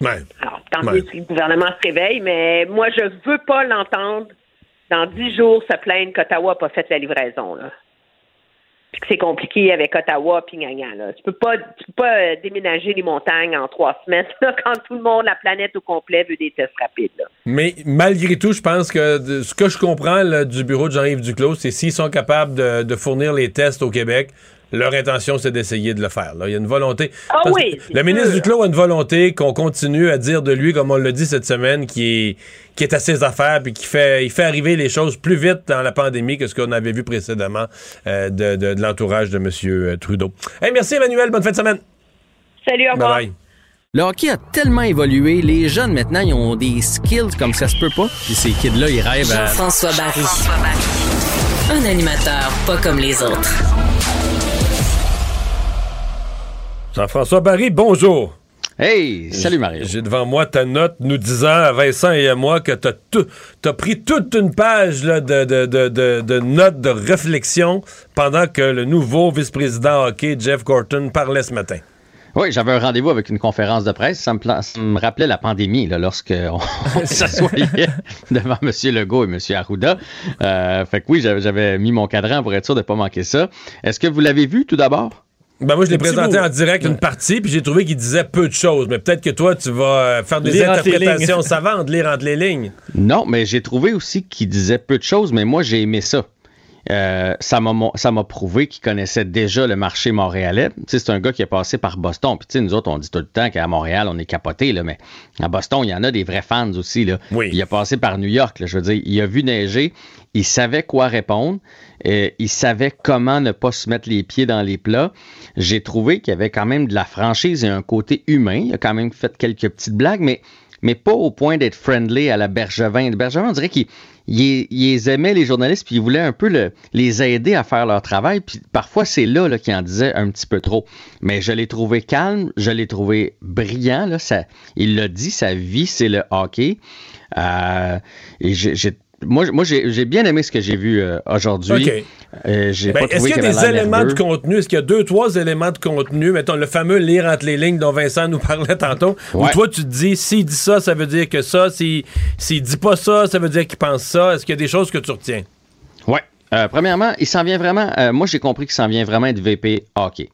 Ouais. Alors, tant Ouais. mieux si le gouvernement se réveille, mais moi, je veux pas l'entendre dans dix jours se plaindre qu'Ottawa n'a pas fait la livraison, là. Que c'est compliqué avec Ottawa puis gna là. Tu peux pas, tu peux pas euh, déménager les montagnes en trois semaines, là, quand tout le monde, la planète au complet veut des tests rapides, là. Mais malgré tout, je pense que ce que je comprends là, du bureau de Jean-Yves Duclos, c'est s'ils sont capables de fournir les tests au Québec, leur intention, c'est d'essayer de le faire. là. Il y a une volonté. Ah Parce oui, Le ministre sûr. Duclos a une volonté qu'on continue à dire de lui, comme on l'a dit cette semaine, qui est, qui est à ses affaires, puis qui fait, il fait arriver les choses plus vite dans la pandémie que ce qu'on avait vu précédemment euh, de, de- de l'entourage de M. Trudeau. Hey, merci Emmanuel, bonne fin de semaine. Salut, au revoir. Bye bye. Le hockey a tellement évolué, les jeunes maintenant, ils ont des skills comme ça se peut pas. Puis ces kids-là, ils rêvent à... Jean-François Barry. Un animateur pas comme les autres. Jean-François Barry, bonjour. Hey, salut Mario. J'ai devant moi ta note nous disant à Vincent et à moi que t'as t'as pris toute une page là, de, de, de, de, de notes de réflexion pendant que le nouveau vice-président hockey, Jeff Gorton, parlait ce matin. Oui, j'avais un rendez-vous avec une conférence de presse. Ça me, pla- ça me rappelait la pandémie, là, lorsque on, on s'assoyait devant M. Legault et M. Arruda. Euh, fait que oui, j'avais- j'avais mis mon cadran pour être sûr de ne pas manquer ça. Est-ce que vous l'avez vu tout d'abord? Ben moi, je l'ai présenté en direct une partie, puis j'ai trouvé qu'il disait peu de choses. Mais peut-être que toi, tu vas euh, faire des Lire interprétations savantes, lire entre les lignes. Non, mais j'ai trouvé aussi qu'il disait peu de choses, mais moi, j'ai aimé ça. euh, ça m'a mo- ça m'a prouvé qu'il connaissait déjà le marché montréalais. Tu sais, c'est un gars qui est passé par Boston. Puis tu sais, nous autres, on dit tout le temps qu'à Montréal, on est capoté, là, mais à Boston, il y en a des vrais fans aussi. Là. Il a passé par New York. là. je veux dire, il a vu neiger, il savait quoi répondre, euh, il savait comment ne pas se mettre les pieds dans les plats. J'ai trouvé qu'il y avait quand même de la franchise et un côté humain. Il a quand même fait quelques petites blagues, mais mais pas au point d'être friendly à la Bergevin. Bergevin, on dirait qu'il il, aimait, les journalistes, puis il voulait un peu le- les aider à faire leur travail. Puis parfois, c'est là, là qu'il en disait un petit peu trop. Mais je l'ai trouvé calme, je l'ai trouvé brillant. Là, ça, il l'a dit, sa vie, c'est le hockey. Euh, j'ai- moi, moi j'ai, bien aimé ce que j'ai vu euh, aujourd'hui. OK. Euh, Ben, est-ce qu'il y a des éléments nerveux. de contenu? Est-ce qu'il y a deux, trois éléments de contenu? Mettons le fameux lire entre les lignes dont Vincent nous parlait tantôt. Où Ouais. toi, tu te dis, s'il dit ça, ça veut dire que ça. S'il, s'il dit pas ça, ça veut dire qu'il pense ça. Est-ce qu'il y a des choses que tu retiens? Ouais. Euh, premièrement, il s'en vient vraiment. moi, j'ai compris qu'il s'en vient vraiment être VP hockey.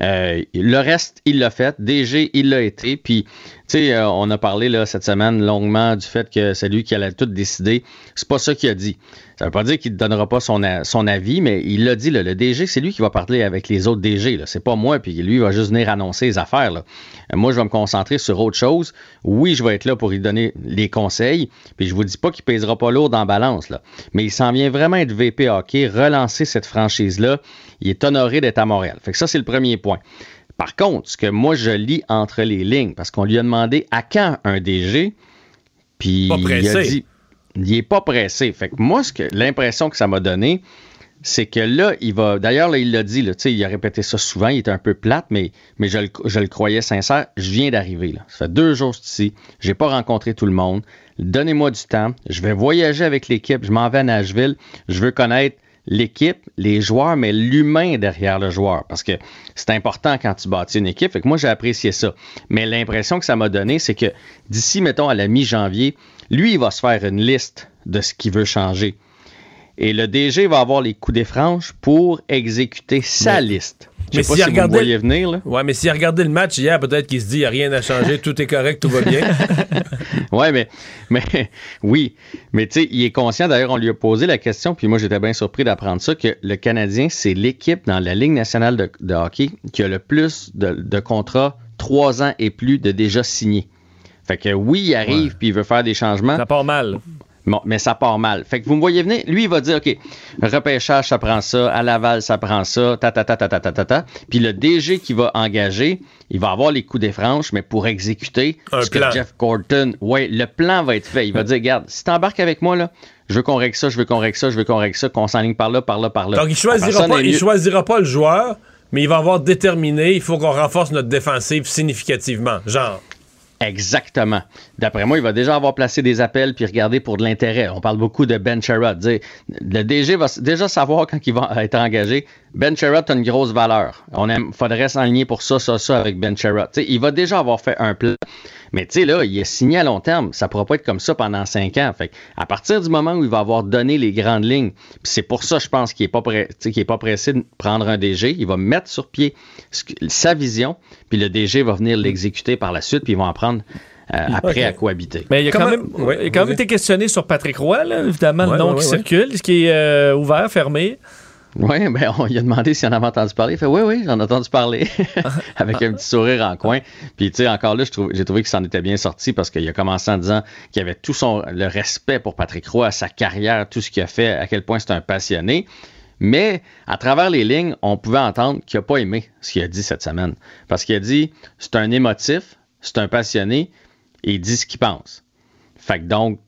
Le reste, il l'a fait. DG, il l'a été. Puis, sais, euh, on a parlé cette semaine longuement du fait que c'est lui qui allait tout décider. C'est pas ça qu'il a dit. Ça veut pas dire qu'il ne donnera pas son, avis, mais il l'a dit, le DG, c'est lui qui va parler avec les autres DG. C'est pas moi, puis lui, il va juste venir annoncer les affaires. Euh, moi, je vais me concentrer sur autre chose. Oui, je vais être là pour lui donner les conseils, puis je vous dis pas qu'il pèsera pas lourd la balance, là. mais il s'en vient vraiment être VP hockey, relancer cette franchise-là. Il est honoré d'être à Montréal. Fait que ça, c'est le premier point. Par contre, ce que moi, je lis entre les lignes, parce qu'on lui a demandé à quand un DG, puis il a dit il est pas pressé. Fait que moi, ce que l'impression que ça m'a donné, c'est que là, il va. D'ailleurs, là, il l'a dit, là, tu sais, il a répété ça souvent, il était un peu plate, mais, mais je, le, je le croyais sincère. Je viens d'arriver. là. Ça fait deux jours que je ici. J'ai pas rencontré tout le monde. Donnez-moi du temps. Je vais voyager avec l'équipe. Je m'en vais à Nashville. Je veux connaître l'équipe, les joueurs, mais l'humain derrière le joueur. Parce que c'est important quand tu bâtis une équipe. Fait que moi, j'ai apprécié ça. Mais l'impression que ça m'a donné, c'est que d'ici, mettons, à la mi-janvier, lui, il va se faire une liste de ce qu'il veut changer. Et le DG va avoir les coups des franges pour exécuter sa liste. Je Mais sais pas s'il si voyez venir, là. Ouais, mais s'il a regardé le match hier, peut-être qu'il se dit, il n'y a rien à changer, tout est correct, tout va bien. Ouais, mais, mais oui. Mais tu sais, il est conscient. D'ailleurs, on lui a posé la question, puis moi, j'étais bien surpris d'apprendre ça, que le Canadien, c'est l'équipe dans la Ligue nationale de, de hockey qui a le plus de, de contrats trois ans et plus de déjà signés. Fait que oui, il arrive, puis il veut faire des changements. Ça part mal. Bon, mais ça part mal. Fait que vous me voyez venir, lui, il va dire, OK, repêchage, ça prend ça, à Laval, ça prend ça, ta, ta, ta, ta, ta, ta, ta, ta. Puis le DG qui va engager, il va avoir les coups des franches, mais pour exécuter Un ce plan. que Jeff Gordon, ouais, le plan va être fait. Il va dire, regarde, si t'embarques avec moi, là, je veux qu'on règle ça, je veux qu'on règle ça, je veux qu'on règle ça, qu'on s'enligne par là, par là, par là. Donc, il choisira, pas, il mieux- choisira pas le joueur, mais il va avoir déterminé, il faut qu'on renforce notre défensive significativement. Genre. Exactement. D'après moi, il va déjà avoir placé des appels puis regarder pour de l'intérêt. On parle beaucoup de Ben Sherrod. Le DG va déjà savoir quand il va être engagé. Ben Sherrod a une grosse valeur. On aime, faudrait s'enligner pour ça, ça, ça avec Ben Sherrod. Il va déjà avoir fait un plan. Mais tu sais, là, il est signé à long terme. Ça pourra pas être comme ça pendant cinq ans. Fait à partir du moment où il va avoir donné les grandes lignes, c'est pour ça, je pense, qu'il est pas est pas pressé de prendre un DG. Il va mettre sur pied sa vision, puis le DG va venir l'exécuter par la suite, puis ils vont apprendre euh, après Ok. à cohabiter. Mais il y a quand Comment- même, Ouais, il a quand même été questionné sur Patrick Roy, là, évidemment, Ouais, le nom ouais, qui ouais, circule, ce qui est euh, ouvert, fermé. Oui, ben on lui a demandé s'il en avait entendu parler. Il fait oui, oui, j'en ai entendu parler. Avec un petit sourire en coin. Puis tu sais, encore là, j'ai trouvé qu'il s'en était bien sorti parce qu'il a commencé en disant qu'il avait tout son le respect pour Patrick Roy, sa carrière, tout ce qu'il a fait, à quel point c'est un passionné. Mais à travers les lignes, on pouvait entendre qu'il n'a pas aimé ce qu'il a dit cette semaine. Parce qu'il a dit c'est un émotif, c'est un passionné, et il dit ce qu'il pense. Fait que donc,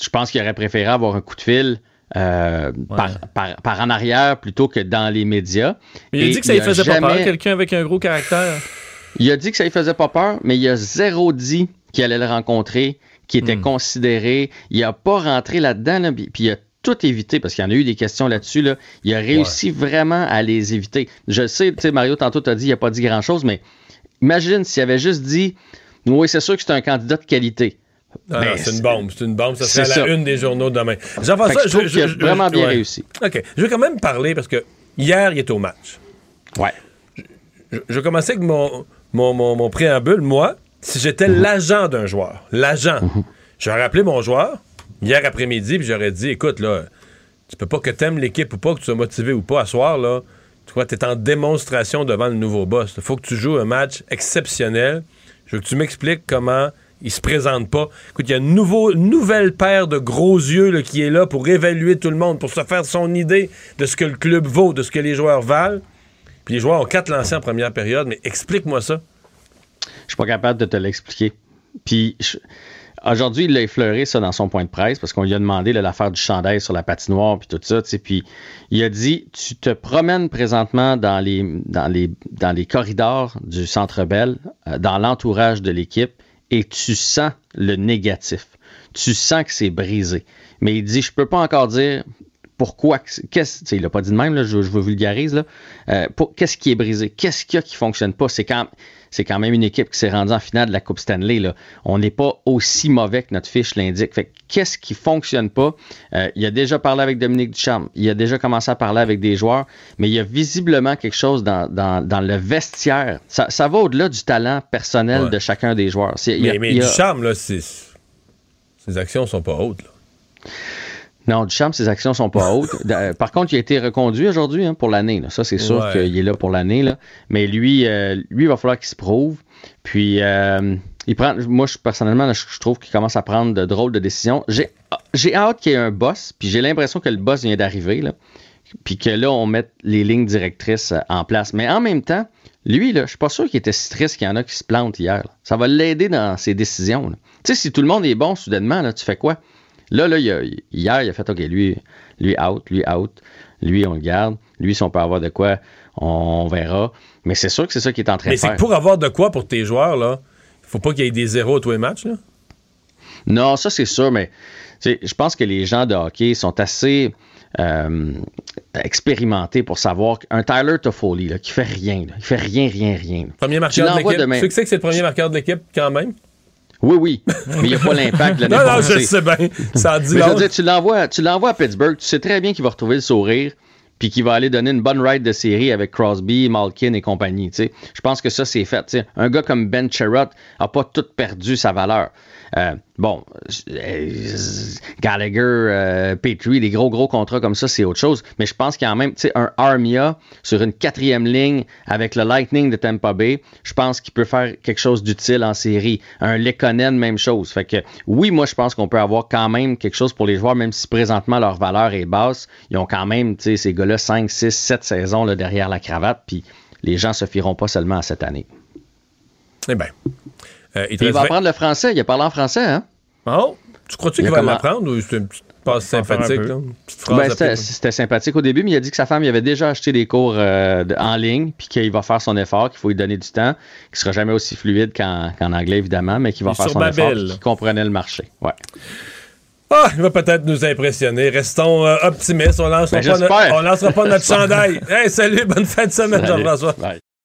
je pense qu'il aurait préféré avoir un coup de fil euh, par, par- par en arrière plutôt que dans les médias. Mais il a Et dit que ça lui a faisait pas peur, quelqu'un avec un gros caractère. Il a dit que ça lui faisait pas peur, mais il a zéro dit qu'il allait le rencontrer, qu'il était considéré. Il a pas rentré là-dedans, là, puis il a tout évité, parce qu'il y en a eu des questions là-dessus. Là. Il a réussi vraiment à les éviter. Je sais, tu sais, Mario, tantôt, t'as dit qu'il n'a pas dit grand-chose, mais imagine s'il avait juste dit Oui, c'est sûr que c'est un candidat de qualité. Ah c'est une bombe, c'est une bombe. Ça c'est serait à la ça. une des journaux demain. Fait Jean-François, je qu'il a vraiment bien réussi. OK. Je vais quand même parler parce que hier, il est au match. Ouais. Je, je commencer avec mon, mon, mon- mon préambule. Moi, si j'étais Mhm. l'agent d'un joueur, l'agent, j'aurais appelé mon joueur hier après-midi puis j'aurais dit écoute, là, Tu peux pas que t'aimes l'équipe ou pas, que tu sois motivé ou pas à soir, là. Tu vois, t'es en démonstration devant le nouveau boss. Il faut que tu joues un match exceptionnel. Je veux que tu m'expliques comment il se présente pas. Écoute, il y a une nouveau, nouvelle paire de gros yeux là, qui est là pour évaluer tout le monde, pour se faire son idée de ce que le club vaut, de ce que les joueurs valent. Puis les joueurs ont quatre lancés en première période, mais explique-moi ça. Je suis pas capable de te l'expliquer. Puis aujourd'hui, il a effleuré ça dans son point de presse parce qu'on lui a demandé l'affaire du chandail sur la patinoire puis tout ça. Puis il a dit Tu te promènes présentement dans les, dans les, dans les corridors du Centre Bell, euh, dans l'entourage de l'équipe, et tu sens le négatif. Tu sens que c'est brisé. Mais il dit Je peux pas encore dire pourquoi, qu'est-ce, il l'a pas dit de même, là, je, je vous vulgarise, là. Euh, pour- qu'est-ce qui est brisé? Qu'est-ce qu'il y a qui fonctionne pas? C'est quand, c'est quand même une équipe qui s'est rendue en finale de la Coupe Stanley, là. On n'est pas aussi mauvais que notre fiche l'indique. Fait qu'est-ce qui fonctionne pas? Euh, il a déjà parlé avec Dominique Ducharme. Il a déjà commencé à parler avec des joueurs, mais il y a visiblement quelque chose dans, dans, dans le vestiaire. Ça, ça va au-delà du talent personnel Ouais. de chacun des joueurs. C'est- il y a- Mais, mais il y a- du charme, là. Ses actions sont pas hautes, là. Non, Duchamp, ses actions sont pas hautes. Par contre, il a été reconduit aujourd'hui hein, pour l'année. Ça, c'est sûr Ouais. qu'il est là pour l'année. Mais lui, euh, lui, il va falloir qu'il se prouve. Puis, euh, il prend. Moi, je, personnellement, je, je trouve qu'il commence à prendre de drôles de décisions. J'ai hâte qu'il y ait un boss. Puis, j'ai l'impression que le boss vient d'arriver. Puis que là, on mette les lignes directrices euh, en place. Mais en même temps, lui, là, je suis pas sûr qu'il était si triste qu'il y en a qui se plantent hier. là. Ça va l'aider dans ses décisions. Tu sais, si tout le monde est bon soudainement, là, tu fais quoi? Là, là, il a- hier, il a fait OK, lui, lui out, lui out, lui, on le garde. Lui, si on peut avoir de quoi, on verra. Mais c'est sûr que c'est ça qu'il est en train Mais de c'est pour avoir de quoi pour tes joueurs, là, il faut pas qu'il y ait des zéros à tous les matchs, là? Non, ça c'est sûr, mais je pense que les gens de hockey sont assez euh, expérimentés pour savoir qu'un Tyler Toffoli là, qui fait rien, là, il fait rien, rien, rien. Premier marqueur de l'équipe. Tu sais que c'est le premier marqueur de l'équipe, quand même? Oui, oui, mais il n'y a pas l'impact de l'année Non, non, je sais bien. Ça dit Mais je veux dire, tu l'envoies, tu l'envoies à Pittsburgh, tu sais très bien qu'il va retrouver le sourire, puis qu'il va aller donner une bonne ride de série avec Crosby, Malkin et compagnie. Je pense que ça, c'est fait. Un gars comme Ben Sherrod n'a pas tout perdu sa valeur. Euh, bon, euh, Gallagher, euh, Petrie, des gros, gros contrats comme ça, c'est autre chose. Mais je pense qu'il y a même, tu sais, un Armia sur une quatrième ligne avec le Lightning de Tampa Bay, je pense qu'il peut faire quelque chose d'utile en série. Un Lekonen, même chose. Fait que oui, moi, je pense qu'on peut avoir quand même quelque chose pour les joueurs, même si présentement leur valeur est basse. Ils ont quand même, tu sais, ces gars-là, 5, 6, 7 saisons là, derrière la cravate, puis les gens se fieront pas seulement à cette année. Eh bien. Euh, il va apprendre le français. Il a parlé en français, hein? Oh, tu crois-tu Il qu'il va comment- l'apprendre ou c'est une petite passe sympathique, peu. là? Une petite phrase Ben, c'était sympathique au début, mais il a dit que sa femme il avait déjà acheté des cours euh, de- en ligne, puis qu'il va faire son effort, qu'il faut lui donner du temps, qu'il sera jamais aussi fluide qu'en qu'en anglais, évidemment, mais qu'il va Et faire son effort, qu'il comprenait le marché. Ouais. Ah, il va peut-être nous impressionner. Restons euh, optimistes. On lancera, Ben, pas, on lancera pas notre chandail. Hey, salut, bonne fin de semaine, Salut. Jean-François.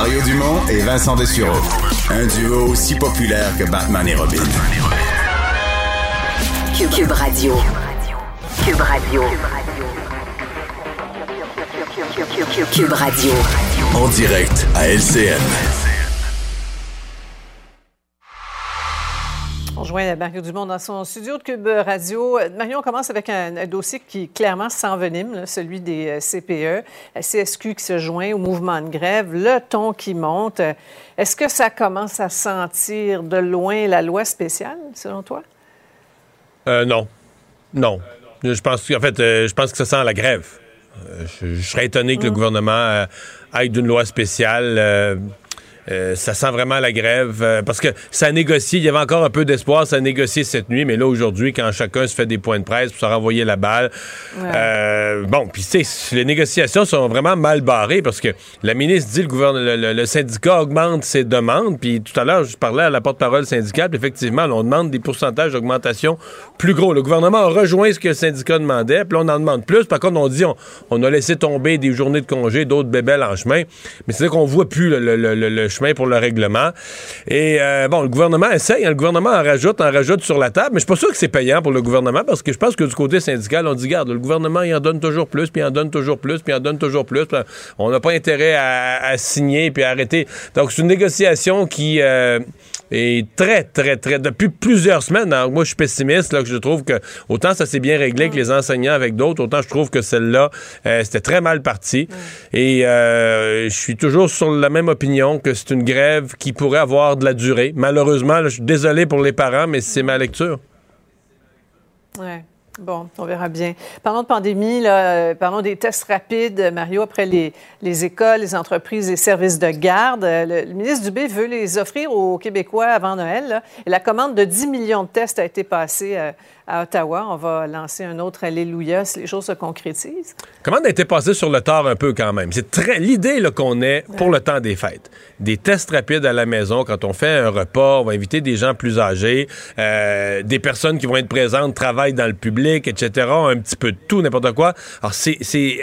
Mario Dumont et Vincent Dessureau. Un duo aussi populaire que Batman et Robin. Cube, Cube Radio. Cube Radio. Cube Radio. En direct à LCN. Rejoint Mario Dumont dans son studio de Cube Radio. Euh, Mario, on commence avec un, un dossier qui clairement s'envenime, là, celui des euh, CPE, la CSQ qui se joint au mouvement de grève, le ton qui monte. Euh, Est-ce que ça commence à sentir de loin la loi spéciale, selon toi? Euh, non. Non. Je pense, en fait, euh, je pense que ça sent la grève. Euh, je, je serais étonné que le gouvernement euh, aille d'une loi spéciale. Euh, ça sent vraiment la grève euh, parce que ça a négocié, il y avait encore un peu d'espoir, ça a négocié cette nuit, mais là aujourd'hui, quand chacun se fait des points de presse pour se renvoyer la balle, euh, bon, puis tu sais, les négociations sont vraiment mal barrées parce que la ministre dit le, gouverne- le, syndicat augmente ses demandes, puis tout à l'heure, je parlais à la porte-parole syndicale, puis effectivement, là, on demande des pourcentages d'augmentation plus gros. Le gouvernement a rejoint ce que le syndicat demandait, puis là, on en demande plus. Par contre, on dit on, on a laissé tomber des journées de congé, d'autres bébelles en chemin, mais c'est là qu'on voit plus le chemin pour le règlement. Et euh, bon, le gouvernement essaye, hein, le gouvernement en rajoute, en rajoute sur la table, mais je suis pas sûr que c'est payant pour le gouvernement parce que je pense que du côté syndical, on dit, garde, le gouvernement, il en donne toujours plus, puis il en donne toujours plus, puis il en donne toujours plus. On n'a pas intérêt à, à signer puis à arrêter. Donc, c'est une négociation qui euh, est très, très, très, depuis plusieurs semaines. Alors, moi, je suis pessimiste, là, que je trouve que autant ça s'est bien réglé avec les enseignants, avec d'autres, autant je trouve que celle-là, euh, c'était très mal parti. Et euh, je suis toujours sur la même opinion que c'est une grève qui pourrait avoir de la durée. Malheureusement, là, je suis désolé pour les parents, mais c'est ma lecture. Ouais. Bon, on verra bien. Parlons de pandémie, euh, parlons des tests rapides, Mario, après les, les écoles, les entreprises, les services de garde. Euh, Le, le ministre Dubé veut les offrir aux Québécois avant Noël. et la commande de 10 millions de tests a été passée euh, à Ottawa. On va lancer un autre Alléluia si les choses se concrétisent. Comment a été passé sur le tard un peu quand même? C'est très l'idée qu'on ait pour le temps des fêtes. Des tests rapides à la maison quand on fait un repas, on va inviter des gens plus âgés, euh, des personnes qui vont être présentes, travaillent dans le public, etc. Un petit peu de tout, n'importe quoi. Alors c'est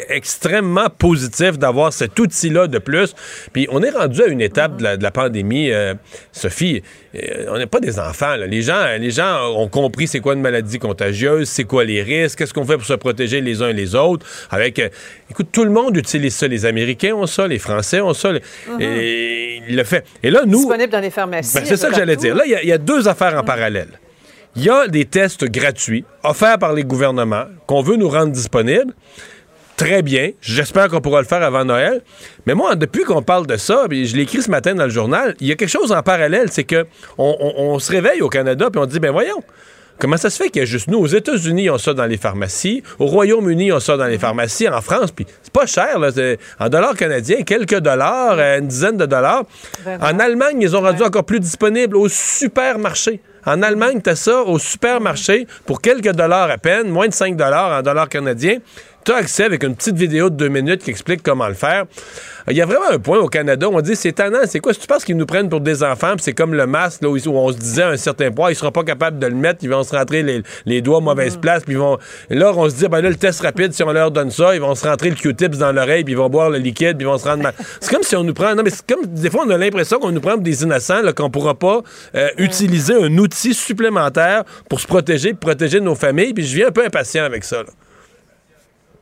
extrêmement positif d'avoir cet outil-là de plus. Puis on est rendu à une étape de, la, de la pandémie, euh, Sophie. euh, on n'est pas des enfants. là. Les gens, les gens ont compris c'est quoi une maladie contagieuse, c'est quoi les risques, qu'est-ce qu'on fait pour se protéger les uns et les autres? Avec, euh, écoute, tout le monde utilise ça. Les Américains ont ça, les Français ont ça. et il le fait. Et là, nous, Disponible dans les pharmacies. ben, c'est ça que j'allais dire. Là, il y a- il y, a deux affaires en parallèle. Il y a des tests gratuits offerts par les gouvernements qu'on veut nous rendre disponibles. Très bien. J'espère qu'on pourra le faire avant Noël. Mais moi, depuis qu'on parle de ça, puis je l'ai écrit ce matin dans le journal, il y a quelque chose en parallèle, c'est que on, on- on se réveille au Canada puis on dit, ben voyons. Comment ça se fait qu'il y a juste nous? Aux États-Unis, ils ont ça dans les pharmacies. Au Royaume-Uni, ils ont ça dans les pharmacies. En France, puis c'est pas cher. Là, en dollars canadiens, quelques dollars, euh, une dizaine de dollars. En Allemagne, ils ont rendu encore plus disponible au supermarché. En Allemagne, tu as ça au supermarché pour quelques dollars à peine, moins de 5 dollars en dollars canadiens. Tu as accès avec une petite vidéo de deux minutes qui explique comment le faire. Il y a vraiment un point au Canada où on dit c'est tannant, c'est quoi? Si tu penses qu'ils nous prennent pour des enfants, c'est comme le masque là, où où on se disait à un certain point, ils seront pas capables de le mettre, ils vont se rentrer les, les doigts à mauvaise place, puis ils vont. Là, on se dit, ben là, le test rapide, si on leur donne ça, ils vont se rentrer le Q-tips dans l'oreille, puis ils vont boire le liquide, puis ils vont se rendre mal. C'est comme si on nous prend. Non, mais c'est comme des fois, on a l'impression qu'on nous prend pour des innocents, là, qu'on pourra pas euh, utiliser un outil supplémentaire pour se protéger, pour protéger nos familles, puis je viens un peu impatient avec ça. là.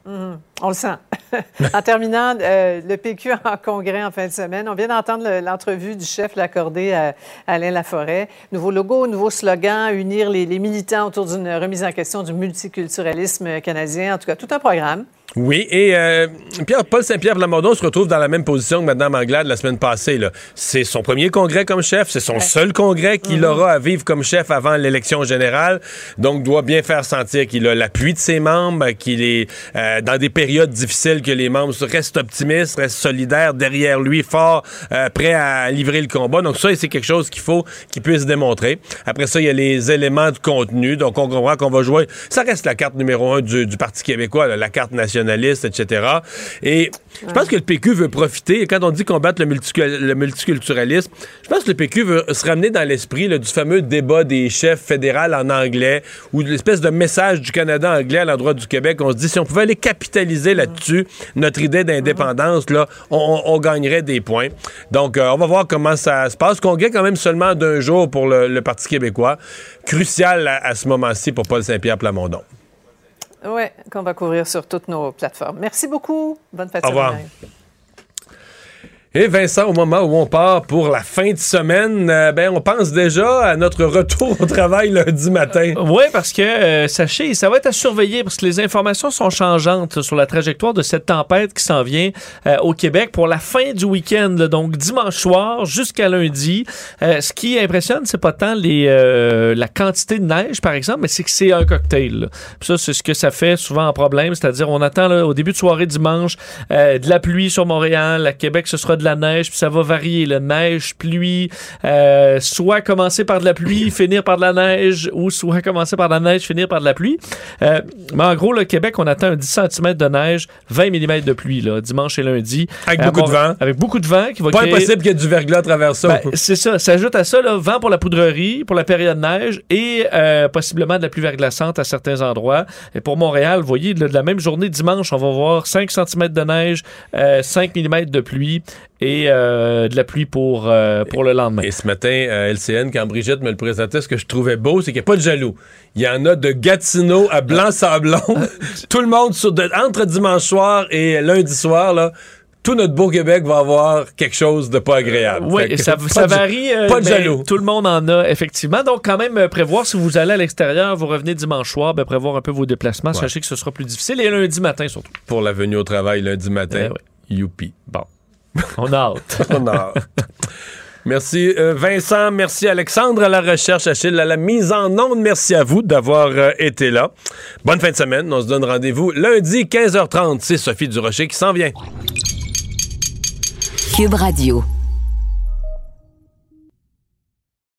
Mhm. On le sent. en terminant, euh, le PQ en congrès en fin de semaine. On vient d'entendre le- l'entrevue du chef l'accordé à Alain Laforêt. Nouveau logo, nouveau slogan, unir les militants autour d'une remise en question du multiculturalisme canadien. En tout cas, tout un programme. Oui, et euh, Pierre, Paul Saint-Pierre Plamondon se retrouve dans la même position que Mme Anglade la semaine passée. C'est son premier congrès comme chef, c'est son seul congrès qu'il aura à vivre comme chef avant l'élection générale, donc doit bien faire sentir qu'il a l'appui de ses membres, qu'il est euh, dans des périodes difficiles, que les membres restent optimistes, restent solidaires derrière lui, fort, euh, prêts à livrer le combat. Donc ça, c'est quelque chose qu'il faut qu'il puisse démontrer. Après ça, il y a les éléments de contenu, donc on comprend qu'on va jouer. Ça reste la carte numéro un du, du Parti québécois, là, la carte nationaliste, etc. Et je pense que le PQ veut profiter, quand on dit combattre le, multicul- multiculturalisme, je pense que le PQ veut se ramener dans l'esprit du fameux débat des chefs fédéraux en anglais, ou de l'espèce de message du Canada anglais à l'endroit du Québec. On se dit, si on pouvait aller capitaliser là-dessus, notre idée d'indépendance, là, on, gagnerait des points. Donc, euh, on va voir comment ça se passe. Congrès quand même seulement d'un jour pour le, Parti québécois. Crucial à ce moment-ci pour Paul Saint-Pierre Plamondon. Oui, qu'on va couvrir sur toutes nos plateformes. Merci beaucoup. Bonne fête Au revoir. Et Vincent, au moment où on part pour la fin de semaine, euh, ben on pense déjà à notre retour au travail lundi matin. Oui, parce que, euh, sachez, ça va être à surveiller parce que les informations sont changeantes sur la trajectoire de cette tempête qui s'en vient euh, au Québec pour la fin du week-end, donc dimanche soir jusqu'à lundi. Euh, ce qui impressionne, c'est pas tant euh, la quantité de neige, par exemple, mais c'est que c'est un cocktail. ça, c'est ce que ça fait souvent en problème, c'est-à-dire on attend au début de soirée dimanche euh, de la pluie sur Montréal, à Québec, ce sera de la neige, puis ça va varier, la neige, pluie, euh, soit commencer par de la pluie, finir par de la neige, ou soit commencer par de la neige, finir par de la pluie. Euh, mais en gros, le Québec, on attend un 10 cm de neige, 20 mm de pluie, là, dimanche et lundi. Avec beaucoup de vent. Avec beaucoup de vent qui va Pas créer- impossible qu'il y ait du verglas à travers ça. ben, c'est ça. S'ajoute à ça, là, vent pour la poudrerie, pour la période neige et euh, possiblement de la pluie verglaçante à certains endroits. Et pour Montréal, vous voyez, de la même journée, dimanche, on va voir 5 cm de neige, euh, 5 mm de pluie et euh, de la pluie pour, euh, pour le lendemain. Et ce matin, à LCN, quand Brigitte me le présentait, ce que je trouvais beau, c'est qu'il n'y a pas de jaloux. Il y en a de Gatineau à Blanc-Sablon. Tout le monde, sur de- entre dimanche soir et lundi soir, là, tout notre beau Québec va avoir quelque chose de pas agréable. Oui, que ça, varie. euh, Pas de jaloux. Tout le monde en a, effectivement. Donc, quand même, euh, prévoir si vous allez à l'extérieur, vous revenez dimanche soir, ben, prévoir un peu vos déplacements. Ouais. Sachez que ce sera plus difficile. Et lundi matin, surtout. Pour la venue au travail lundi matin. Youpi. Bon. On a hâte. On a hâte. Merci euh, Vincent, merci Alexandre à la recherche, Achille à la mise en onde. Merci à vous d'avoir euh, été là. Bonne fin de semaine. On se donne rendez-vous lundi 15h30. C'est Sophie Durocher qui s'en vient. Cube Radio.